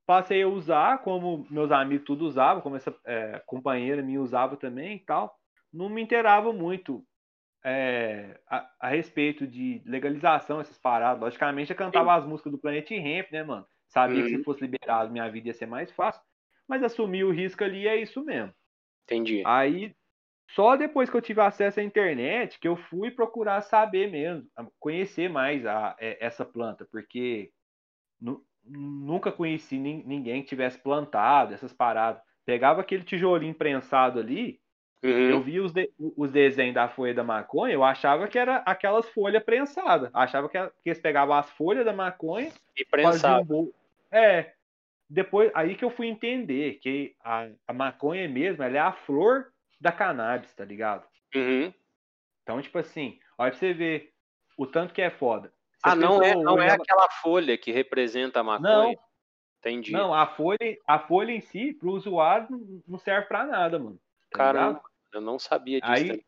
passei a usar, como meus amigos tudo usavam, como essa é, companheira minha usava também e tal. Não me inteirava muito é, a, a respeito de legalização, essas paradas. Logicamente, eu cantava as músicas do Planet Ramp, né, mano? Sabia que Uhum. se fosse liberado, minha vida ia ser mais fácil. Mas assumir o risco ali é isso mesmo. Entendi. Aí, só depois que eu tive acesso à internet, que eu fui procurar saber mesmo, conhecer mais a, é, essa planta, porque nunca conheci nin- ninguém que tivesse plantado essas paradas. Pegava aquele tijolinho prensado ali, eu Uhum. via os, de- os desenhos da folha da maconha, eu achava que era aquelas folhas prensadas. Achava que, que eles pegavam as folhas da maconha, E bolo. É. Depois, aí que eu fui entender que a, a maconha mesmo, ela é a flor da cannabis, tá ligado? Uhum. Então, tipo assim, olha pra você ver o tanto que é foda. Ah, não é, não é ela- aquela folha que representa a maconha. Não, Entendi. não, a folha, a folha em si, pro usuário, não- não serve pra nada, mano. Tá Caramba, eu não sabia disso. Aí, também.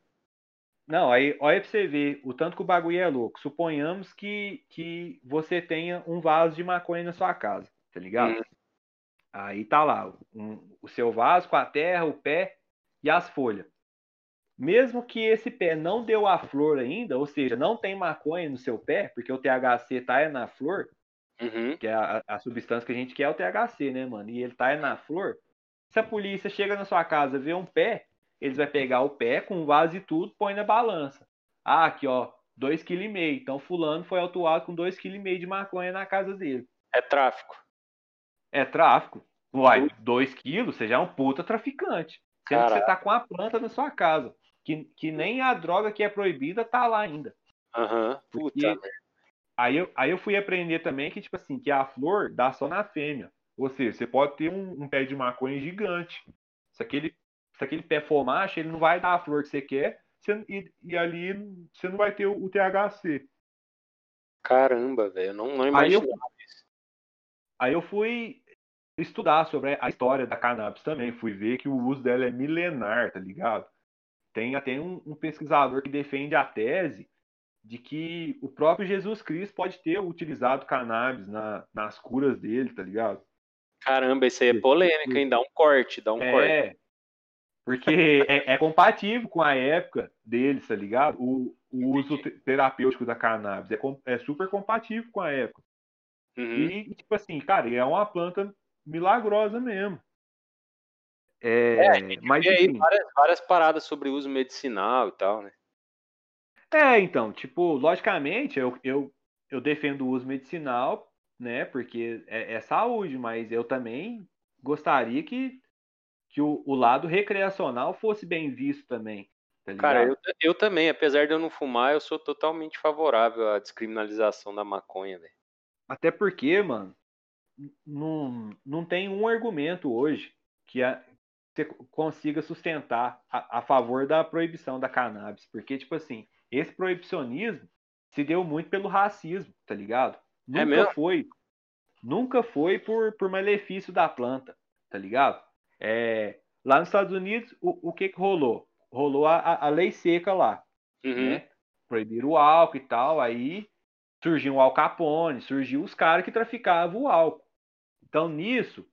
Não, aí olha pra você ver o tanto que o bagulho é louco. Suponhamos que, que você tenha um vaso de maconha na sua casa, tá ligado? Hum. Aí tá lá um- o seu vaso com a terra, o pé e as folhas. Mesmo que esse pé não deu a flor ainda, ou seja, não tem maconha no seu pé, porque o THC tá é na flor, Uhum. que é a, a substância que a gente quer é o THC, né, mano? E ele tá é na flor. Se a polícia chega na sua casa vê um pé, eles vai pegar o pé com vaso e tudo, põe na balança. Ah, aqui ó, 2,5 kg. Então fulano foi autuado com 2,5 kg de maconha na casa dele. É tráfico. É tráfico. Uai, 2 quilos, você já é um puta traficante. Sendo que você tá com a planta na sua casa. Que, que nem a droga que é proibida tá lá ainda. Aham. Puta Porque- merda. Aí eu, aí eu fui aprender também que, tipo assim, que a flor dá só na fêmea. Ou seja, você pode ter um, um pé de maconha gigante. Se aquele, se aquele pé for macho, ele não vai dar a flor que você quer. você- e, e ali você não vai ter o, o THC. Caramba, velho. Não, não Aí eu, aí eu fui estudar sobre a história da cannabis também. Fui ver que o uso dela é milenar, tá ligado? Tem até um, um pesquisador que defende a tese de que o próprio Jesus Cristo pode ter utilizado cannabis na- nas curas dele, tá ligado? Caramba, isso aí é polêmica, hein? Dá um corte, dá um corte. É, porque é, é compatível com a época deles, tá ligado? O, o uso te- terapêutico da cannabis é, é super compatível com a época. Uhum. E, tipo assim, cara, é uma planta milagrosa mesmo. É, mas E aí, assim, várias, várias paradas sobre uso medicinal e tal, né? é, então, tipo, logicamente, eu, eu, eu defendo o uso medicinal, né? Porque é, é saúde, mas eu também gostaria que, que o, o lado recreacional fosse bem visto também. Tá Cara, eu, eu também, apesar de eu não fumar, eu sou totalmente favorável à descriminalização da maconha, velho. Até porque, mano, não, não tem um argumento hoje que a- você consiga sustentar a, a favor da proibição da cannabis. Porque, tipo assim, esse proibicionismo se deu muito pelo racismo, tá ligado? Nunca mesmo? foi. Nunca foi por, por malefício da planta, tá ligado? É, lá nos Estados Unidos, o, o que que rolou? Rolou a, a- a lei seca lá Uhum. né? Proibiram o álcool e tal, aí surgiu o Al Capone, surgiu os caras que traficavam o álcool. Então, nisso,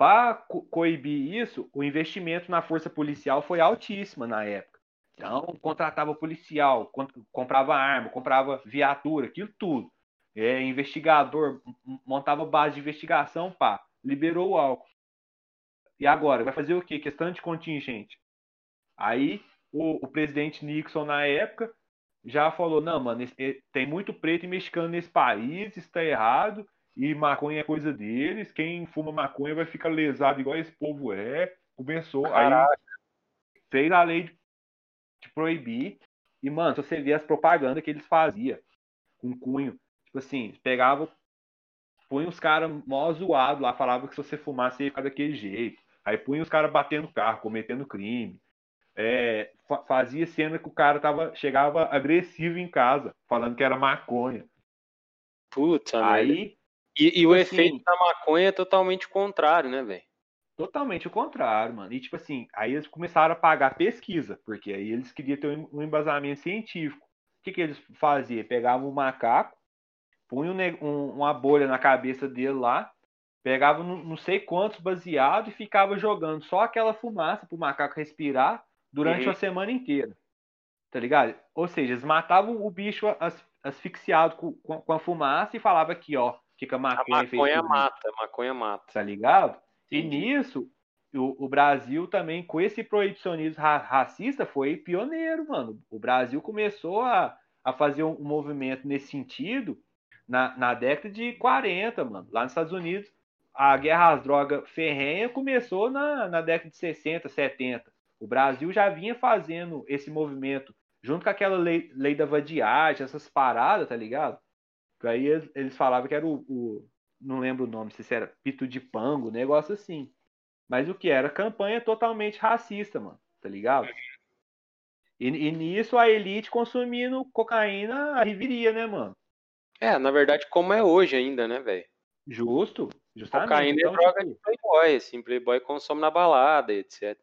para coibir isso, o investimento na força policial foi altíssima na época. Então, contratava policial, comprava arma, comprava viatura, aquilo tudo. É, investigador, montava base de investigação, pá, liberou o álcool. E agora, vai fazer o quê? Questão de contingente. Aí, o, o presidente Nixon, na época, já falou: não, mano, esse- eh, tem muito preto e mexicano nesse país, isso tá errado, e maconha é coisa deles, quem fuma maconha vai ficar lesado igual esse povo é. Começou, aí fez a lei de, de proibir, e, mano, se você vê as propagandas que eles faziam com cunho, tipo assim, pegava, punha os caras mó zoados lá, falava que se você fumasse ia ficar daquele jeito. Aí punha os caras batendo carro, cometendo crime é, fa- fazia cena que o cara tava, chegava agressivo em casa, falando que era maconha. Puta. Aí, E, e o tipo assim- efeito da maconha é totalmente contrário, né, velho? totalmente o contrário, mano. E tipo assim, aí eles começaram a pagar pesquisa, porque aí eles queriam ter um um embasamento científico. O que, que eles faziam? Pegavam o macaco, punham um um- uma bolha na cabeça dele lá, pegavam não sei quantos baseados e ficava jogando só aquela fumaça pro macaco respirar durante Uhum. a semana inteira. Tá ligado? Ou seja, eles matavam o bicho as- asfixiado com, com- com a fumaça e falava aqui, ó, que, que a maconha maconha mata, maconha mata. tá ligado? E nisso, o, o Brasil também, com esse proibicionismo ra- racista, foi pioneiro, mano. O Brasil começou a, a fazer um, um movimento nesse sentido na, na década de 40, mano. Lá nos Estados Unidos, a guerra às drogas ferrenha começou na, na década de 60, 70. O Brasil já vinha fazendo esse movimento junto com aquela lei, lei da vadiagem, essas paradas, tá ligado? Aí eles, falavam que era o, o- Não lembro o nome, se era pito de pango, negócio assim. Mas o que era? Campanha totalmente racista, mano. Tá ligado? E, e nisso a elite consumindo cocaína arriviria, né, mano? É, na verdade, como é hoje ainda, né, velho? Justo. Justamente. Cocaína Então, é droga tipo, de playboy, assim, playboy consome na balada, etc.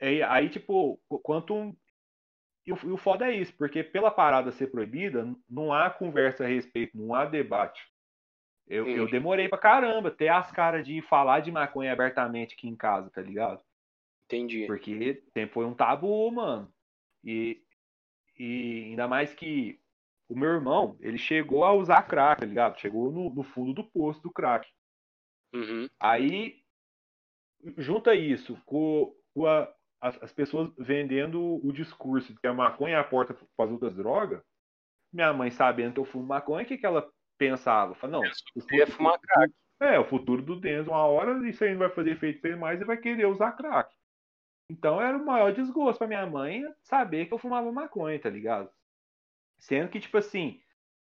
Aí, aí, tipo, qu- quanto e o, e o foda é isso, porque pela parada ser proibida, não há conversa a respeito, não há debate. Eu, eu demorei pra caramba ter as caras de falar de maconha abertamente aqui em casa, tá ligado? Entendi. Porque sempre foi um tabu, mano. E, e ainda mais que o meu irmão, ele chegou a usar crack, tá ligado? Chegou no, no fundo do poço do crack. Uhum. Aí junta isso com, com a- as, as pessoas vendendo o discurso de que a maconha é a porta para as outras drogas. Minha mãe sabendo que eu fumo maconha, o que, que ela pensava? Fala, não, o ia fumar crack. É, o futuro do Denzo, uma hora isso aí não vai fazer efeito ele mais e vai querer usar crack. Então era o maior desgosto pra minha mãe saber que eu fumava maconha, tá ligado? Sendo que, tipo assim,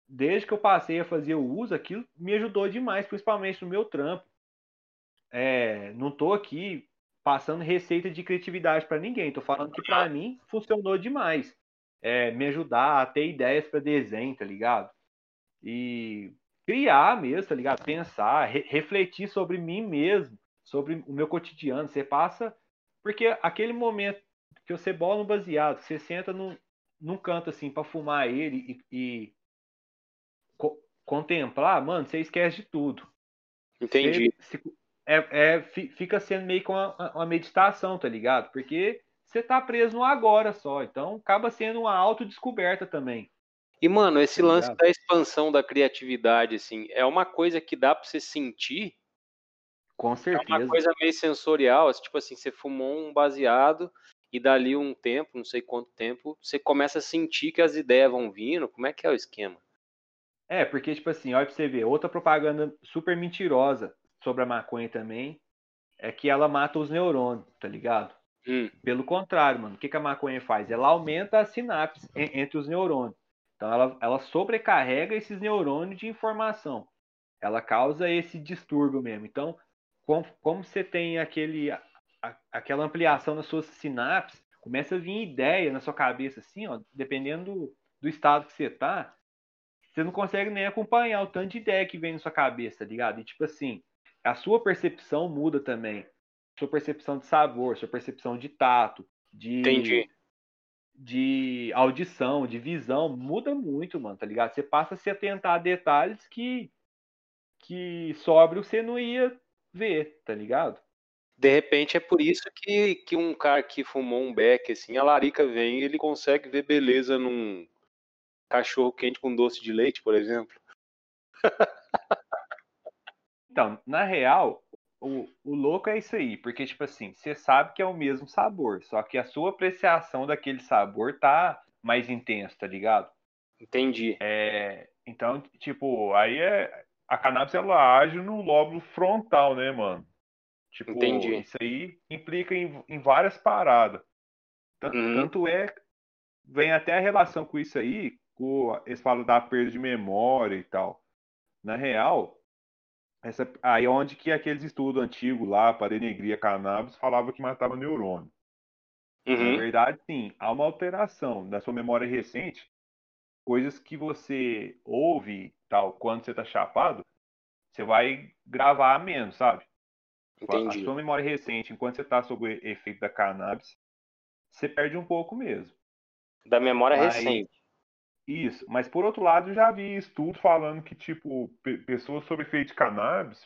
desde que eu passei a fazer o uso, aquilo me ajudou demais, principalmente no meu trampo. É, não tô aqui passando receita de criatividade pra ninguém, tô falando que pra mim funcionou demais. É, me ajudar a ter ideias pra desenho, tá ligado? E criar mesmo, tá ligado? Pensar, re- refletir sobre mim mesmo, sobre o meu cotidiano. Você passa. Porque aquele momento que você bola no baseado, você senta num, num canto assim pra fumar ele e, e co- contemplar, mano, você esquece de tudo. Entendi. Você- se- é, é, fi- fica sendo meio que uma, uma meditação, tá ligado? Porque você tá preso no agora só. Então acaba sendo uma autodescoberta também. E, mano, esse Tá lance da expansão da criatividade, assim, é uma coisa que dá pra você sentir? Com É uma certeza. coisa meio sensorial, assim, tipo assim, você fumou um baseado e dali um tempo, não sei quanto tempo, você começa a sentir que as ideias vão vindo. Como é que é o esquema? É, porque, tipo assim, olha pra você ver, outra propaganda super mentirosa sobre a maconha também é que ela mata os neurônios, tá ligado? Hum, Pelo contrário, mano, o que, que a maconha faz? Ela aumenta as sinapses en- entre os neurônios. Então ela, ela sobrecarrega esses neurônios de informação. Ela causa esse distúrbio mesmo. Então, com- como você tem aquele, a- a- aquela ampliação nas suas sinapses, começa a vir ideia na sua cabeça, assim, ó, dependendo do, do estado que você tá, você não consegue nem acompanhar o tanto de ideia que vem na sua cabeça, tá ligado? E tipo assim, a sua percepção muda também. Sua percepção de sabor, sua percepção de tato, de, entendi. de audição, de visão, muda muito, mano, tá ligado? Você passa a se atentar a detalhes que, que sóbrio você não ia ver, tá ligado? De repente é por isso que, que um cara que fumou um beck, assim, a larica vem e ele consegue ver beleza num cachorro quente com doce de leite, por exemplo. Então, na real, o, o louco é isso aí, porque, tipo assim, você sabe que é o mesmo sabor, só que a sua apreciação daquele sabor tá mais intenso, tá ligado? Entendi. É, então, tipo, aí é. A cannabis ela age no lóbulo frontal, né, mano? Tipo, Entendi. isso aí implica em, em várias paradas. Tan- Uhum. Tanto é. Vem até a relação com isso aí, com, eles falam da perda de memória e tal. Na real, essa, aí é onde que aqueles estudos antigos lá para denegrir a cannabis falava que matava neurônio. Na Uhum. verdade, sim, há uma alteração da sua memória recente, coisas que você ouve tal quando você tá chapado, você vai gravar menos, sabe? A Entendi. sua memória recente, enquanto você tá sob o efeito da cannabis, você perde um pouco mesmo. Da memória Mas- recente. Isso, mas por outro lado, eu já vi estudo falando que, tipo, pe- pessoas sob efeito de cannabis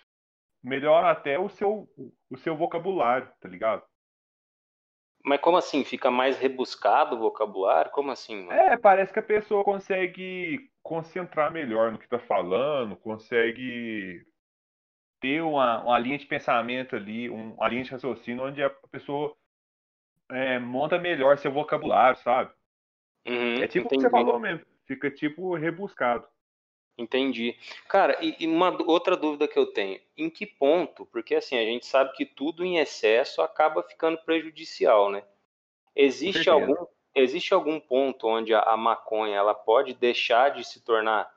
melhora até o seu, o seu vocabulário, tá ligado? Mas como assim? Fica mais rebuscado o vocabulário? Como assim, mano? É, parece que a pessoa consegue concentrar melhor no que tá falando, consegue ter uma, uma linha de pensamento ali, um- uma linha de raciocínio onde a pessoa é, monta melhor seu vocabulário, sabe? Uhum, É tipo o que você falou mesmo, fica tipo rebuscado. Entendi. Cara, e, e uma outra dúvida que eu tenho, em que ponto? Porque assim, a gente sabe que tudo em excesso acaba ficando prejudicial, né? Existe algum, existe algum ponto onde a, a maconha ela pode deixar de se tornar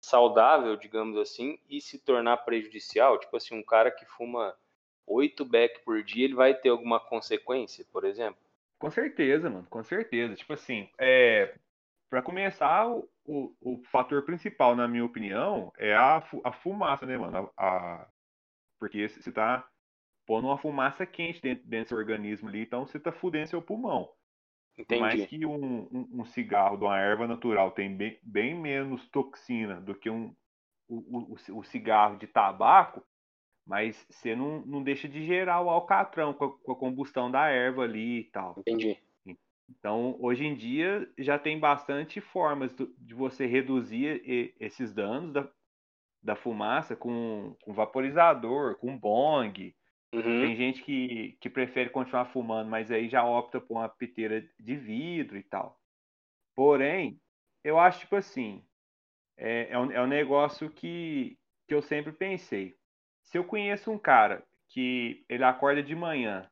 saudável, digamos assim, e se tornar prejudicial? Tipo assim, um cara que fuma 8 beck por dia, ele vai ter alguma consequência, por exemplo? Com certeza, mano, com certeza. Tipo assim, é, para começar, o, o, o fator principal, na minha opinião, é a, a fumaça, né, mano? A, a- porque você tá pondo uma fumaça quente dentro, dentro do seu organismo ali, então você tá fudendo seu pulmão. Por mais Entendi. que um, um, um cigarro de uma erva natural tem bem, bem menos toxina do que um, o, o, o cigarro de tabaco, mas você não, não deixa de gerar o alcatrão com a, com a combustão da erva ali e tal. Entendi. Então, hoje em dia, já tem bastante formas do- de você reduzir e- esses danos da, da fumaça com, com vaporizador, com bong. Uhum. Tem gente que, que prefere continuar fumando, mas aí já opta por uma piteira de vidro e tal. Porém, eu acho, tipo assim, é, é, um, é um negócio que, que eu sempre pensei. Se eu conheço um cara que ele acorda de manhã,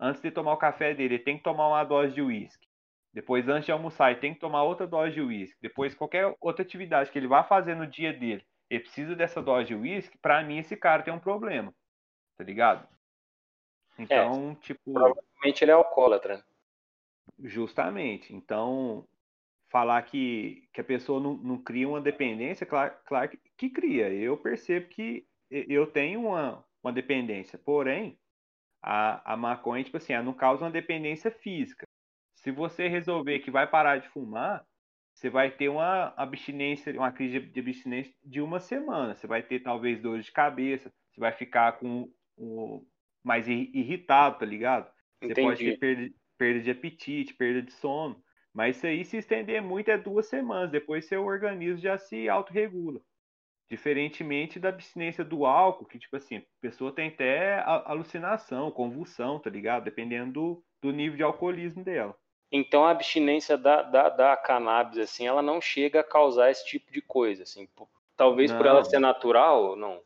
antes de tomar o café dele, ele tem que tomar uma dose de uísque. Depois, antes de almoçar, ele tem que tomar outra dose de uísque. Depois, qualquer outra atividade que ele vá fazer no dia dele, ele precisa dessa dose de uísque, pra mim esse cara tem um problema. Tá ligado? Então, tipo. Provavelmente ele é alcoólatra. né? Justamente. Então, falar que, que a pessoa não, não cria uma dependência, claro, claro que, que cria. Eu percebo que eu tenho uma, uma dependência. Porém, a, a maconha, tipo assim, ela não causa uma dependência física. Se você resolver que vai parar de fumar, você vai ter uma abstinência, uma crise de abstinência de uma semana. Você vai ter talvez dor de cabeça, você vai ficar com mais irri- irritado, tá ligado? Você pode Entendi. ter perda, perda de apetite, perda de sono. Mas isso aí, se estender muito, é duas semanas. Depois seu organismo já se autorregula. Diferentemente da abstinência do álcool, que, tipo assim, a pessoa tem até alucinação, convulsão, tá ligado? Dependendo do, do nível de alcoolismo dela. Então a abstinência da, da, da cannabis, assim, ela não chega a causar esse tipo de coisa, assim. Por- Talvez por Não. ela ser natural, não.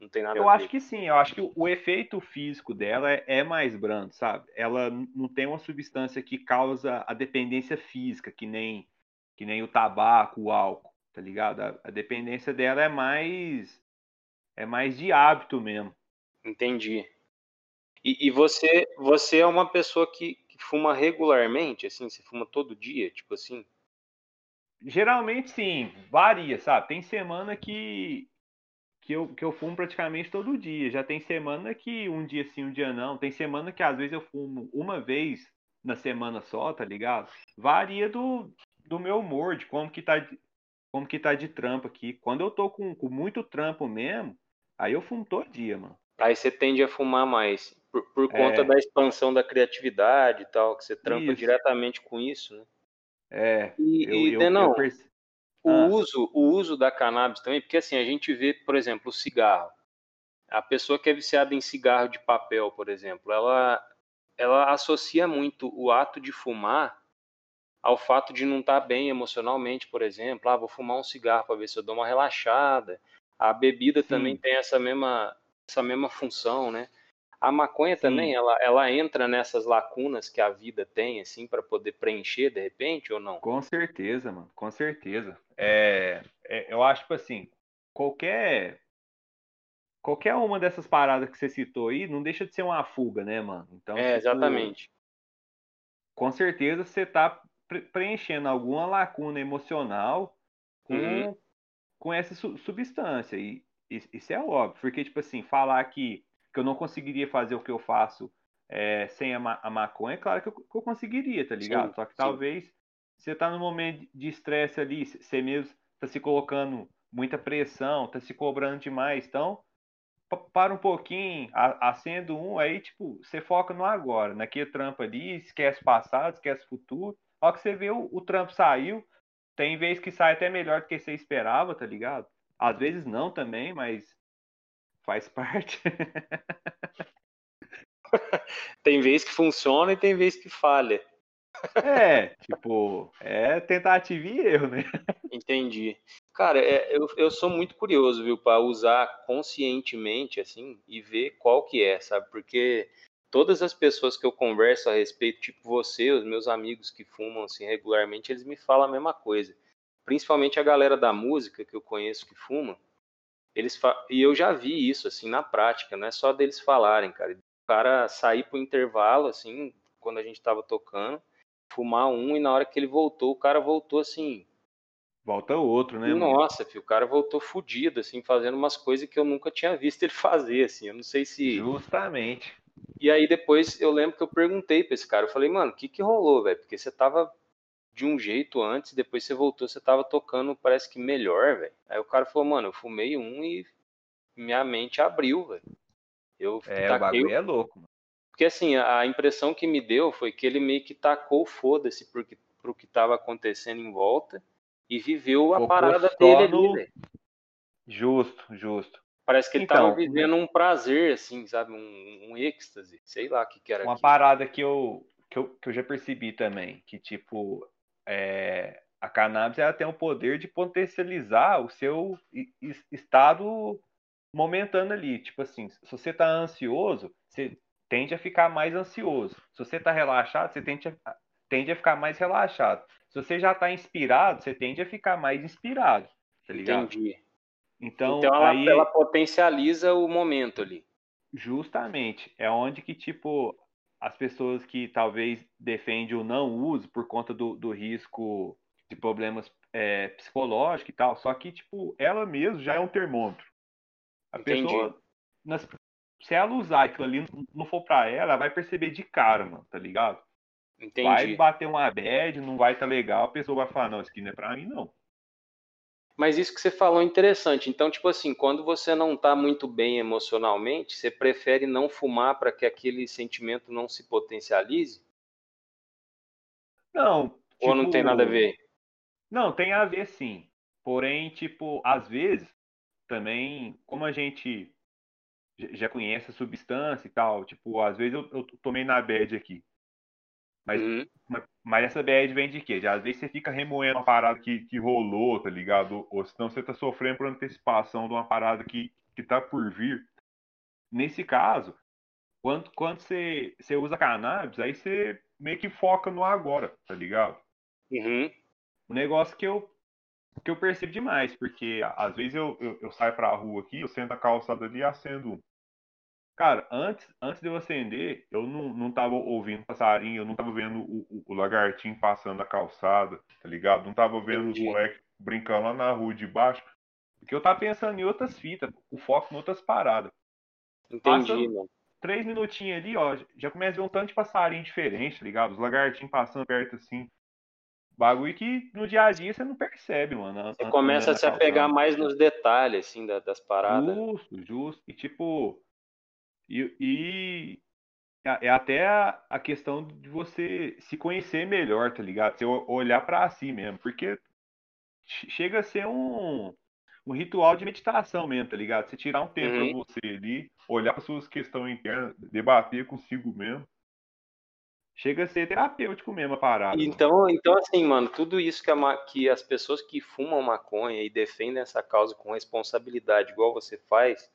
Não tem nada Eu acho que sim, eu acho que o, efeito físico dela é, é mais brando, sabe? Ela não tem uma substância que causa a dependência física, que nem, que nem o tabaco, o álcool, tá ligado? A, a dependência dela é mais é mais de hábito mesmo. Entendi. E, e você, você é uma pessoa que, que fuma regularmente, assim? Você fuma todo dia, tipo assim? Geralmente sim, varia, sabe? Tem semana que que eu, que eu fumo praticamente todo dia. Já tem semana que um dia sim, um dia não. Tem semana que às vezes eu fumo uma vez na semana só, tá ligado? Varia do, do meu humor, de como que tá como que tá de trampo aqui. Quando eu tô com, com muito trampo mesmo, aí eu fumo todo dia, mano. Aí você tende a fumar mais, por, por conta É. da expansão da criatividade e tal, que você trampa Isso. diretamente com isso, né? É, E, eu, e eu, Denão, eu perce- o Ah. uso, o uso da cannabis também, porque assim, a gente vê, por exemplo, o cigarro. A pessoa que é viciada em cigarro de papel, por exemplo, ela, ela associa muito o ato de fumar ao fato de não estar bem emocionalmente, por exemplo. Ah, vou fumar um cigarro para ver se eu dou uma relaxada. A bebida Sim. também tem essa mesma, essa mesma função, né? A maconha Sim. também, ela, ela entra nessas lacunas que a vida tem, assim, para poder preencher de repente ou não? Com certeza, mano, com certeza. É, é, eu acho, tipo assim, qualquer qualquer uma dessas paradas que você citou aí não deixa de ser uma fuga, né, mano? Então, é, tipo, exatamente. com certeza você tá preenchendo alguma lacuna emocional com, Uhum. com essa su- substância. E isso é óbvio, porque, tipo assim, falar que, que eu não conseguiria fazer o que eu faço é, sem a, ma- a maconha, é claro que eu, que eu conseguiria, tá ligado? Sim, Só que sim. talvez você tá num momento de estresse ali, você mesmo tá se colocando muita pressão, tá se cobrando demais, então pa- para um pouquinho, acendo um, aí, tipo, você foca no agora, naquele trampo ali, esquece o passado, esquece o futuro. Hora que você vê o, o trampo saiu, tem vez que sai até melhor do que você esperava, tá ligado? Às vezes não também, mas faz parte. Tem vez que funciona e tem vez que falha. É, tipo, é tentativa e erro, né? Entendi. Cara, é, eu, eu sou muito curioso, viu, para usar conscientemente, assim, e ver qual que é, sabe? Porque todas as pessoas que eu converso a respeito, tipo você, os meus amigos que fumam, assim, regularmente, eles me falam a mesma coisa. Principalmente a galera da música que eu conheço que fuma, eles fa... e eu já vi isso, assim, na prática, não é só deles falarem, cara. O cara sair pro intervalo, assim, quando a gente tava tocando, fumar um, e na hora que ele voltou, o cara voltou, assim, Volta outro, né, nossa, filho, o cara voltou fudido, assim, fazendo umas coisas que eu nunca tinha visto ele fazer, assim. Eu não sei se. Justamente. E aí depois eu lembro que eu perguntei pra esse cara, eu falei, mano, o que que rolou, velho? Porque você tava de um jeito antes, depois você voltou, você tava tocando, parece que melhor, velho. Aí o cara falou, mano, eu fumei um e minha mente abriu, velho. Eu É, o taquei bagulho é louco, mano. Porque assim, a impressão que me deu foi que ele meio que tacou o foda-se pro que, pro que tava acontecendo em volta e viveu a Focou parada dele ali, no- velho. Justo, justo. Parece que ele Então, tava vivendo um prazer, assim, sabe? Um, um êxtase. Sei lá o que, que era Uma aquilo. parada que eu, que eu, que eu já percebi também, que tipo, é, a cannabis ela tem o poder de potencializar o seu estado momentâneo ali. Tipo assim, se você tá ansioso, você tende a ficar mais ansioso. Se você tá relaxado, você tende a, tende a ficar mais relaxado. Se você já tá inspirado, você tende a ficar mais inspirado, tá ligado? Entendi. Então, Então ela, aí ela potencializa o momento ali. Justamente, é onde que, tipo, as pessoas que talvez defendem o não uso por conta do, do risco de problemas é, psicológicos e tal, só que, tipo, ela mesma já é um termômetro. A Entendi. pessoa, nas- se ela usar aquilo ali não- for pra ela, ela vai perceber de cara, mano, tá ligado? Vai Entendi. bater uma bad, não vai estar legal, a pessoa vai falar, não, isso aqui não é pra mim, não. Mas isso que você falou é interessante. Então, tipo assim, quando você não tá muito bem emocionalmente, você prefere não fumar para que aquele sentimento não se potencialize? Não, Ou não tem nada a tipo, ver? Não, tem a ver sim. Porém, tipo, às vezes, também, como a gente já conhece a substância e tal, tipo, às vezes eu, eu tomei na bad aqui. Mas, Uhum. mas, mas essa bad vem de quê? De, às vezes você fica remoendo uma parada que, que rolou, tá ligado? Ou senão você tá sofrendo por antecipação de uma parada que, que tá por vir. Nesse caso, quando, quando você, você usa cannabis, aí você meio que foca no agora, tá ligado? Uhum. um negócio que eu que eu percebo demais, porque a- às vezes eu, eu, eu saio pra rua aqui, eu sento na calçada ali e acendo. Cara, antes, antes de eu acender, eu não, não tava ouvindo passarinho, eu não tava vendo o, o, o lagartinho passando na calçada, tá ligado? Não tava vendo Entendi. os moleques brincando lá na rua de baixo. Porque eu tava pensando em outras fitas, o foco em outras paradas. Entendi, Passa- mano. Três minutinhos ali, ó, já começa a ver um tanto de passarinho diferente, tá ligado? Os lagartinhos passando perto assim. Bagulho que no dia a dia você não percebe, mano. Você começa a se apegar mais nos detalhes, assim, da- das paradas. Justo, justo. E tipo. E, e é é até a, a questão de você se conhecer melhor, tá ligado? Você olhar pra si mesmo. Porque che- chega a ser um, um ritual de meditação mesmo, tá ligado? Você tirar um tempo Uhum. pra você ali, olhar para suas questões internas, debater consigo mesmo. Chega a ser terapêutico mesmo a parada. Então, então, assim, mano, tudo isso que, a que as pessoas que fumam maconha e defendem essa causa com responsabilidade, igual você faz,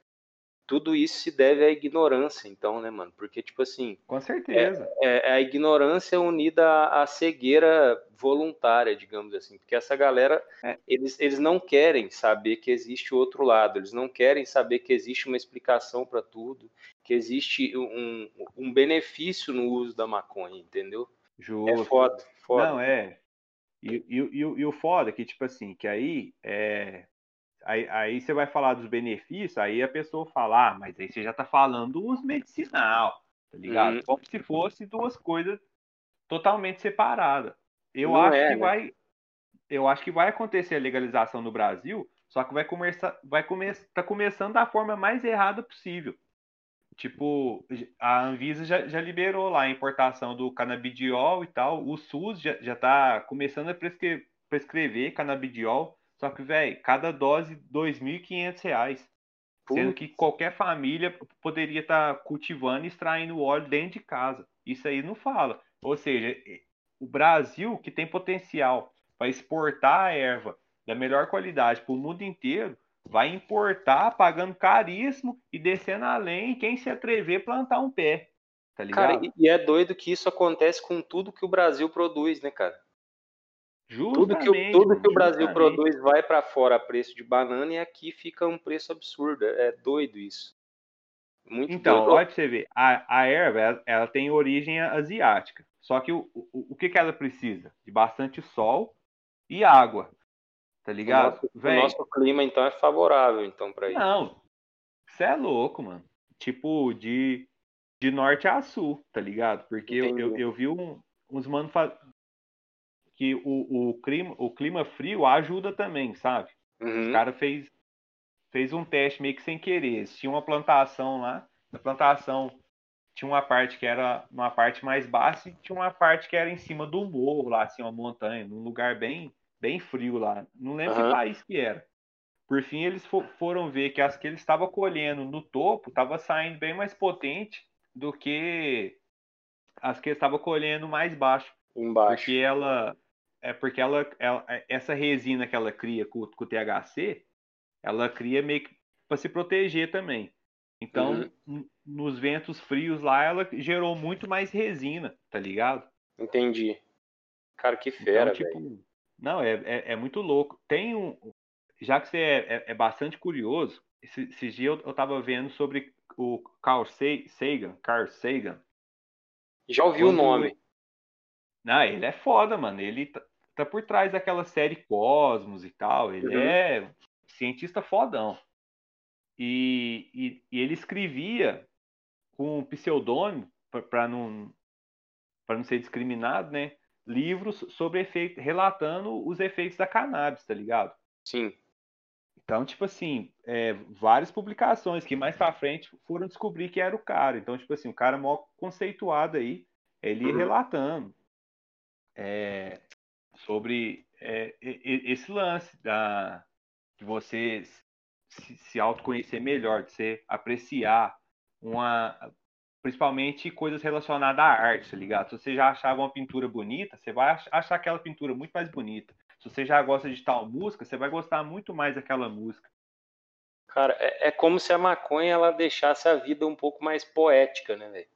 tudo isso se deve à ignorância, então, né, mano? Porque, tipo assim, Com certeza. é, é a ignorância unida à, cegueira voluntária, digamos assim. Porque essa galera, É. eles, eles não querem saber que existe o outro lado, eles não querem saber que existe uma explicação para tudo, que existe um, um benefício no uso da maconha, entendeu? É Justo. foda, foda. Não, é. E, e, e, o- e o foda é que, tipo assim, que aí é. Aí, aí você vai falar dos benefícios, aí a pessoa fala, ah, mas aí você já tá falando dos medicinal, tá ligado? Uhum. Como se fosse duas coisas totalmente separadas. Eu Não acho é, que né? vai. Eu acho que vai acontecer a legalização no Brasil, só que vai começar, vai começar, tá começando da forma mais errada possível. Tipo, a Anvisa já, já liberou lá a importação do canabidiol e tal. O SUS já, já tá começando a prescre- prescrever canabidiol. Só que, velho, cada dose 2.500 reais. Sendo que qualquer família poderia estar cultivando e extraindo óleo dentro de casa. Isso aí não fala. Ou seja, o Brasil, que tem potencial para exportar a erva da melhor qualidade para o mundo inteiro, vai importar pagando caríssimo e descendo além quem se atrever a plantar um pé. Tá ligado? Cara, e- e é doido que isso acontece com tudo que o Brasil produz, né, cara? Tudo que, o- Justamente, tudo que o Brasil justamente. produz vai para fora a preço de banana e aqui fica um preço absurdo. É doido isso. Muito Então, doido. olha pra você ver, a, a erva, ela, ela tem origem asiática. Só que o, o, o que, que ela precisa? De bastante sol e água. Tá o ligado? nosso, o nosso clima, então, é favorável então para isso. Não, você é louco, mano. Tipo, de de norte a sul, tá ligado? Porque eu, eu, eu vi um- uns mano fa- que o, o, clima, o clima frio ajuda também, sabe? O Uhum. cara fez, fez um teste meio que sem querer. Eles tinham uma plantação lá. Na plantação tinha uma parte que era uma parte mais baixa e tinha uma parte que era em cima do morro, lá, assim, uma montanha, num lugar bem, bem frio lá. Não lembro Aham. que país que era. Por fim, eles fo- foram ver que as que eles estavam colhendo no topo estava saindo bem mais potente do que as que eles estavam colhendo mais baixo. Embaixo. Porque ela. É porque ela, ela- essa resina que ela cria com, com o THC, ela cria meio que para se proteger também. Então, Uhum. nos ventos frios lá, ela gerou muito mais resina, tá ligado? Entendi. Cara, que fera, então, tipo, não, é, é, é muito louco. Tem um. Já que você é, é, é bastante curioso, esse, esses dias eu, eu tava vendo sobre o Carl Sa- Sagan, Carl Sagan. Já ouvi o nome. Não, ele é foda, mano. Ele tá, por trás daquela série Cosmos e tal. Ele Uhum. é cientista fodão. E, e, e ele escrevia com um pseudônimo, para não, pra não ser discriminado, né? Livros sobre efeito, relatando os efeitos da cannabis, tá ligado? Sim. Então, tipo assim, é, várias publicações que mais pra frente foram descobrir que era o cara. Então, tipo assim, o cara mó conceituado aí, ele Uhum. relatando é, sobre é, esse lance da, de você se, se autoconhecer melhor, de você apreciar uma. Principalmente coisas relacionadas à arte, tá ligado? Se você já achava uma pintura bonita, você vai ach- achar aquela pintura muito mais bonita. Se você já gosta de tal música, você vai gostar muito mais daquela música. Cara, é, é como se a maconha ela deixasse a vida um pouco mais poética, né, velho?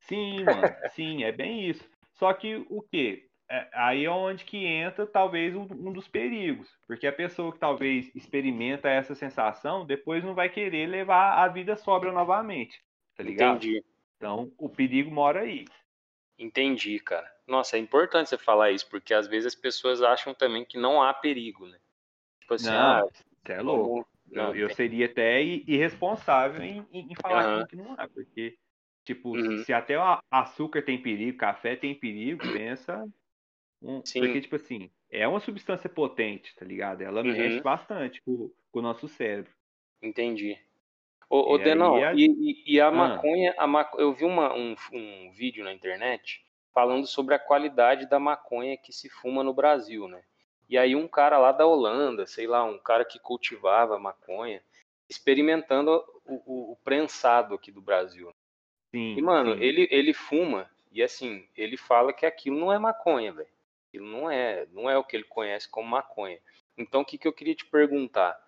Sim, mano, sim, é bem isso. Só que o quê? É, aí é onde que entra talvez um, um dos perigos, porque a pessoa que talvez experimenta essa sensação, depois não vai querer levar a vida sóbria novamente, tá ligado? Entendi. Então o perigo mora aí. Entendi, cara. Nossa, é importante você falar isso, porque às vezes as pessoas acham também que não há perigo, né? Tipo assim, Não, ah, você é louco. não, Eu, eu seria até irresponsável em, em, falar Aham. que não há, porque, tipo, Uhum. se até o açúcar tem perigo, café tem perigo, pensa. Um- Sim. porque, tipo assim, é uma substância potente, tá ligado? Ela Uhum. mexe bastante com, com o nosso cérebro. Entendi. Ô, ô E Denão, a- e, e- a Ah. maconha, a maco- eu vi uma- um, um vídeo na internet falando sobre a qualidade da maconha que se fuma no Brasil, né? E aí um cara lá da Holanda, sei lá, um cara que cultivava maconha, experimentando o, o- o prensado aqui do Brasil. Sim. E, mano, sim. ele, ele fuma e, assim, ele fala que aquilo não é maconha, velho. Aquilo não é, não é o que ele conhece como maconha. Então, o que, que eu queria te perguntar?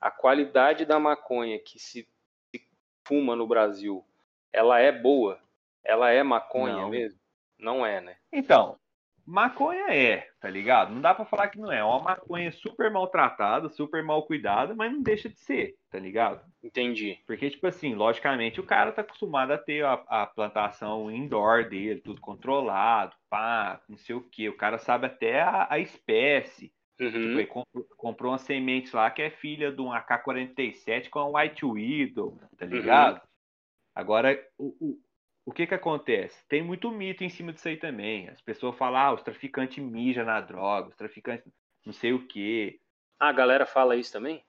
A qualidade da maconha que se, se fuma no Brasil, ela é boa? Ela é maconha Não. mesmo? Não é, né? Então, maconha é, tá ligado? Não dá pra falar que não é. É uma maconha super maltratada, super mal cuidada, mas não deixa de ser, tá ligado? Entendi. Porque, tipo assim, logicamente o cara tá acostumado a ter a, a plantação indoor dele, tudo controlado, pá, não sei o que. O cara sabe até a, a espécie. Tipo, Uhum. ele comprou, comprou uma semente lá que é filha de um AK-47 com a White Widow, tá ligado? Agora, o, o, o que que acontece? Tem muito mito em cima disso aí também. As pessoas falam, ah, os traficantes mijam na droga, os traficantes não sei o quê. Ah, a galera fala isso também?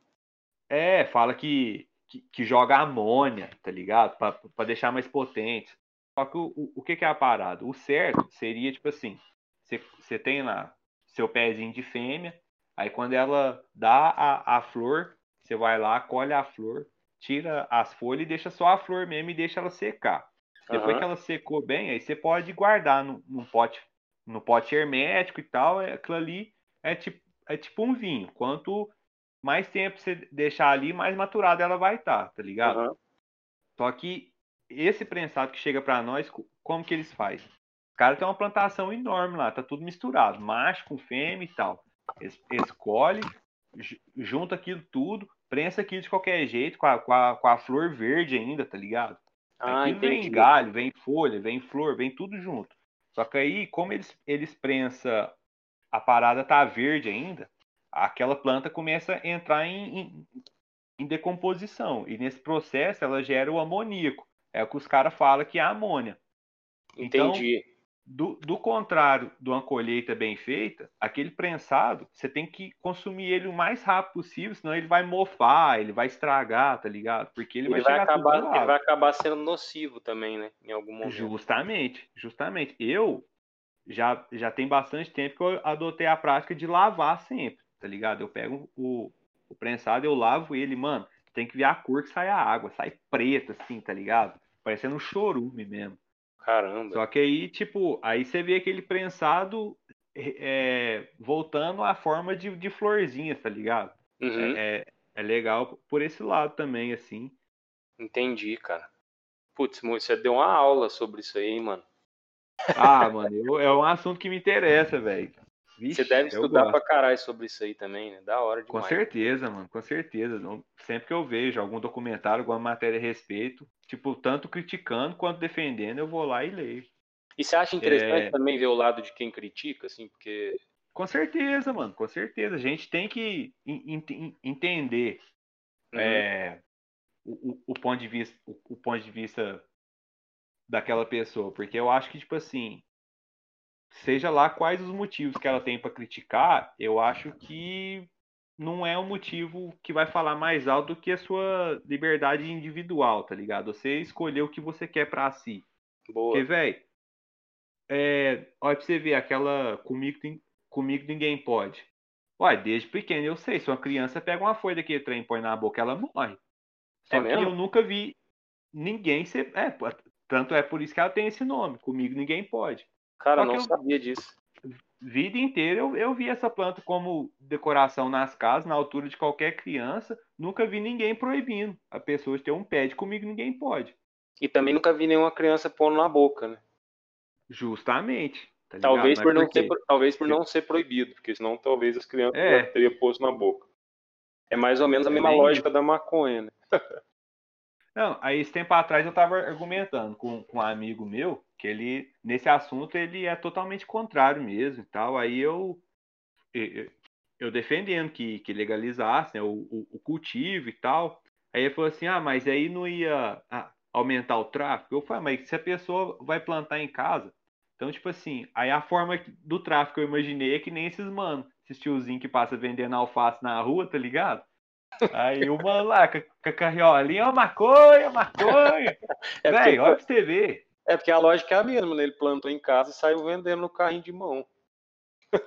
É, fala que, que, que joga amônia, tá ligado? Pra, pra deixar mais potente. Só que o, o, o que, que é a parada? O certo seria, tipo assim, você, você tem lá seu pezinho de fêmea, aí quando ela dá a, a flor, você vai lá, colhe a flor, tira as folhas e deixa só a flor mesmo e deixa ela secar. Depois Aham. que ela secou bem, aí você pode guardar num pote, no pote hermético e tal. é- Aquilo ali é tipo, é tipo um vinho. Quanto mais tempo você deixar ali, mais maturada ela vai estar, tá ligado? Aham. Só que esse prensado que chega pra nós, co- como que eles fazem? Os caras têm uma plantação enorme lá, tá tudo misturado, macho com fêmea e tal. Eles, ju- junta aquilo tudo, prensa aquilo de qualquer jeito, com a, com a, com a flor verde ainda, tá ligado? Ah, entendi. vem galho, vem folha, vem flor, vem tudo junto. Só que aí, como eles, eles prensa, a parada tá verde ainda, aquela planta começa a entrar em, em, em decomposição. E nesse processo ela gera o amoníaco. é o que os caras falam que é amônia. Então, Entendi. Do, do contrário de uma colheita bem feita, aquele prensado, você tem que consumir ele o mais rápido possível, senão ele vai mofar, ele vai estragar, tá ligado? Porque ele, Ele, vai vai acabar, ele vai acabar sendo nocivo também, né? Em algum momento. Justamente, justamente. Eu já, já tem bastante tempo que eu adotei a prática de lavar sempre, tá ligado? Eu pego o, o prensado, eu lavo ele, mano, tem que ver a cor que sai a água, sai preta assim, tá ligado? Parecendo um chorume mesmo. Caramba. Só que aí, tipo, aí você vê aquele prensado é, voltando à forma de, de florzinhas, tá ligado? Uhum, É, é, é legal por esse lado também, assim. Entendi, cara. Putz, você deu uma aula sobre isso aí, hein, mano. Ah, mano, eu- é um assunto que me interessa, velho. Você deve estudar gosto. pra caralho sobre isso aí também, né? Da hora Com demais. certeza, mano, com certeza. Sempre que eu vejo algum documentário, alguma matéria a respeito, tipo, tanto criticando quanto defendendo, eu vou lá e leio. E você acha interessante É. também ver o lado de quem critica, assim, porque. Com certeza, mano, com certeza. A gente tem que en- ent- entender Uhum. é, o, o- o ponto de vista, o, o ponto de vista daquela pessoa, porque eu acho que tipo assim, seja lá quais os motivos que ela tem para criticar, eu acho que não é um motivo que vai falar mais alto do que a sua liberdade individual, tá ligado? Você escolher o que você quer para si. Boa. Porque, velho, é, olha pra você ver, aquela comigo, comigo ninguém pode. Olha, desde pequeno eu sei, se uma criança pega uma folha daquele trem e põe na boca, ela morre. Só É que mesmo? eu nunca vi ninguém ser. É, tanto é por isso que ela tem esse nome. Comigo ninguém pode. Cara, não eu- sabia disso. Vida inteira eu, eu vi essa planta como decoração nas casas, na altura de qualquer criança. Nunca vi ninguém proibindo a pessoa de ter um pé de comigo ninguém pode. E também nunca vi nenhuma criança pondo na boca, né? Justamente. tá ligado? Talvez por, não ser, talvez por não ser proibido, porque senão talvez as crianças É. teriam posto na boca. É mais ou menos a É mesma bem lógica da maconha, né? Não, aí esse tempo atrás eu tava argumentando com, com um amigo meu, que ele, nesse assunto, ele é totalmente contrário mesmo e tal. Aí eu, eu, eu defendendo que, que legalizasse né, o, o, o cultivo e tal. Aí ele falou assim, ah, mas aí não ia ah, aumentar o tráfico? Eu falei, mas se a pessoa vai plantar em casa, então, tipo assim, aí a forma do tráfico eu imaginei é que nem esses mano, esses tiozinhos que passa vendendo alface na rua, tá ligado? Aí o mano lá, com com a carriolinha, ó, maconha, maconha. É Véi, porque, olha pra você ver. É porque a lógica é a mesma, né? Ele plantou em casa e saiu vendendo no carrinho de mão.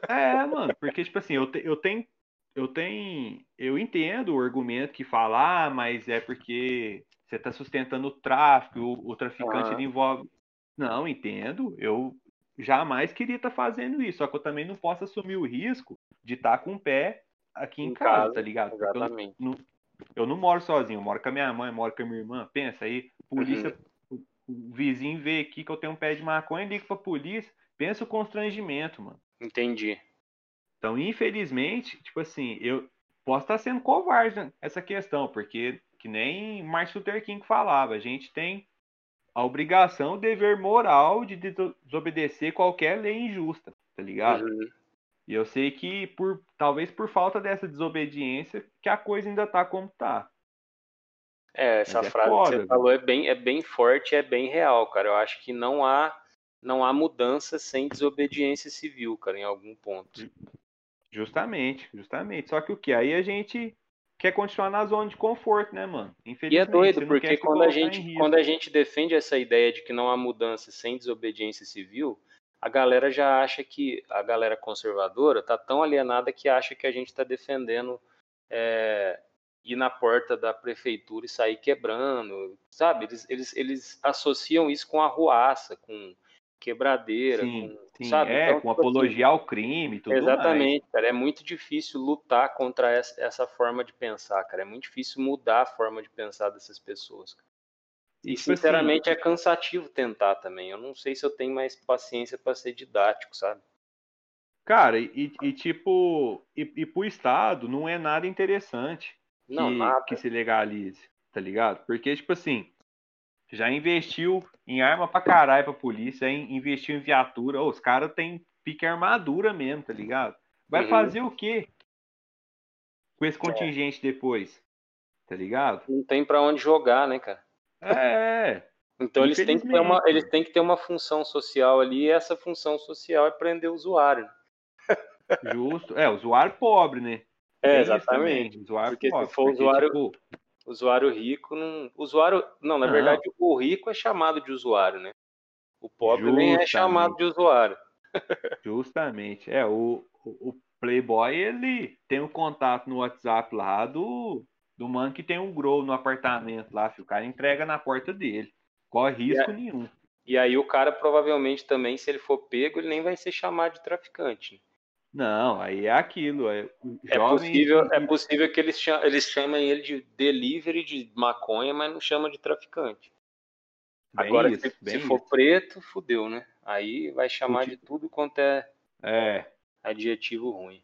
É, mano, porque, tipo assim, eu, te- eu tenho. Eu tenho. Eu entendo o argumento que fala, ah, mas é porque você tá sustentando o tráfico, o, o traficante Aham. ele envolve. Não, entendo. Eu jamais queria estar fazendo isso. Só que eu também não posso assumir o risco de estar com o pé aqui em, Em casa, casa, tá ligado? Porque eu, Exatamente. eu não moro sozinho, eu moro com a minha mãe, moro com a minha irmã. Pensa aí, polícia, Uhum. O, vizinho vê aqui que eu tenho um pé de maconha, liga pra polícia. Pensa o constrangimento, mano. Entendi. Então, infelizmente, tipo assim, eu posso estar sendo covarde nessa questão, porque que nem Martin Luther King falava, a gente tem a obrigação, o dever moral de deso- desobedecer qualquer lei injusta, tá ligado? Uhum. E eu sei que por talvez por falta dessa desobediência que a coisa ainda tá como tá. É, essa Mas é frase foda, que você viu? falou é bem, é bem forte, é bem real, cara. Eu acho que não há, não há mudança sem desobediência civil, cara, em algum ponto. Justamente, justamente. Só que o que aí a gente quer continuar na zona de conforto, né, mano? E é Infelizmente, doido, porque quando a gente, quando a gente defende essa ideia de que não há mudança sem desobediência civil, a galera já acha que a galera conservadora tá tão alienada que acha que a gente está defendendo é, ir na porta da prefeitura e sair quebrando, sabe? Eles, eles, eles associam isso com arruaça, com quebradeira, Sim, com, sim, sabe? é, Então, com tipo assim, apologia ao crime e tudo mais. Exatamente, cara. É muito difícil lutar contra essa, essa forma de pensar, cara. É muito difícil mudar a forma de pensar dessas pessoas. E, E, tipo assim, sinceramente, é cansativo tentar também. Eu não sei se eu tenho mais paciência para ser didático, sabe? Cara, e, e tipo, e, e pro Estado não é nada interessante Não, que, nada. que se legalize, tá ligado? Porque, tipo assim, já investiu em arma pra caralho pra polícia, em- investiu em viatura, ô, os caras têm pique armadura mesmo, tá ligado? Vai Uhum. fazer o quê com esse contingente depois? Tá ligado? Não tem para onde jogar, né, cara? É, Então eles têm, que ter uma, eles têm que ter uma função social ali, e essa função social é prender o usuário. Justo. É, usuário pobre, né? É, isso exatamente. Usuário Porque se pobre. for porque, usuário- tipo, Usuário rico não. Usuário. Não, na Não. verdade, o rico é chamado de usuário, né? O pobre nem é Justamente. chamado de usuário. Justamente. É, o, o, Playboy, ele tem um contato no WhatsApp lá do, do mano que tem um grow no apartamento lá, filho. O cara entrega na porta dele. Corre risco nenhum. E aí o cara provavelmente também, se ele for pego, ele nem vai ser chamado de traficante. Não, aí é aquilo. É, É jovem- possível, é possível que eles, cha- eles chamem ele de delivery de maconha, mas não chamam de traficante. Bem Agora, isso, se, se for preto, fudeu, né? Aí vai chamar de tudo quanto é É, adjetivo ruim.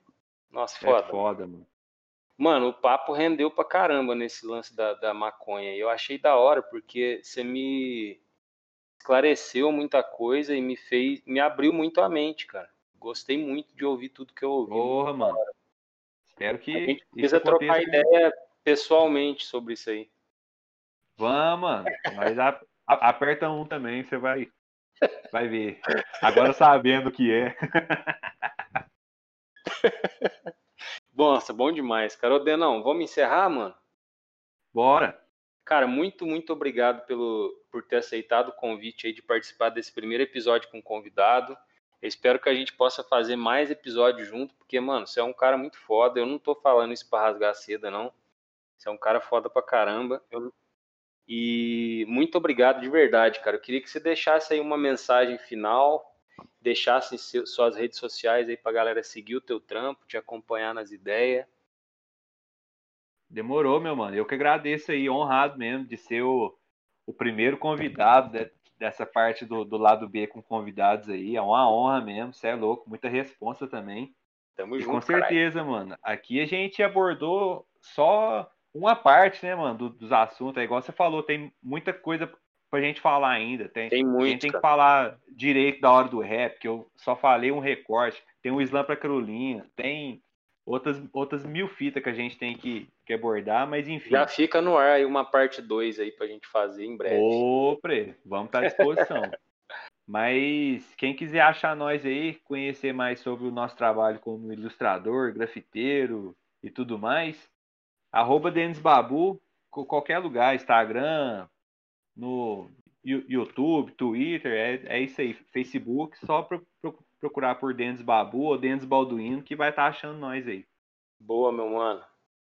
Nossa, é foda. foda, mano. Mano, o papo rendeu pra caramba nesse lance da, da maconha. Eu achei da hora, porque você me esclareceu muita coisa e me fez, me abriu muito a mente, cara. Gostei muito de ouvir tudo que eu ouvi. Porra, mano. Espero que a gente isso precisa trocar aconteça ideia pessoalmente sobre isso aí. Vamos, mano. Mas a- a- aperta um também, você vai, vai ver. Agora sabendo o que é. Nossa, bom demais, cara. Ô, Denão, vamos encerrar, mano? Bora. Cara, muito, muito obrigado pelo, por ter aceitado o convite aí de participar desse primeiro episódio com o convidado. Eu espero que a gente possa fazer mais episódios junto, porque, mano, você é um cara muito foda. Eu não tô falando isso pra rasgar seda, não. Você é um cara foda pra caramba. Eu- E muito obrigado de verdade, cara. Eu queria que você deixasse aí uma mensagem final, deixasse suas redes sociais aí pra galera seguir o teu trampo, te acompanhar nas ideias. Demorou, meu mano. Eu que agradeço aí, honrado mesmo de ser o, o primeiro convidado de- dessa parte do, do lado B com convidados aí. É uma honra mesmo, você é louco. Muita responsa também. Tamo E junto, com caralho. certeza, mano. Aqui a gente abordou só uma parte, né, mano, do- dos assuntos. É igual você falou, tem muita coisa pra gente falar ainda. Tem, Tem a gente muito, tem que falar direito da hora do rap, que eu só falei um recorte. Tem o Slam pra Carolinha, tem outras, outras mil fitas que a gente tem que, que abordar, mas enfim. Já fica no ar aí uma parte 2 aí pra gente fazer em breve. Ô, Pre, vamos estar à disposição. Mas quem quiser achar nós aí, conhecer mais sobre o nosso trabalho como ilustrador, grafiteiro e tudo mais, arroba Denis Babu, qualquer lugar, Instagram, no YouTube, Twitter, é, é isso aí, Facebook, só pro- pro- procurar por Denis Babu ou Denis Balduino que vai estar achando nós aí. Boa, meu mano.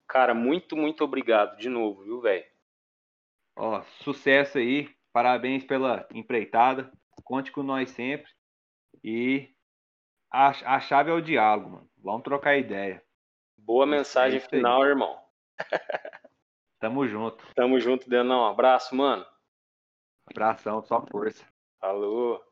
Cara, muito, muito obrigado de novo, viu, velho? Ó, sucesso aí, parabéns pela empreitada, conte com nós sempre e a, a chave é o diálogo, mano. Vamos trocar ideia. Boa mensagem isso aí. final, irmão. Tamo junto. Tamo junto, Denão. Abraço, mano. Abração, só força. Falou.